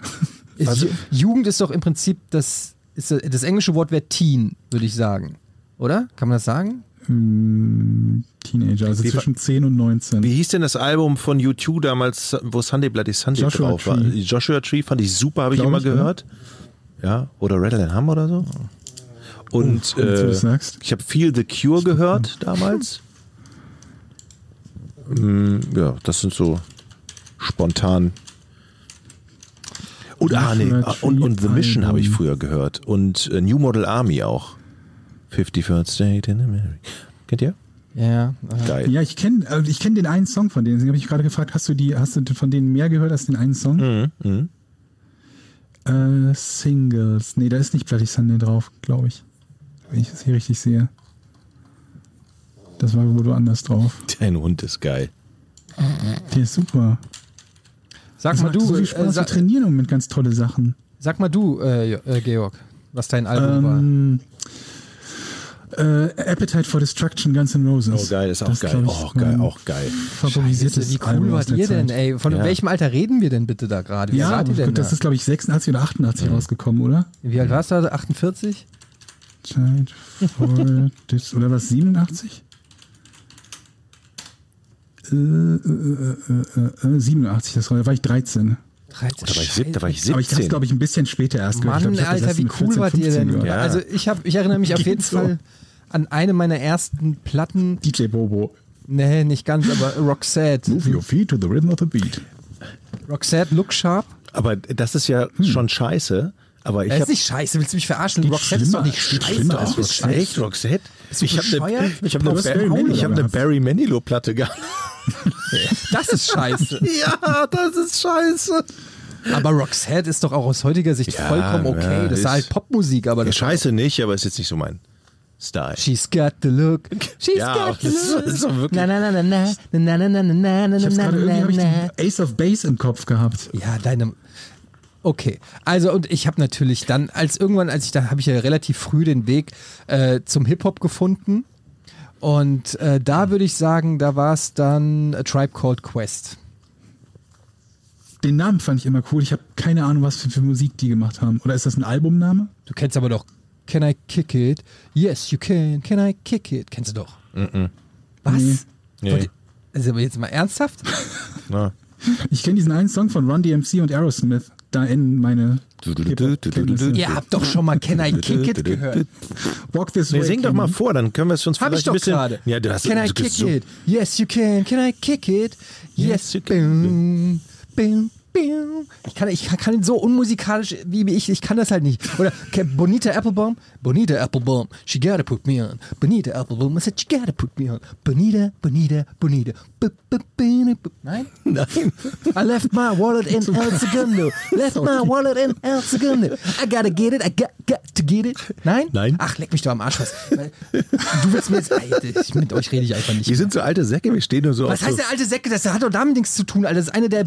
Ist, Jugend ist doch im Prinzip das, ist, das englische Wort wäre Teen, würde ich sagen. Oder? Kann man das sagen? Hm, Teenager, also Wie- zwischen 10 und 19. Wie hieß denn das Album von U2 damals, wo Sunday Bloody Sunday Joshua drauf war? Tree. Joshua Tree fand ich super, habe ich immer ich, gehört. Ja, oder Rattle and Hum oder so. Und du äh, ich habe viel The Cure gehört damals. Mm, ja, das sind so spontan. Und, ah, nee, ah, und, und The Mission habe ich früher gehört. Und äh, New Model Army auch. 51st State in America. Kennt ihr? Ja. äh, Geil. Ja, ich kenne äh, ich kenn den einen Song von denen. Deswegen habe ich gerade gefragt, hast du die, hast du von denen mehr gehört als den einen Song? Mhm, mhm. Äh, Singles. Nee, da ist nicht Bloody Sunday drauf, glaube ich. Wenn ich das hier richtig sehe. Das war wohl woanders drauf. (laughs) Dein Hund ist geil. Der ist super. Sag Das mal du, so viel äh, Spaß. Wir sag, trainieren im Moment ganz tolle Sachen. sag mal du, äh, äh, Georg, was dein Album war. Ähm, äh, Appetite for Destruction, Guns N' Roses. Oh, geil, ist auch Das, geil. ich, Oh, geil, mein auch geil. Favorisiertes Wie cool wart ihr denn, ey? Von Ja. welchem Alter reden wir denn bitte da gerade? Wie Ja, seid ihr denn gut, das da? ist, glaube ich, 86 oder 88 rausgekommen, oder? Wie alt warst du da? 48? Appetite for (laughs) Dis oder was, 87? Äh, äh, äh, äh, äh, 87, das war, da war ich 13. 13. Da war ich, sieb, da war ich Aber ich habe 17. es, glaube ich, ein bisschen später erst gehört. Mann, hab das Alter, wie cool 14, wart ihr 15 denn? gehört. Ja. Also ich, hab, ich erinnere mich auf Geht jeden so. Fall an eine meiner ersten Platten. DJ Bobo. Nee, nicht ganz, aber Roxette. Move your feet to the rhythm of the beat. Roxette, Look Sharp. Aber das ist ja schon scheiße. Aber ich Das ist habe nicht scheiße, willst du mich verarschen? Geht Roxette ist doch nicht scheiße. als ist Roxette. scheiße. echt Roxette. du Ich habe eine, ich hab eine, Barry ich hab eine gehabt. Barry Manilow Platte gehabt. (laughs) Das ist scheiße. (laughs) ja, das ist scheiße. Aber Roxette ist doch auch aus heutiger Sicht Ja, vollkommen okay. ja, das ist halt Popmusik, aber Ja, das scheiße nicht, aber ist jetzt nicht so mein Style. She's got the look. She's Ja, got the look. das ist doch wirklich- Na, na, na, na, na, na, na, na, na, na, Ich hab's na, irgendwie na, hab ich na. den Ace of Base im Kopf gehabt. Ja, deine. Okay, also und ich habe natürlich dann, als irgendwann, als ich da habe ich ja relativ früh den Weg äh, zum Hip-Hop gefunden. Und äh, da würde ich sagen, da war es dann A Tribe Called Quest. Den Namen fand ich immer cool. Ich habe keine Ahnung, was für, für Musik die gemacht haben. Oder ist das ein Albumname? Du kennst aber doch Can I Kick It? Yes, you can. Can I Kick It? Kennst du doch. Was? Nee. Wollt ihr- Also aber jetzt mal ernsthaft? (laughs) Na. Ich kenne diesen einen Song von Run DMC und Aerosmith. Da enden meine. Ihr habt doch schon mal Can I Kick It gehört. Walk This Nee, Way. sing doch mal vor, dann können wir es uns Hab vielleicht ich doch ein bisschen. gerade. Ja, du hast Can I kick it? Yes, you can. Can I kick it? Yes, Yes, you can. Bing, bing. Ich kann, ich kann ihn so unmusikalisch wie ich, ich kann das halt nicht. Oder kennt Bonita Applebaum? Bonita Applebaum, she gotta put me on. Bonita Applebaum, I said she gotta put me on. Bonita, Bonita, Bonita. Nein? (laughs) Nein. I left my wallet in El Segundo. Left my wallet in El Segundo. I gotta get it. I got, got to get it. Nein? Nein. Ach, leck mich doch am Arsch was. Du willst mir jetzt. Ich, mit euch rede ich einfach nicht. Wir sind so alte Säcke, wir stehen nur so Was heißt so, der alte Säcke? Das hat doch damit nichts zu tun, Alter. Das ist einer der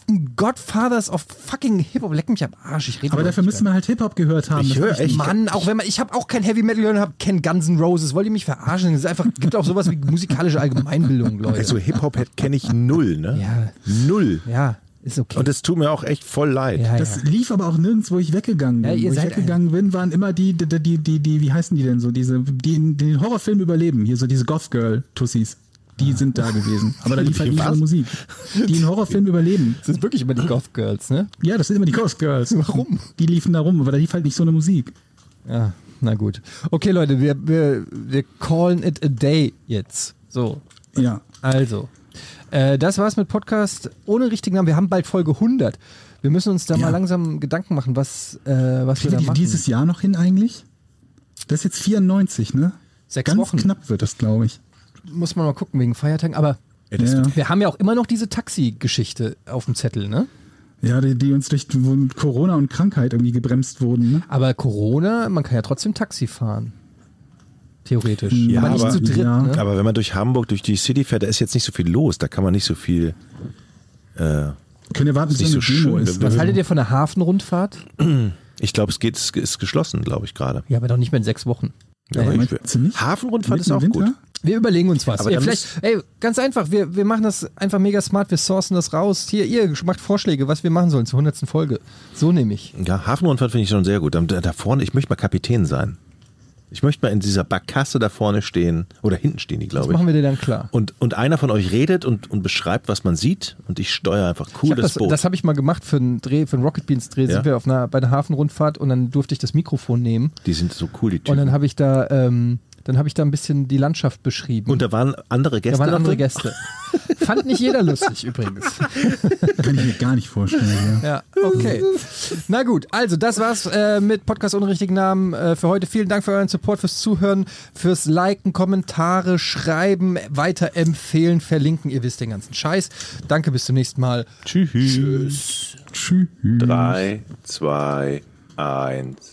berühmtesten Godfathers of fucking Hip-Hop. Leck mich am Arsch. Ich rede Aber dafür müsste man halt Hip-Hop gehört haben. Ich höre hab echt- Mann, auch wenn man, ich habe auch kein Heavy Metal gehört und habe kein Guns N' Roses. Wollt ihr mich verarschen? Es einfach, gibt auch sowas wie musikalische Allgemeinbildung, Leute. also Hip-Hop kenne ich null, ne? Ja. Null. ja, ist okay. Und es tut mir auch echt voll leid. ja, Das ja. lief aber auch nirgends, wo ich weggegangen bin. Ja, wo ich weggegangen bin, waren immer die, die, die, die, die, wie heißen die denn so, diese, die in den Horrorfilm überleben, hier so diese Goth-Girl-Tussis. Die sind da gewesen. Aber da lief halt nicht Musik. Die in Horrorfilmen überleben. Das sind wirklich immer die Goth Girls, ne? Ja, das sind immer die Ghost Girls. Warum? Die liefen da rum, aber da lief halt nicht so eine Musik. Ja, na gut. Okay, Leute, wir, wir, wir callen it a day jetzt. So, Ja. also. Äh, das war's mit Podcast ohne richtigen Namen. Wir haben bald Folge 100. Wir müssen uns da Ja. mal langsam Gedanken machen, was, äh, was wir da machen. dieses Jahr noch hin eigentlich? Das ist jetzt 94, ne? Sechs Ganz Wochen. knapp wird das, glaube ich. Muss man mal gucken wegen Feiertagen. Aber Ja, Ja, wir haben ja auch immer noch diese Taxi-Geschichte auf dem Zettel, ne? ja die, die uns durch Corona und Krankheit irgendwie gebremst wurden. Ne? Aber Corona, man kann ja trotzdem Taxi fahren. Theoretisch. Ja, aber nicht aber- zu dritt, ja. ne? Aber wenn man durch Hamburg, durch die City fährt, da ist jetzt nicht so viel los. Da kann man nicht so viel. Äh, Können wir warten, bis so schön. ist. Was haltet ihr von der Hafenrundfahrt? ich glaube, es geht, es ist geschlossen, glaube ich gerade. Ja, aber doch nicht mehr in sechs Wochen. Ja, Äh, aber ich-? Hafenrundfahrt ist auch im gut. Wir überlegen uns was. Aber Ey, vielleicht, ey, ganz einfach, wir, wir machen das einfach mega smart, wir sourcen das raus. Hier, ihr macht Vorschläge, was wir machen sollen zur 100. Folge. So nehme ich. Ja, Hafenrundfahrt finde ich schon sehr gut. Da, da vorne, ich möchte mal Kapitän sein. Ich möchte mal in dieser Barkasse da vorne stehen. Oder hinten stehen die, Das glaube ich. machen wir dir dann klar. Und, und einer von euch redet und, und beschreibt, was man sieht. Und ich steuere einfach cool Ich hab das, das Boot. das habe ich mal gemacht für einen Dreh, für einen Rocket Beans Dreh. Ja. Sind wir auf einer, bei einer Hafenrundfahrt und dann durfte ich das Mikrofon nehmen die sind so cool, die und dann Typen. habe ich da, ähm, dann habe ich da ein bisschen die Landschaft beschrieben. Und da waren andere Gäste. da waren andere drin? Gäste. (laughs) Fand nicht jeder lustig übrigens. (laughs) Kann ich mir gar nicht vorstellen. Ja. Ja, okay. Na gut, also das war's äh, mit Podcast ohne richtigen Namen äh, für heute. Vielen Dank für euren Support, fürs Zuhören, fürs Liken, Kommentare, Schreiben, weiterempfehlen, verlinken. Ihr wisst den ganzen Scheiß. Danke, bis zum nächsten Mal. Tschüss. Tschüss. Drei, zwei, eins.